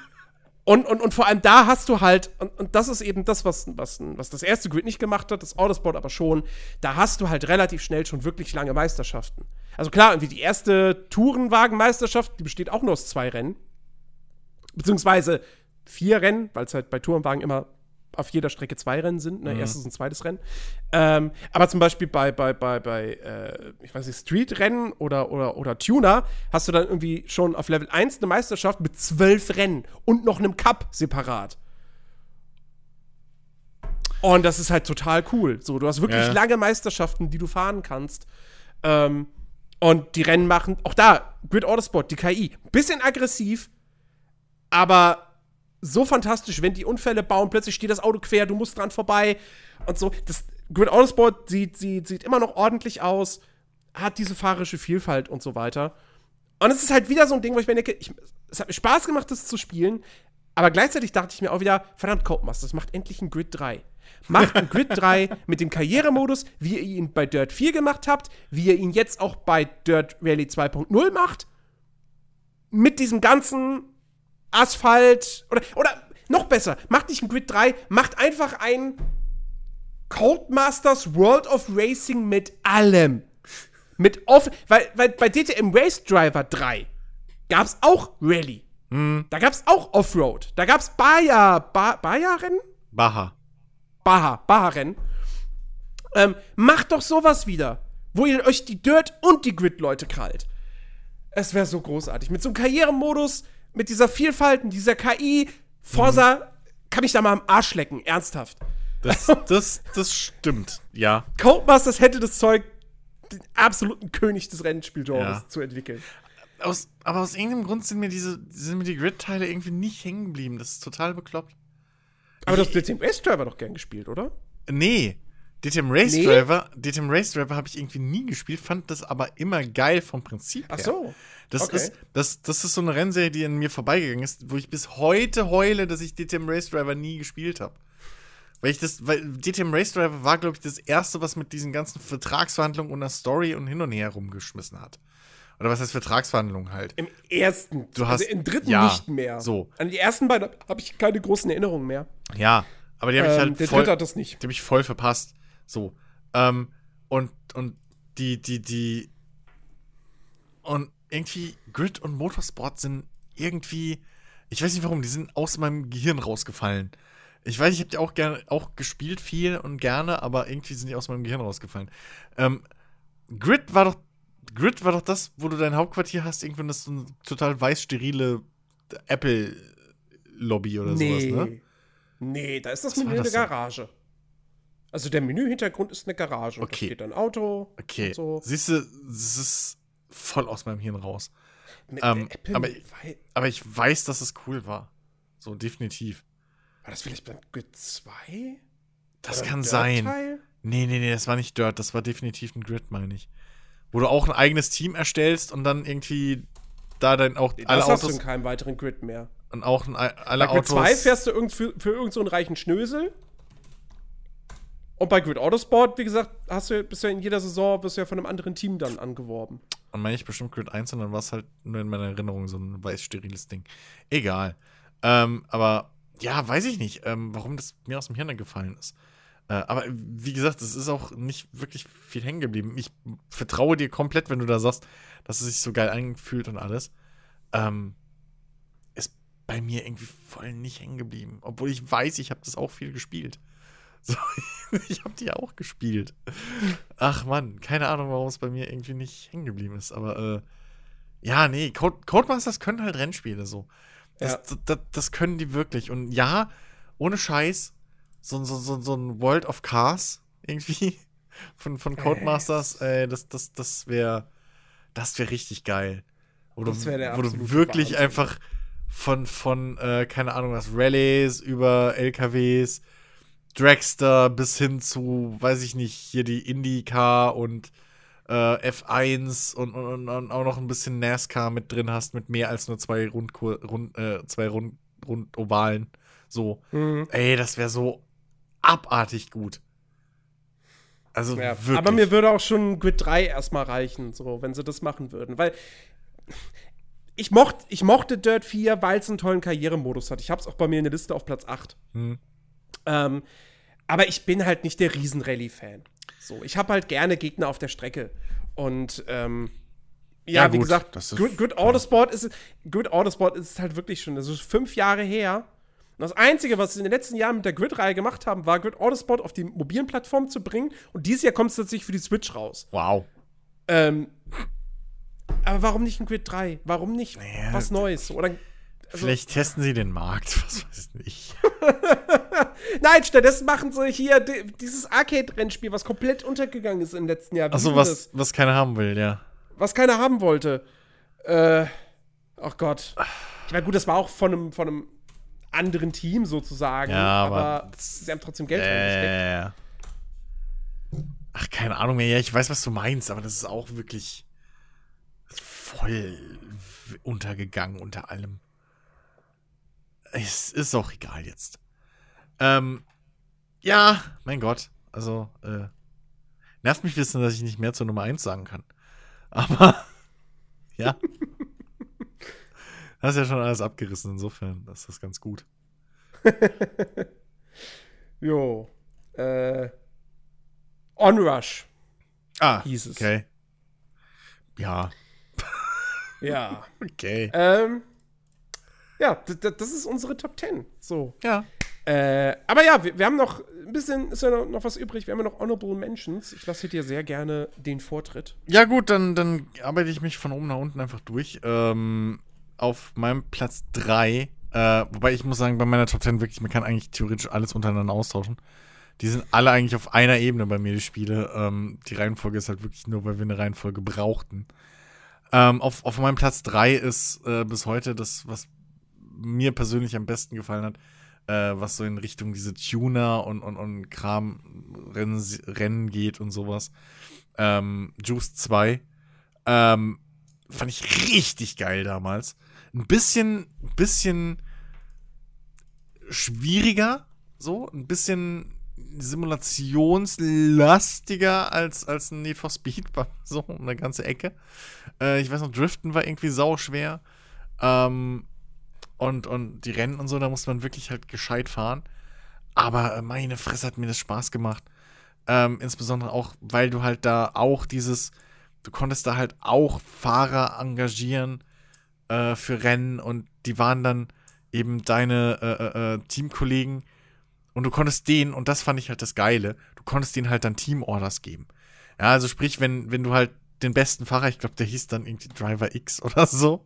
und, und, und vor allem da hast du halt, und, und das ist eben das, was, was, was das erste Grid nicht gemacht hat, das Autosport aber schon, da hast du halt relativ schnell schon wirklich lange Meisterschaften. Also klar, irgendwie die erste Tourenwagenmeisterschaft, die besteht auch nur aus zwei Rennen. Beziehungsweise vier Rennen, weil es halt bei Tourenwagen immer auf jeder Strecke zwei Rennen sind, ne? Mhm. erstes und zweites Rennen. Ähm, aber zum Beispiel bei, bei, bei, bei äh, ich weiß nicht, Street-Rennen oder, oder, oder Tuner hast du dann irgendwie schon auf Level 1 eine Meisterschaft mit zwölf Rennen und noch einem Cup separat. Und das ist halt total cool. So, du hast wirklich ja. lange Meisterschaften, die du fahren kannst. Ähm, und die Rennen machen, auch da, Grid Autosport, die KI, bisschen aggressiv, aber so fantastisch, wenn die Unfälle bauen, plötzlich steht das Auto quer, du musst dran vorbei und so. Das Grid Autosport sieht, sieht, sieht immer noch ordentlich aus, hat diese fahrische Vielfalt und so weiter. Und es ist halt wieder so ein Ding, wo ich mir denke, ich, es hat mir Spaß gemacht, das zu spielen, aber gleichzeitig dachte ich mir auch wieder, verdammt, Copemaster, das macht endlich ein Grid 3. Macht ein Grid 3 (laughs) mit dem Karrieremodus, wie ihr ihn bei Dirt 4 gemacht habt, wie ihr ihn jetzt auch bei Dirt Rally 2.0 macht. Mit diesem ganzen Asphalt oder, oder noch besser, macht nicht ein Grid 3, macht einfach ein Codemasters World of Racing mit allem. Mit off, weil, weil bei DTM Race Driver 3 gab es auch Rallye. Hm. Da gab es auch Offroad. Da gab es Baja, ba, Baja-Rennen? Baja. Baja, Baja-Rennen. Ähm, macht doch sowas wieder, wo ihr euch die Dirt und die Grid-Leute krallt. Es wäre so großartig. Mit so einem Karrieremodus, mit dieser Vielfalt, dieser KI, Forsa mhm. kann mich da mal am Arsch lecken, ernsthaft. Das, das, das stimmt, ja. Codemasters hätte das Zeug, den absoluten König des Rennspielgenres ja. zu entwickeln. Aus, aber aus irgendeinem Grund sind mir diese sind mir die Grid-Teile irgendwie nicht hängen geblieben. Das ist total bekloppt. Aber ich, du hast DTM Race Driver doch gern gespielt, oder? Nee. DTM Race nee? Driver, DTM Race Driver habe ich irgendwie nie gespielt, fand das aber immer geil vom Prinzip her. Ach so. Das, okay. ist, das, das ist so eine Rennserie, die an mir vorbeigegangen ist, wo ich bis heute heule, dass ich DTM Race Driver nie gespielt habe. Weil ich das, weil DTM Race Driver war, glaube ich, das erste, was mit diesen ganzen Vertragsverhandlungen und der Story und hin und her rumgeschmissen hat. Oder was heißt Vertragsverhandlungen halt? Im ersten. Du hast, also im dritten ja, nicht mehr. So. An die ersten beiden habe ich keine großen Erinnerungen mehr. Ja, aber die habe ich halt ähm, der voll. Dritte hat das nicht. Die habe ich voll verpasst. So. Ähm, und, und die, die, die. Und irgendwie Grid und Motorsport sind irgendwie, ich weiß nicht warum, die sind aus meinem Gehirn rausgefallen. Ich weiß, ich habe die auch gerne auch gespielt viel und gerne, aber irgendwie sind die aus meinem Gehirn rausgefallen. Ähm, Grid war doch Grid war doch das, wo du dein Hauptquartier hast, irgendwann das so eine total weiß sterile Apple Lobby oder nee. sowas, ne? Nee, da ist das Menü eine Garage. Also der Menü-Hintergrund ist eine Garage. Okay. da steht ein Auto. Okay. So. Siehst du, das ist voll aus meinem Hirn raus. Ähm, aber, aber, ich weiß, dass es cool war. So, definitiv. War das vielleicht beim Grid 2? Das Oder kann sein. Nee, nee, nee, das war nicht Dirt, das war definitiv ein Grid, meine ich. Wo du auch ein eigenes Team erstellst und dann irgendwie da dann auch nee, alle das Autos. hast du in keinem weiteren Grid mehr. Und auch ein, alle Bei Grid 2 fährst du irgend, für, für irgendeinen so reichen Schnösel. Und bei Grid Autosport, wie gesagt, hast du bisher in jeder Saison bist du ja von einem anderen Team dann angeworben. Und meine ich bestimmt Grid 1 und dann war es halt nur in meiner Erinnerung so ein weiß steriles Ding. Egal. Ähm, aber ja, weiß ich nicht, ähm, warum das mir aus dem Hirn gefallen ist. Äh, aber wie gesagt, es ist auch nicht wirklich viel hängen geblieben. Ich vertraue dir komplett, wenn du da sagst, dass es sich so geil anfühlt und alles. Ähm, ist bei mir irgendwie voll nicht hängen geblieben. Obwohl ich weiß, ich habe das auch viel gespielt. (laughs) So, ich habe die ja auch gespielt. Ach Mann, keine Ahnung, warum es bei mir irgendwie nicht hängen geblieben ist. Aber äh, ja, nee, Code, Codemasters können halt Rennspiele so. Das, ja. das, das, das, können die wirklich. Und ja, ohne Scheiß, so, so, so, so ein World of Cars irgendwie (laughs) von, von Codemasters, äh. ey, das, das, das wäre das wäre richtig geil. Wo das du, wo du wirklich Wahnsinn. einfach von, von äh, keine Ahnung was, Rallyes über LKWs Dragster bis hin zu, weiß ich nicht, hier die IndyCar und äh, F1 und, und, und, auch noch ein bisschen NASCAR mit drin hast, mit mehr als nur zwei Rundkur Rund, äh, zwei Rund, Rundovalen. So. Mhm. Ey, das wäre so abartig gut. Also Ja, wirklich. aber mir würde auch schon Grid 3 erstmal reichen, so, wenn sie das machen würden. Weil ich, mocht, ich mochte Dirt 4, weil es einen tollen Karrieremodus hat. Ich habe es auch bei mir in der Liste auf Platz 8. Hm. Ähm, aber ich bin halt nicht der Riesen-Rallye-Fan. So, ich habe halt gerne Gegner auf der Strecke. Und ähm, ja, Ja, wie gut, gesagt, das ist- Good, Good Autosport ist Good Autosport ist halt wirklich schon, das ist fünf Jahre her. Und das Einzige, was sie in den letzten Jahren mit der Grid-Reihe gemacht haben, war Grid Autosport auf die mobilen Plattformen zu bringen. Und dieses Jahr kommt es tatsächlich für die Switch raus. Wow. Ähm, aber warum nicht ein Grid 3? Warum nicht Naja, was Neues? Oder, also, Vielleicht testen sie den Markt, (laughs) was weiß ich. (laughs) nein, stattdessen machen sie hier di dieses Arcade-Rennspiel, was komplett untergegangen ist im letzten Jahr. Achso, was, das? was keiner haben will, ja. was keiner haben wollte. Äh, ach Gott. Ich meine, gut, das war auch von einem, von einem anderen Team sozusagen. Ja, aber, aber sie haben trotzdem Geld reingesteckt. Äh. Ach, keine Ahnung mehr. Ja, ich weiß, was du meinst, aber das ist auch wirklich voll untergegangen unter allem. Es ist auch egal jetzt. Ähm, ja, mein Gott. Also, äh, nervt mich wissen, dass ich nicht mehr zur Nummer 1 sagen kann. Aber, (laughs) ja. Hast ja schon alles abgerissen, insofern ist das ganz gut. (laughs) Jo. Äh, Onrush Ah, hieß es. okay. Ja, Ja. (laughs) okay. ähm, ja, das ist unsere Top 10. So. Ja. Äh, aber ja, wir, wir haben noch ein bisschen, ist ja noch, noch was übrig. Wir haben ja noch Honorable Mentions. Ich lasse dir sehr gerne den Vortritt. Ja, gut, dann, dann arbeite ich mich von oben nach unten einfach durch. Ähm, auf meinem Platz 3, äh, wobei ich muss sagen, bei meiner Top 10 wirklich, man kann eigentlich theoretisch alles untereinander austauschen. Die sind alle eigentlich auf einer Ebene bei mir, die Spiele. Ähm, die Reihenfolge ist halt wirklich nur, weil wir eine Reihenfolge brauchten. Ähm, auf, auf meinem Platz 3 ist äh, bis heute das, was mir persönlich am besten gefallen hat, äh, was so in Richtung diese Tuner und, und, und Kram Rennen, geht und sowas. Ähm, Juice 2. Ähm, fand ich richtig geil damals. Ein bisschen, bisschen schwieriger, so, ein bisschen simulationslastiger als, als ein Need for Speed, (laughs) so eine ganze Ecke. Äh, ich weiß noch, Driften war irgendwie sau schwer. Ähm, und, und die Rennen und so, da musste man wirklich halt gescheit fahren. Aber äh, meine Fresse hat mir das Spaß gemacht. Ähm, insbesondere auch, weil du halt da auch dieses, du konntest da halt auch Fahrer engagieren äh, für Rennen und die waren dann eben deine äh, äh, Teamkollegen und du konntest denen, und das fand ich halt das Geile, du konntest denen halt dann Teamorders geben. Ja, also sprich, wenn, wenn du halt den besten Fahrer, ich glaube, der hieß dann irgendwie Driver X (laughs) oder so,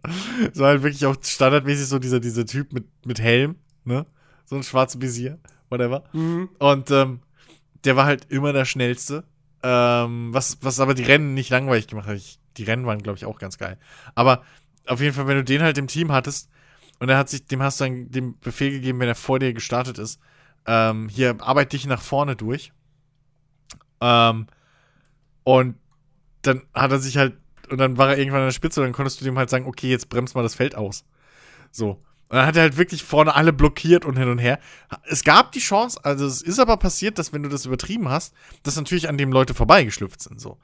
so halt wirklich auch standardmäßig so dieser, dieser Typ mit, mit Helm, ne? So ein schwarzes Visier, whatever. Und ähm, der war halt immer der Schnellste. Ähm, was, was aber die Rennen nicht langweilig gemacht hat. Ich, die Rennen waren, glaube ich, auch ganz geil. Aber auf jeden Fall, wenn du den halt im Team hattest und er hat sich, dem hast du dann den Befehl gegeben, wenn er vor dir gestartet ist, ähm, hier arbeite dich nach vorne durch. Ähm, und dann hat er sich halt, und dann war er irgendwann an der Spitze und dann konntest du dem halt sagen, okay, jetzt bremst mal das Feld aus. So. Und dann hat er halt wirklich vorne alle blockiert und hin und her. Es gab die Chance, also es ist aber passiert, dass wenn du das übertrieben hast, dass natürlich an dem Leute vorbeigeschlüpft sind, so.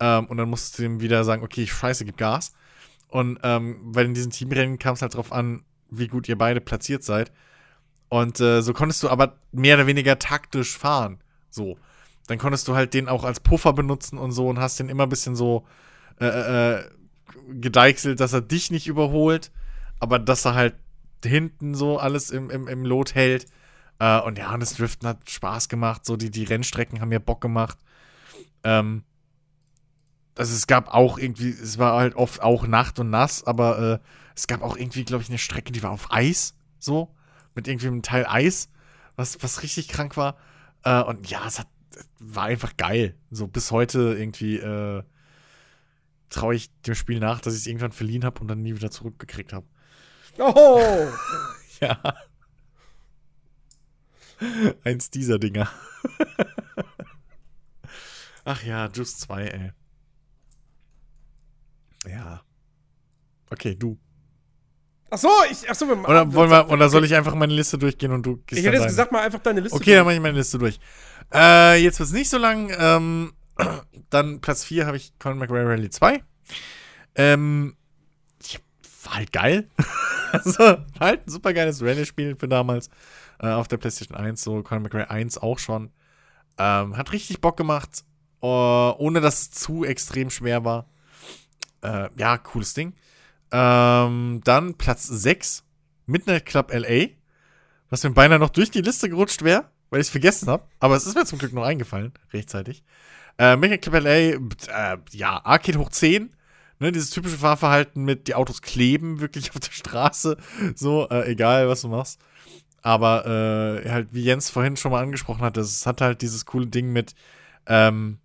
Ähm, und dann musst du dem wieder sagen, okay, scheiße, gib Gas. Und ähm, weil in diesen Teamrennen kam es halt drauf an, wie gut ihr beide platziert seid. Und äh, so konntest du aber mehr oder weniger taktisch fahren. So. Dann konntest du halt den auch als Puffer benutzen und so und hast den immer ein bisschen so äh, äh, gedeichselt, dass er dich nicht überholt, aber dass er halt hinten so alles im, im, im Lot hält. Äh, und ja, und das Driften hat Spaß gemacht. So, die, die Rennstrecken haben mir Bock gemacht. Ähm, also es gab auch irgendwie, es war halt oft auch Nacht und nass, aber äh, es gab auch irgendwie, glaube ich, eine Strecke, die war auf Eis, so, mit irgendwie einem Teil Eis, was, was richtig krank war. Äh, und ja, es hat, war einfach geil. So bis heute irgendwie äh, traue ich dem Spiel nach, dass ich es irgendwann verliehen habe und dann nie wieder zurückgekriegt habe. Oh! (laughs) Ja. Eins dieser Dinger. (laughs) Ach ja, Juice 2, ey. Ja. Okay, du. Ach so, ich, ach so, wir Oder, wollen wir, oder soll ich einfach meine Liste durchgehen und du Ich hätte jetzt gesagt, mal einfach deine Liste. Okay, dann mache ich meine Liste durch. Äh, jetzt wird es nicht so lang. Ähm, (clears throat) dann Platz 4 habe ich Colin McRae Rally 2. Ähm, war halt geil. (laughs) also, halt ein super geiles Rallye-Spiel für damals. Äh, auf der PlayStation 1, so Colin McRae 1 auch schon. Ähm, hat richtig Bock gemacht, uh, ohne dass es zu extrem schwer war. Äh, ja, cooles Ding. Ähm, dann Platz 6, Midnight Club LA. Was mir beinahe noch durch die Liste gerutscht wäre, weil ich es vergessen habe. Aber es ist mir zum Glück noch eingefallen, rechtzeitig. Äh, Midnight Club LA, äh, ja, Arcade hoch 10. Ne, dieses typische Fahrverhalten mit die Autos kleben wirklich (laughs) auf der Straße. So, äh, egal was du machst. Aber äh, halt, wie Jens vorhin schon mal angesprochen hat, es hat halt dieses coole Ding mit, ähm,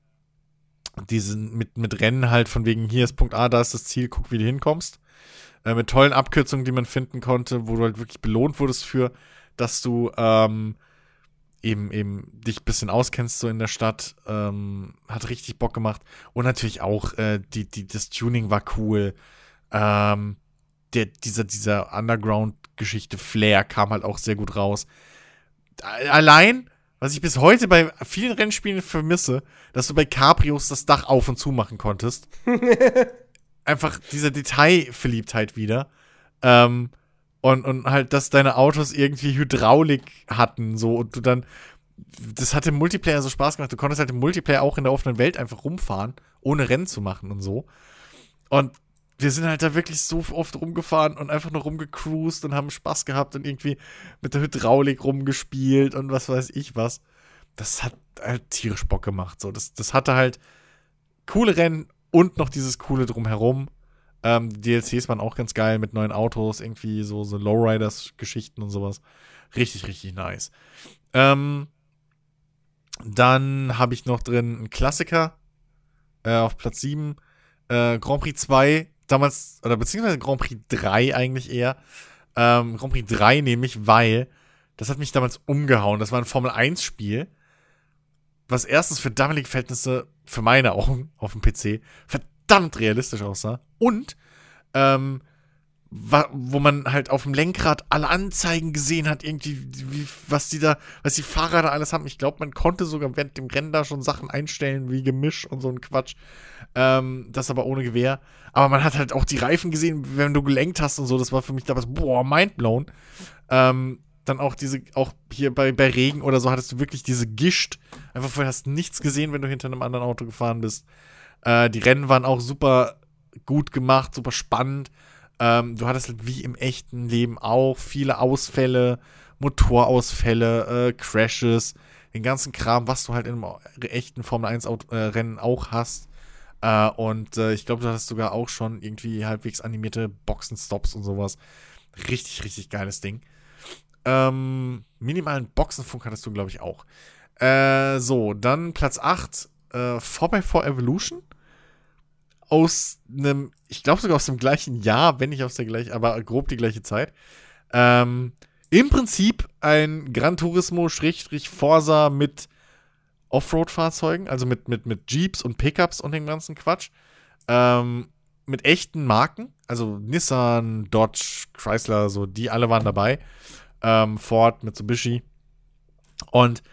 diesen, mit, mit Rennen halt von wegen, hier ist Punkt A, da ist das Ziel, guck, wie du hinkommst. Äh, mit tollen Abkürzungen, die man finden konnte, wo du halt wirklich belohnt wurdest für, dass du ähm, eben, eben dich ein bisschen auskennst so in der Stadt. Ähm, hat richtig Bock gemacht. Und natürlich auch, äh, die, die, das Tuning war cool. Ähm, der, dieser, dieser Underground-Geschichte Flair kam halt auch sehr gut raus. Allein, was ich bis heute bei vielen Rennspielen vermisse, dass du bei Cabrios das Dach auf und zu machen konntest. (laughs) Einfach diese Detailverliebtheit wieder. Ähm, und, und halt, dass deine Autos irgendwie Hydraulik hatten, so, und du dann, das hat im Multiplayer so Spaß gemacht. Du konntest halt im Multiplayer auch in der offenen Welt einfach rumfahren, ohne Rennen zu machen und so. Und wir sind halt da wirklich so oft rumgefahren und einfach nur rumgecruised und haben Spaß gehabt und irgendwie mit der Hydraulik rumgespielt und was weiß ich was. Das hat halt tierisch Bock gemacht. So, das, das hatte halt coole Rennen und noch dieses coole drumherum. Ähm, die DLCs waren auch ganz geil mit neuen Autos, irgendwie so, so Lowriders-Geschichten und sowas. Richtig, richtig nice. Ähm, dann habe ich noch drin einen Klassiker äh, auf Platz 7. Äh, Grand Prix 2 damals, oder beziehungsweise Grand Prix 3 eigentlich eher. Ähm, Grand Prix 3 nämlich, weil das hat mich damals umgehauen. Das war ein Formel 1-Spiel, was erstens für damalige Verhältnisse, für meine Augen (laughs) auf dem PC, verdammt realistisch aussah. Und ähm, wo man halt auf dem Lenkrad alle Anzeigen gesehen hat, irgendwie, wie, was die da, was die Fahrer da alles haben. Ich glaube, man konnte sogar während dem Rennen da schon Sachen einstellen, wie Gemisch und so ein Quatsch. Ähm, das aber ohne Gewehr. Aber man hat halt auch die Reifen gesehen, wenn du gelenkt hast und so. Das war für mich damals, boah, mindblown. Ähm, dann auch diese, auch hier bei, bei Regen oder so hattest du wirklich diese Gischt. Einfach vorher hast du nichts gesehen, wenn du hinter einem anderen Auto gefahren bist. Äh, die Rennen waren auch super gut gemacht, super spannend. Ähm, du hattest halt wie im echten Leben auch viele Ausfälle, Motorausfälle, äh, Crashes, den ganzen Kram, was du halt in einem echten Formel 1 Auto, äh, Rennen auch hast. Äh, und äh, ich glaube, du hattest sogar auch schon irgendwie halbwegs animierte Boxenstops und sowas. Richtig, richtig geiles Ding. Ähm, minimalen Boxenfunk hattest du, glaube ich, auch. Äh, so, dann Platz 8, äh, 4x4 Evolution aus einem, ich glaube sogar aus dem gleichen Jahr, wenn nicht aus der gleichen, aber grob die gleiche Zeit. Ähm, Im Prinzip ein Gran Turismo-Forsa mit Offroad-Fahrzeugen, also mit, mit, mit Jeeps und Pickups und dem ganzen Quatsch. Ähm, mit echten Marken, also Nissan, Dodge, Chrysler, so, die alle waren dabei. Ähm, Ford, Mitsubishi. Und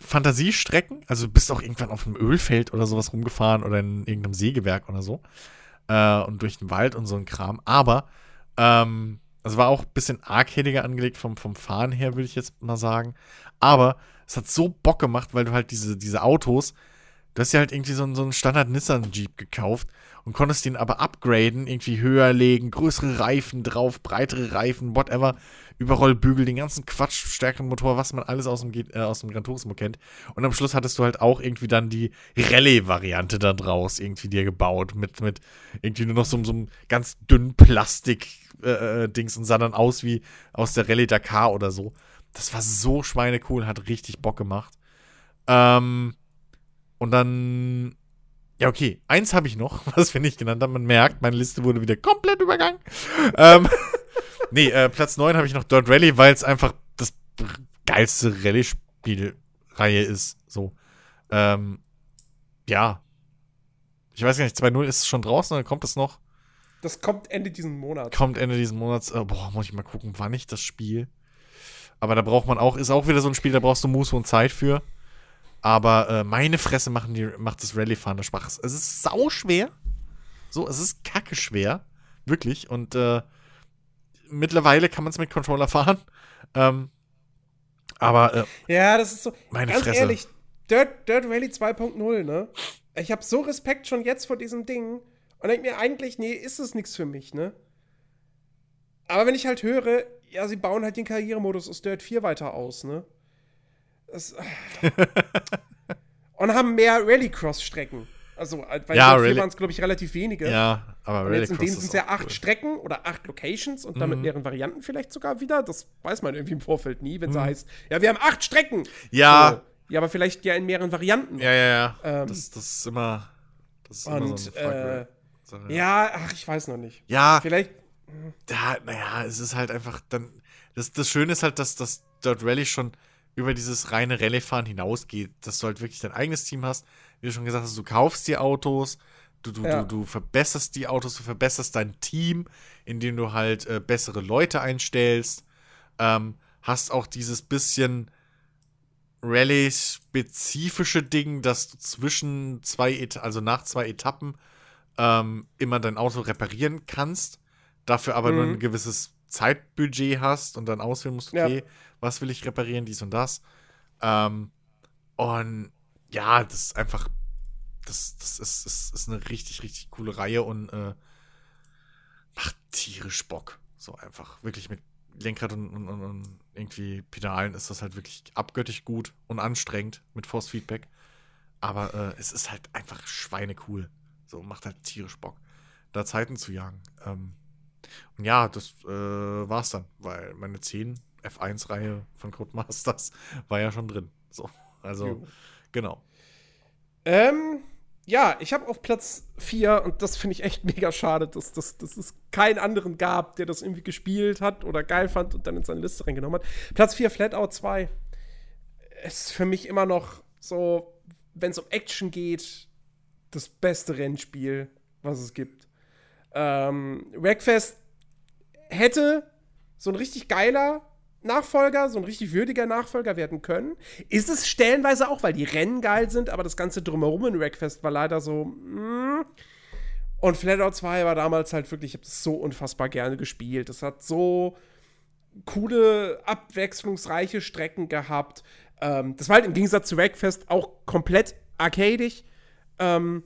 Fantasiestrecken. Also du bist auch irgendwann auf einem Ölfeld oder sowas rumgefahren oder in irgendeinem Sägewerk oder so. Äh, und durch den Wald und so ein Kram. Aber ähm, es war auch ein bisschen arcadiger angelegt vom, vom Fahren her, würde ich jetzt mal sagen. Aber es hat so Bock gemacht, weil du halt diese, diese Autos, du hast ja halt irgendwie so, so einen Standard Nissan Jeep gekauft und konntest den aber upgraden, irgendwie höher legen, größere Reifen drauf, breitere Reifen, whatever. Überrollbügel, den ganzen Quatsch, stärkeren Motor, was man alles aus dem, äh, aus dem Gran Turismo kennt. Und am Schluss hattest du halt auch irgendwie dann die Rallye-Variante da draus irgendwie dir gebaut. Mit, mit irgendwie nur noch so, so einem ganz dünnen Plastik-Dings äh, äh und sah dann aus wie aus der Rallye Dakar oder so. Das war so schweinecool, hat richtig Bock gemacht. Ähm, und dann ja, okay. Eins habe ich noch, (laughs) was wir nicht genannt haben. Man merkt, meine Liste wurde wieder komplett übergangen. ähm, (laughs) nee, äh, Platz 9 habe ich noch Dirt Rally, weil es einfach das geilste Rallye-Spielreihe ist. So. Ähm, ja. Ich weiß gar nicht, 2.0 ist es schon draußen oder kommt es noch? Das kommt Ende diesen Monats. Kommt Ende diesen Monats. Äh, boah, muss ich mal gucken, wann ich das Spiel. Aber da braucht man auch, ist auch wieder so ein Spiel, da brauchst du Muße und Zeit für. Aber äh, meine Fresse machen die, macht das Rallye-Fahren Spaß. Es ist sau schwer. So, es ist kacke schwer. Wirklich. Und äh, mittlerweile kann man es mit Controller fahren. Ähm, aber äh, ja, das ist so. Meine ganz Fresse. ehrlich, Dirt, Dirt Rally 2.0, ne? Ich habe so Respekt schon jetzt vor diesem Ding und denke mir eigentlich, nee, ist es nichts für mich, ne? Aber wenn ich halt höre, ja, sie bauen halt den Karrieremodus aus Dirt 4 weiter aus, ne? Das, und haben mehr Rallycross-Strecken. Also, äh, bei Ja, Dirt 4 Rally- waren es, glaube ich, relativ wenige. ja, aber Und jetzt in Rallycross denen sind es ja acht cool. Strecken oder acht Locations und dann mit mehreren Varianten vielleicht sogar wieder. Das weiß man irgendwie im Vorfeld nie, wenn es heißt, ja, wir haben acht Strecken. Ja. So. Ja, aber vielleicht ja in mehreren Varianten. Ja, ja, ja. Ähm, das, das ist immer. Das ist immer und, so eine äh, Sache. Ja, ach, ich weiß noch nicht. ja, Vielleicht, da, naja, es ist halt einfach dann. Das, das Schöne ist halt, dass das Dirt Rally schon über dieses reine Rallye-Fahren hinausgeht, dass du halt wirklich dein eigenes Team hast. Wie du schon gesagt hast, du kaufst die Autos, du, du, Ja. du, du verbesserst die Autos, du verbesserst dein Team, indem du halt äh, bessere Leute einstellst. Ähm, hast auch dieses bisschen Rallye-spezifische Ding, dass du zwischen zwei, Et also nach zwei Etappen ähm, immer dein Auto reparieren kannst, dafür aber nur Mhm. ein gewisses Zeitbudget hast und dann auswählen musst, Ja. okay, was will ich reparieren, dies und das. Ähm, und ja, das ist einfach, das, das ist, ist, ist eine richtig, richtig coole Reihe und äh, macht tierisch Bock. So einfach, wirklich mit Lenkrad und, und, und, und irgendwie Pedalen ist das halt wirklich abgöttisch gut und anstrengend mit Force Feedback. Aber äh, es ist halt einfach schweinecool. So, macht halt tierisch Bock, da Zeiten zu jagen. Ähm, und ja, das äh, war's dann, weil meine 10 F1-Reihe von Codemasters (laughs) war ja schon drin. So, also, Jo. genau. ähm, ja, ich habe auf Platz 4 und das finde ich echt (laughs) mega schade, dass, dass, dass es keinen anderen gab, der das irgendwie gespielt hat oder geil fand und dann in seine Liste reingenommen hat. Platz 4, Flatout 2. Ist für mich immer noch so, wenn es um Action geht, das beste Rennspiel, was es gibt. Ähm, Wreckfest hätte so ein richtig geiler Nachfolger, so ein richtig würdiger Nachfolger werden können. Ist es stellenweise auch, weil die Rennen geil sind, aber das ganze Drumherum in Wreckfest war leider so. mm. Und Flatout 2 war damals halt wirklich, ich habe das so unfassbar gerne gespielt. Das hat so coole, abwechslungsreiche Strecken gehabt. Ähm, das war halt im Gegensatz zu Wreckfest auch komplett arcadisch. Ähm,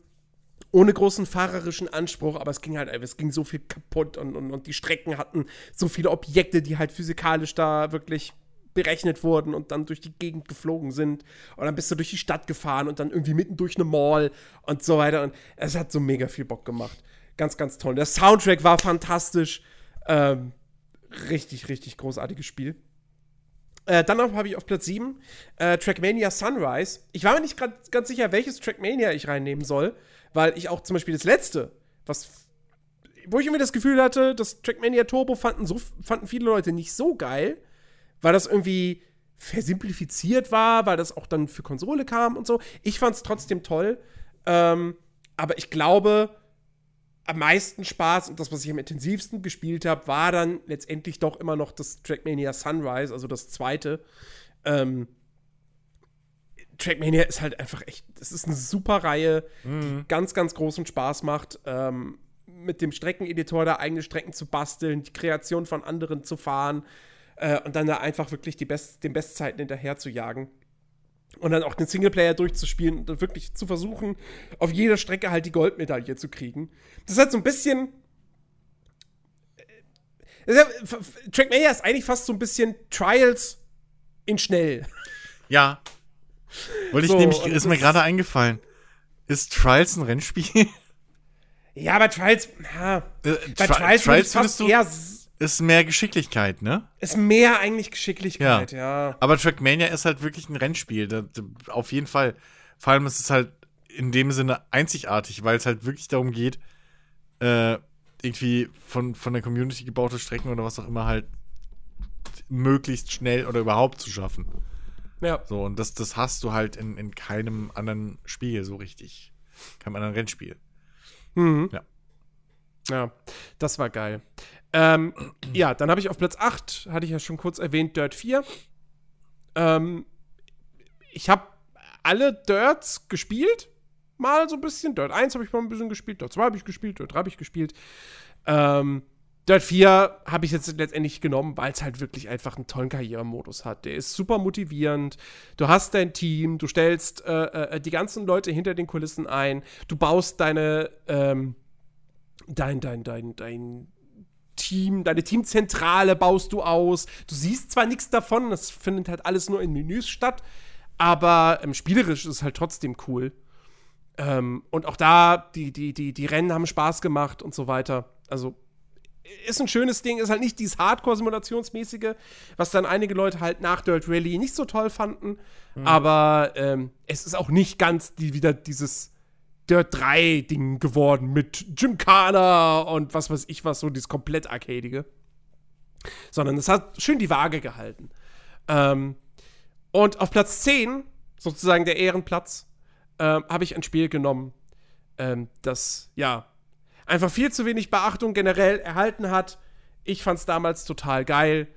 ohne großen fahrerischen Anspruch, aber es ging halt, es ging so viel kaputt und, und, und die Strecken hatten so viele Objekte, die halt physikalisch da wirklich berechnet wurden und dann durch die Gegend geflogen sind. Und dann bist du durch die Stadt gefahren und dann irgendwie mitten durch eine Mall und so weiter. Und es hat so mega viel Bock gemacht. Ganz, ganz toll. Der Soundtrack war fantastisch. Ähm, richtig, richtig großartiges Spiel. Äh, dann habe ich auf Platz 7 äh, Trackmania Sunrise. Ich war mir nicht grad, ganz sicher, welches Trackmania ich reinnehmen soll, weil ich auch zum Beispiel das letzte, was, wo ich irgendwie das Gefühl hatte, das Trackmania Turbo fanden, so, fanden viele Leute nicht so geil, weil das irgendwie versimplifiziert war, weil das auch dann für Konsole kam und so. Ich fand es trotzdem toll. Ähm, aber ich glaube, am meisten Spaß und das, was ich am intensivsten gespielt habe, war dann letztendlich doch immer noch das Trackmania Sunrise, also das zweite. Ähm, Trackmania ist halt einfach echt, es ist eine super Reihe, die ganz, ganz großen Spaß macht, ähm, mit dem Streckeneditor da eigene Strecken zu basteln, die Kreation von anderen zu fahren äh, und dann da einfach wirklich die Best den Bestzeiten hinterher zu jagen. Und dann auch den Singleplayer durchzuspielen und dann wirklich zu versuchen, auf jeder Strecke halt die Goldmedaille zu kriegen. Das ist halt so ein bisschen. äh, F- Trackmania ist eigentlich fast so ein bisschen Trials in schnell. Ja. Wollte ich So, nämlich, und ist mir gerade eingefallen. Ist Trials ein Rennspiel? (laughs) Ja, bei Trials. Ja, Äh, bei Tri- Trials, ich findest fast du, eher. ist mehr Geschicklichkeit, ne? Ist mehr eigentlich Geschicklichkeit, ja. Aber Trackmania ist halt wirklich ein Rennspiel. Da, da, auf jeden Fall. Vor allem ist es halt in dem Sinne einzigartig, weil es halt wirklich darum geht, äh, irgendwie von, von der Community gebaute Strecken oder was auch immer halt möglichst schnell oder überhaupt zu schaffen. Ja. So, und das, das hast du halt in, in keinem anderen Spiel so richtig. Keinem anderen Rennspiel. Mhm. Ja. Ja, das war geil. Ähm, ja, dann habe ich auf Platz 8, hatte ich ja schon kurz erwähnt, Dirt 4. Ähm, ich habe alle Dirts gespielt. Mal so ein bisschen. Dirt 1 habe ich mal ein bisschen gespielt, Dirt 2 habe ich gespielt, Dirt 3 habe ich gespielt. Ähm, Dirt 4 habe ich jetzt letztendlich genommen, weil es halt wirklich einfach einen tollen Karrieremodus hat. Der ist super motivierend. Du hast dein Team, du stellst äh, äh, die ganzen Leute hinter den Kulissen ein, du baust deine, ähm, dein, dein, dein, dein Team, deine Teamzentrale baust du aus. Du siehst zwar nichts davon, das findet halt alles nur in Menüs statt, aber ähm, spielerisch ist es halt trotzdem cool. Ähm, und auch da, die, die, die, die Rennen haben Spaß gemacht und so weiter. Also ist ein schönes Ding, ist halt nicht dieses Hardcore-Simulationsmäßige, was dann einige Leute halt nach Dirt Rally nicht so toll fanden. Mhm. Aber ähm, es ist auch nicht ganz die, wieder dieses Dirt 3-Ding geworden mit Gymkhana und was weiß ich was, so dieses komplett Arcadige. Sondern es hat schön die Waage gehalten. Ähm, und auf Platz 10, sozusagen der Ehrenplatz, ähm, habe ich ein Spiel genommen, ähm, das, ja, einfach viel zu wenig Beachtung generell erhalten hat. Ich fand es damals total geil.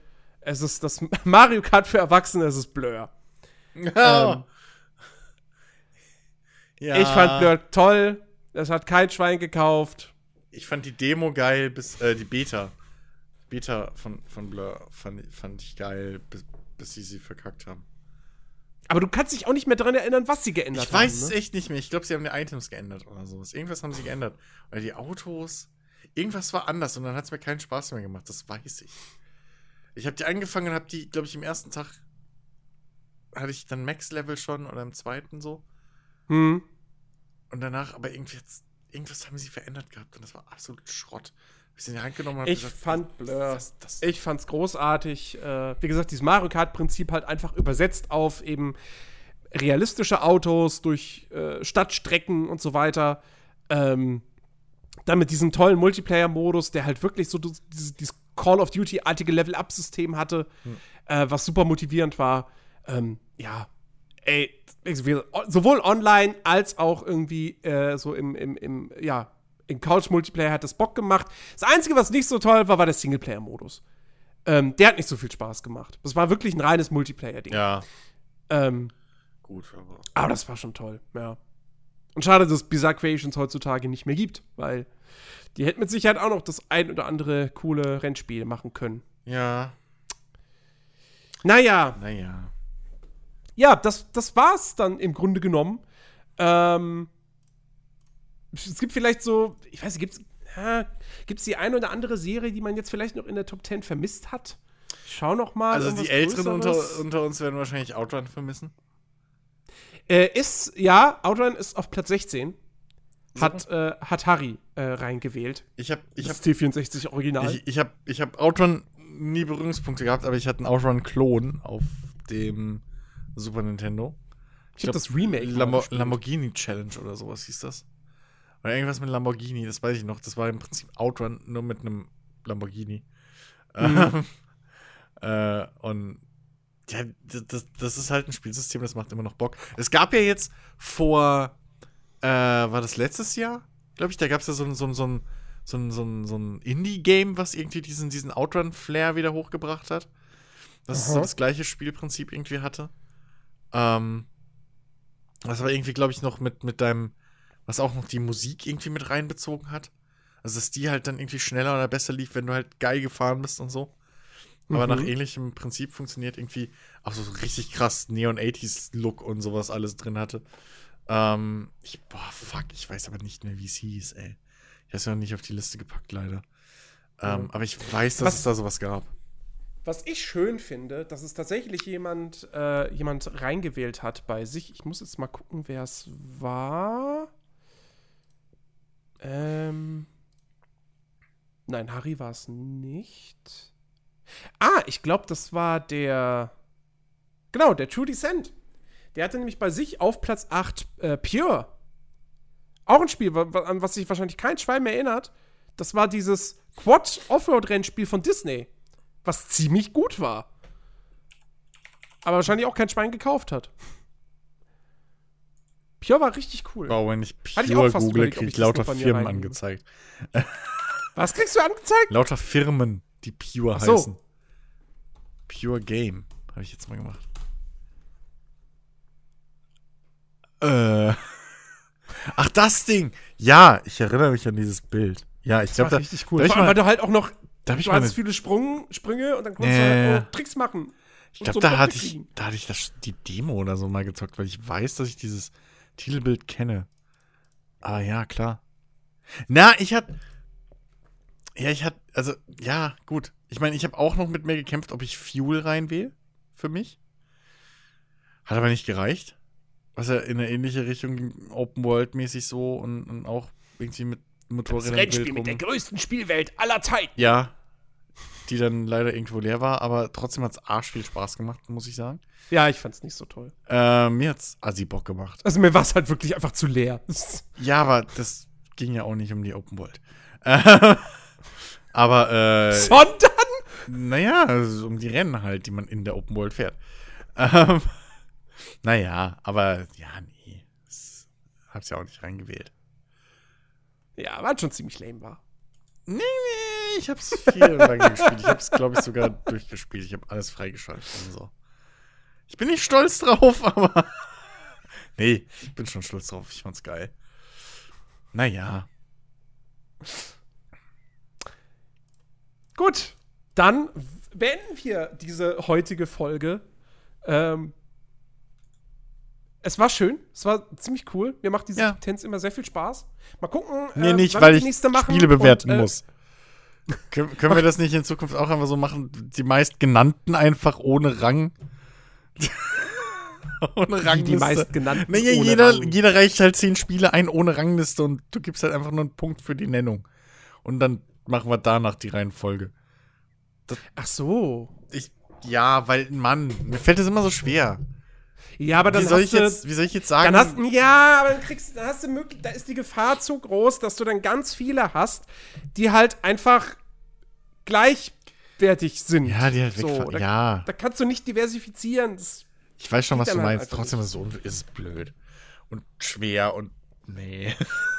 Es ist das (laughs) Mario Kart für Erwachsene, es ist Blur. (laughs) Oh. Ähm, ja. Ich fand Blur toll. Es hat kein Schwein gekauft. Ich fand die Demo geil, bis äh, die Beta. Beta von, von Blur fand, fand ich geil, bis, bis sie sie verkackt haben. Aber du kannst dich auch nicht mehr daran erinnern, was sie geändert ich haben. Ich weiß es ne? echt nicht mehr. Ich glaube, sie haben die Items geändert oder sowas. Irgendwas haben sie geändert. Oder die Autos. Irgendwas war anders und dann hat es mir keinen Spaß mehr gemacht. Das weiß ich. Ich habe die angefangen und habe die, glaube ich, im ersten Tag hatte ich dann Max-Level schon oder im zweiten so. Hm. Und danach, aber irgendwie jetzt, irgendwas haben sie verändert gehabt und das war absolut Schrott ich in die Hand genommen habe. Ich gesagt, fand Blur. Das, das ich fand's großartig. Äh, wie gesagt, dieses Mario Kart-Prinzip halt einfach übersetzt auf eben realistische Autos durch äh, Stadtstrecken und so weiter. Ähm, dann mit diesem tollen Multiplayer-Modus, der halt wirklich so dieses, dieses Call of Duty-artige Level-Up-System hatte, hm. äh, was super motivierend war. Ähm, ja, ey, sowohl online als auch irgendwie äh, so im, im, im, ja, in Couch-Multiplayer hat das Bock gemacht. Das Einzige, was nicht so toll war, war der Singleplayer-Modus. Ähm, der hat nicht so viel Spaß gemacht. Das war wirklich ein reines Multiplayer-Ding. Ja. Ähm, Gut, aber. Aber das war schon toll, ja. Und schade, dass es Bizarre Creations heutzutage nicht mehr gibt, weil die hätten mit Sicherheit auch noch das ein oder andere coole Rennspiel machen können. Ja. Naja. Naja. Ja, das, das war's dann im Grunde genommen. Ähm, es gibt vielleicht so, ich weiß nicht, gibt es ja, gibt's die eine oder andere Serie, die man jetzt vielleicht noch in der Top 10 vermisst hat? Schau noch mal. Also die Älteren unter, unter, uns werden wahrscheinlich Outrun vermissen. Äh, ist, ja, Outrun ist auf Platz 16. Hat, äh, hat Harry äh, reingewählt. Ich habe ich das hab, T64 Original. Ich, ich habe ich hab Outrun nie Berührungspunkte gehabt, aber ich hatte einen Outrun-Klon auf dem Super Nintendo. Ich, ich habe das Remake. Lambo Lamborghini Challenge oder sowas hieß das. Oder irgendwas mit Lamborghini, das weiß ich noch. Das war im Prinzip Outrun, nur mit einem Lamborghini. Mhm. (laughs) äh, und ja, das, das ist halt ein Spielsystem, das macht immer noch Bock. Es gab ja jetzt vor, äh, war das letztes Jahr? Glaube ich, da gab es ja so, so, so ein so ein, so ein, so ein Indie-Game, was irgendwie diesen, diesen Outrun-Flair wieder hochgebracht hat. Das so das gleiche Spielprinzip irgendwie hatte. Ähm, das war irgendwie, glaube ich, noch mit, mit deinem, was auch noch die Musik irgendwie mit reinbezogen hat. Also, dass die halt dann irgendwie schneller oder besser lief, wenn du halt geil gefahren bist und so. Aber mhm. nach ähnlichem Prinzip funktioniert irgendwie auch so richtig krass Neon 80s Look und sowas alles drin hatte. Ähm, ich, boah, fuck, ich weiß aber nicht mehr, wie es hieß, ey. Ich habe es ja noch nicht auf die Liste gepackt, leider. Ähm, mhm. Aber ich weiß, dass was, es da sowas gab. Was ich schön finde, dass es tatsächlich jemand, äh, jemand reingewählt hat bei sich. Ich muss jetzt mal gucken, wer es war. Ähm. Nein, Harry war es nicht. Ah, ich glaube, das war der. Genau, der True Descent. Der hatte nämlich bei sich auf Platz 8 äh, Pure. Auch ein Spiel, an was sich wahrscheinlich kein Schwein mehr erinnert. Das war dieses Quad-Offroad-Rennspiel von Disney. Was ziemlich gut war. Aber wahrscheinlich auch kein Schwein gekauft hat. Pure war richtig cool. Wow, wenn ich Pure ich google, kriege ich lauter Firmen angezeigt. (laughs) Was kriegst du angezeigt? Lauter Firmen, die Pure so. heißen. Pure Game. Habe ich jetzt mal gemacht. Äh. (laughs) Ach, das Ding. Ja, ich erinnere mich an dieses Bild. Ja, ich Das glaube, war da, richtig cool. da hab ich Vor allem, weil du halt auch noch, da ich du mal hattest eine, viele Sprung, Sprünge und dann konntest Ja, du halt Tricks machen. Ich glaube, so da hatte ich, da hatte ich das, die Demo oder so mal gezockt, weil ich weiß, dass ich dieses Titelbild kenne. Ah ja, klar. Na, ich hatte, ja, ich hatte, also ja, gut. Ich meine, ich habe auch noch mit mir gekämpft, ob ich Fuel reinwähle für mich. Hat aber nicht gereicht. Was ja in eine ähnliche Richtung Open World mäßig so und, und auch irgendwie mit Motorrädern. wild rum. größten Spielwelt aller Zeiten. Ja, die dann leider irgendwo leer war, aber trotzdem hat's arsch viel Spaß gemacht, muss ich sagen. Ja, ich fand's nicht so toll. Äh, mir hat's assi Bock gemacht. Also mir war es halt wirklich einfach zu leer. (laughs) Ja, aber das ging ja auch nicht um die Open World. Äh, (laughs) aber, äh, Sondern? naja, also um die Rennen halt, die man in der Open World fährt. Ähm, (laughs) naja, aber, ja, nee. Das hab's ja auch nicht reingewählt. Ja, war schon ziemlich lame war. Nee, nee, ich hab's viel lange gespielt. Ich hab's, glaube ich, sogar durchgespielt. Ich habe alles freigeschaltet und so. Ich bin nicht stolz drauf, (laughs) aber. nee, ich bin schon stolz drauf. Ich fand's geil. Naja. Gut, dann beenden wir diese heutige Folge. Ähm, es war schön, es war ziemlich cool. Mir macht diese Ja. Tens immer sehr viel Spaß. Mal gucken, Nee, äh, nicht, weil ich die nächste machen Spiele bewerten und, äh, muss. Können, können wir das nicht in Zukunft auch einfach so machen? Die meistgenannten einfach ohne Rang? (laughs) ohne Rangliste. die meistgenannten. Ohne jeder, Rang. jeder reicht halt zehn Spiele ein ohne Rangliste und du gibst halt einfach nur einen Punkt für die Nennung. Und dann machen wir danach die Reihenfolge. Ach so. Ich, ja, weil, Mann, mir fällt das immer so schwer. Ja, aber dann Wie soll, hast ich du, jetzt, wie soll ich jetzt sagen? Dann hast ja, aber dann kriegst, dann hast du möglich, da ist die Gefahr zu groß, dass du dann ganz viele hast, die halt einfach gleichwertig sind. ja, die halt so, da, ja, da kannst du nicht diversifizieren. Das, ich weiß schon, was du halt meinst. einfach Trotzdem ist es, ist es blöd. Und schwer und. Nee.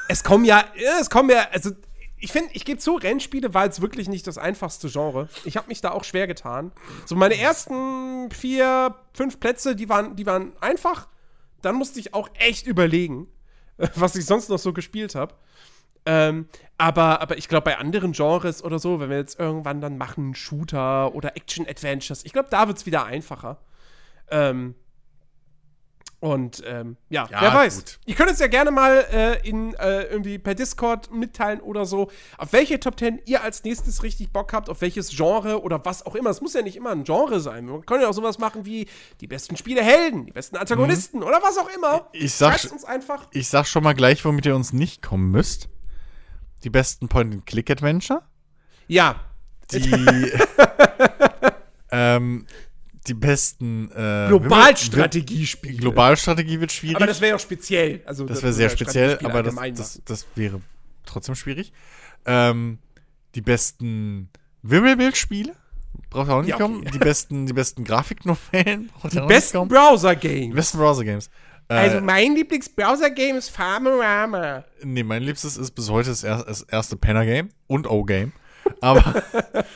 es kommen ja, es kommen ja, also ich finde, ich gebe zu, Rennspiele war jetzt wirklich nicht das einfachste Genre. Ich habe mich da auch schwer getan. So meine ersten vier, fünf Plätze, die waren, die waren einfach. Dann musste ich auch echt überlegen, (laughs) was ich sonst noch so gespielt habe. Ähm, aber, aber ich glaube, bei anderen Genres oder so, wenn wir jetzt irgendwann dann machen, Shooter oder Action-Adventures, ich glaube, da wird es wieder einfacher. Ähm, und ähm, ja, Ja, wer weiß. gut. Ihr könnt uns ja gerne mal äh, in, äh, irgendwie per Discord mitteilen oder so, auf welche Top 10 ihr als nächstes richtig Bock habt, auf welches Genre oder was auch immer. Es muss ja nicht immer ein Genre sein. Man kann ja auch sowas machen wie die besten Spiele Helden, die besten Antagonisten oder was auch immer. Mhm. Ich sag- uns einfach. Ich sag schon mal gleich, womit ihr uns nicht kommen müsst. Die besten Point-and-Click-Adventure. Ja, Die. (laughs) (laughs) die besten. Äh, Globalstrategiespiele. Globalstrategie wird schwierig. Aber das wäre ja auch speziell. Also, Das wäre sehr speziell, aber das, das, das wäre trotzdem schwierig. Ähm, die besten Wimmelbildspiele braucht auch nicht Ja, okay. kommen. Die besten, die besten Grafiknovellen (laughs) braucht die auch nicht besten kommen. Browser-Games. Die besten Browser-Games. Äh, Also mein Lieblings-Browser-Game ist Farmorama. nee, mein liebstes ist bis heute das, er erste Penner-Game und O-Game. Aber, (laughs)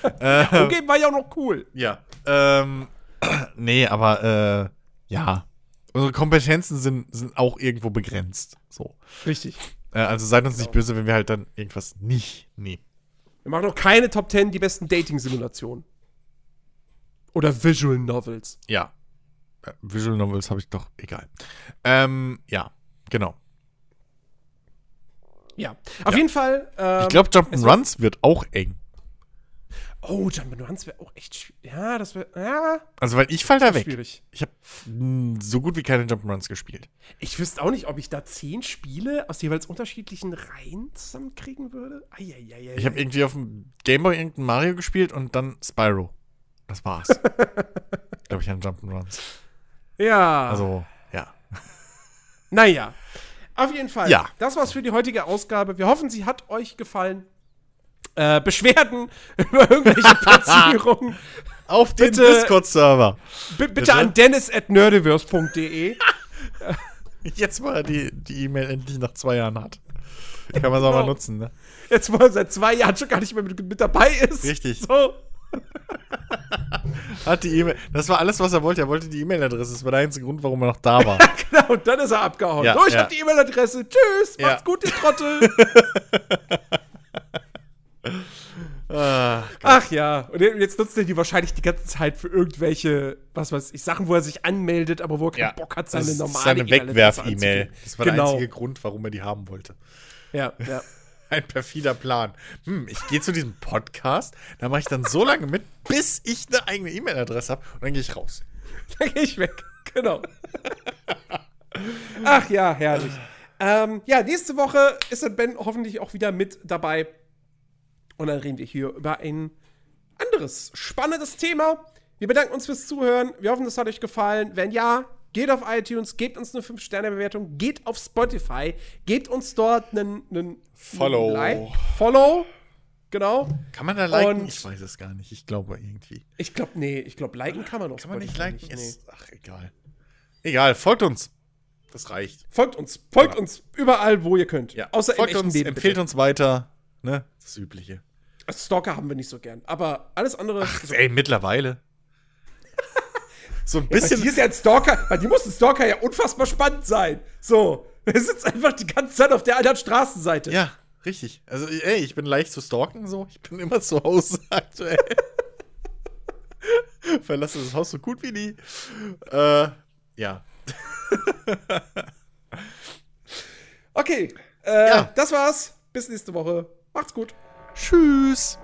Okay, war ja auch noch cool. ja. Ähm, (clears throat) nee, aber, äh, ja. Unsere Kompetenzen sind, sind auch irgendwo begrenzt. So. Richtig. Äh, also seid uns nicht böse, wenn wir halt dann irgendwas nicht nehmen. Wir machen noch keine Top 10 die besten Dating-Simulationen. Oder Visual Novels. Ja. Äh, Visual Novels habe ich doch, egal. Ähm, ja, genau. Ja. Auf Ja. jeden Fall. Ähm, Ich glaube, Jump'n'Runs wird auch eng. Oh, Jump'n'Runs wäre auch echt schwierig. Ja, das wäre. Ja, Also, weil ich fall da weg. schwierig. Ich habe so gut wie keine Jump'n'Runs gespielt. Ich wüsste auch nicht, ob ich da zehn Spiele aus jeweils unterschiedlichen Reihen zusammenkriegen würde. Eieieiei. Ich habe irgendwie auf dem Gameboy irgendein Mario gespielt und dann Spyro. Das war's. (laughs) glaube ich, an Jump'n'Runs. Ja. Also, ja. Naja. Auf jeden Fall. Ja. Das war's für die heutige Ausgabe. Wir hoffen, sie hat euch gefallen. Äh, Beschwerden (laughs) über irgendwelche (laughs) Platzierungen Auf den Discord-Server. bi- bitte Bitte? an dennis.nerdiverse.de. (laughs) Jetzt mal die die E-Mail endlich nach zwei Jahren hat. Kann man es auch mal Genau. nutzen, ne? Jetzt, wo er seit zwei Jahren schon gar nicht mehr mit, mit dabei ist. Richtig. So. Hat die E-Mail. Das war alles, was er wollte. Er wollte die E-Mail-Adresse. Das war der einzige Grund, warum er noch da war. Genau, und dann ist er abgehauen. Ja, so, ich ja. hab die E-Mail-Adresse. Tschüss, Ja. macht's gut, ihr Trottel. Ah, Ach ja, und jetzt nutzt er die wahrscheinlich die ganze Zeit für irgendwelche, was weiß ich, Sachen, wo er sich anmeldet, aber wo er keinen ja. Bock hat, Das seine ist normale seine Wegwerf-E-Mail. Das war genau. der einzige Grund, warum er die haben wollte. Ja, (laughs) ja. Ein perfider Plan. Hm, ich gehe zu diesem Podcast, da mache ich dann so lange mit, bis ich eine eigene E-Mail-Adresse habe und dann gehe ich raus. (laughs) Dann gehe ich weg. Genau. Ach ja, herrlich. Ähm, ja, nächste Woche ist dann Ben hoffentlich auch wieder mit dabei. Und dann reden wir hier über ein anderes spannendes Thema. Wir bedanken uns fürs Zuhören. Wir hoffen, es hat euch gefallen. Wenn ja, geht auf iTunes, gebt uns eine 5-Sterne-Bewertung, geht auf Spotify, gebt uns dort einen, einen Follow. einen Like. Follow. Genau. Kann man da liken? Und- ich weiß es gar nicht. Ich glaube irgendwie. Ich glaube, nee, ich glaube, liken kann man auf Kann man nicht liken? nee. Ist, ach, egal. Egal, folgt uns. Das reicht. Folgt uns. Folgt Genau. uns überall, wo ihr könnt. Ja. Außer folgt uns, Leben. empfehlt bitte. uns weiter. Ne? Das Übliche. Stalker haben wir nicht so gern. Aber alles andere. so. Ey, mittlerweile. so ein (laughs) Bei dir bisschen. ist ja ein Stalker, bei dir muss ein Stalker ja unfassbar spannend sein. So. Er sitzt einfach die ganze Zeit auf der anderen Straßenseite. Ja, richtig. Also, ey, ich bin leicht zu stalken, so. Ich bin immer zu Hause (laughs) aktuell. Verlasse das Haus so gut wie nie. Äh, ja. (laughs) Okay. Äh, Ja. Das war's. Bis nächste Woche. Macht's gut. Tschüss.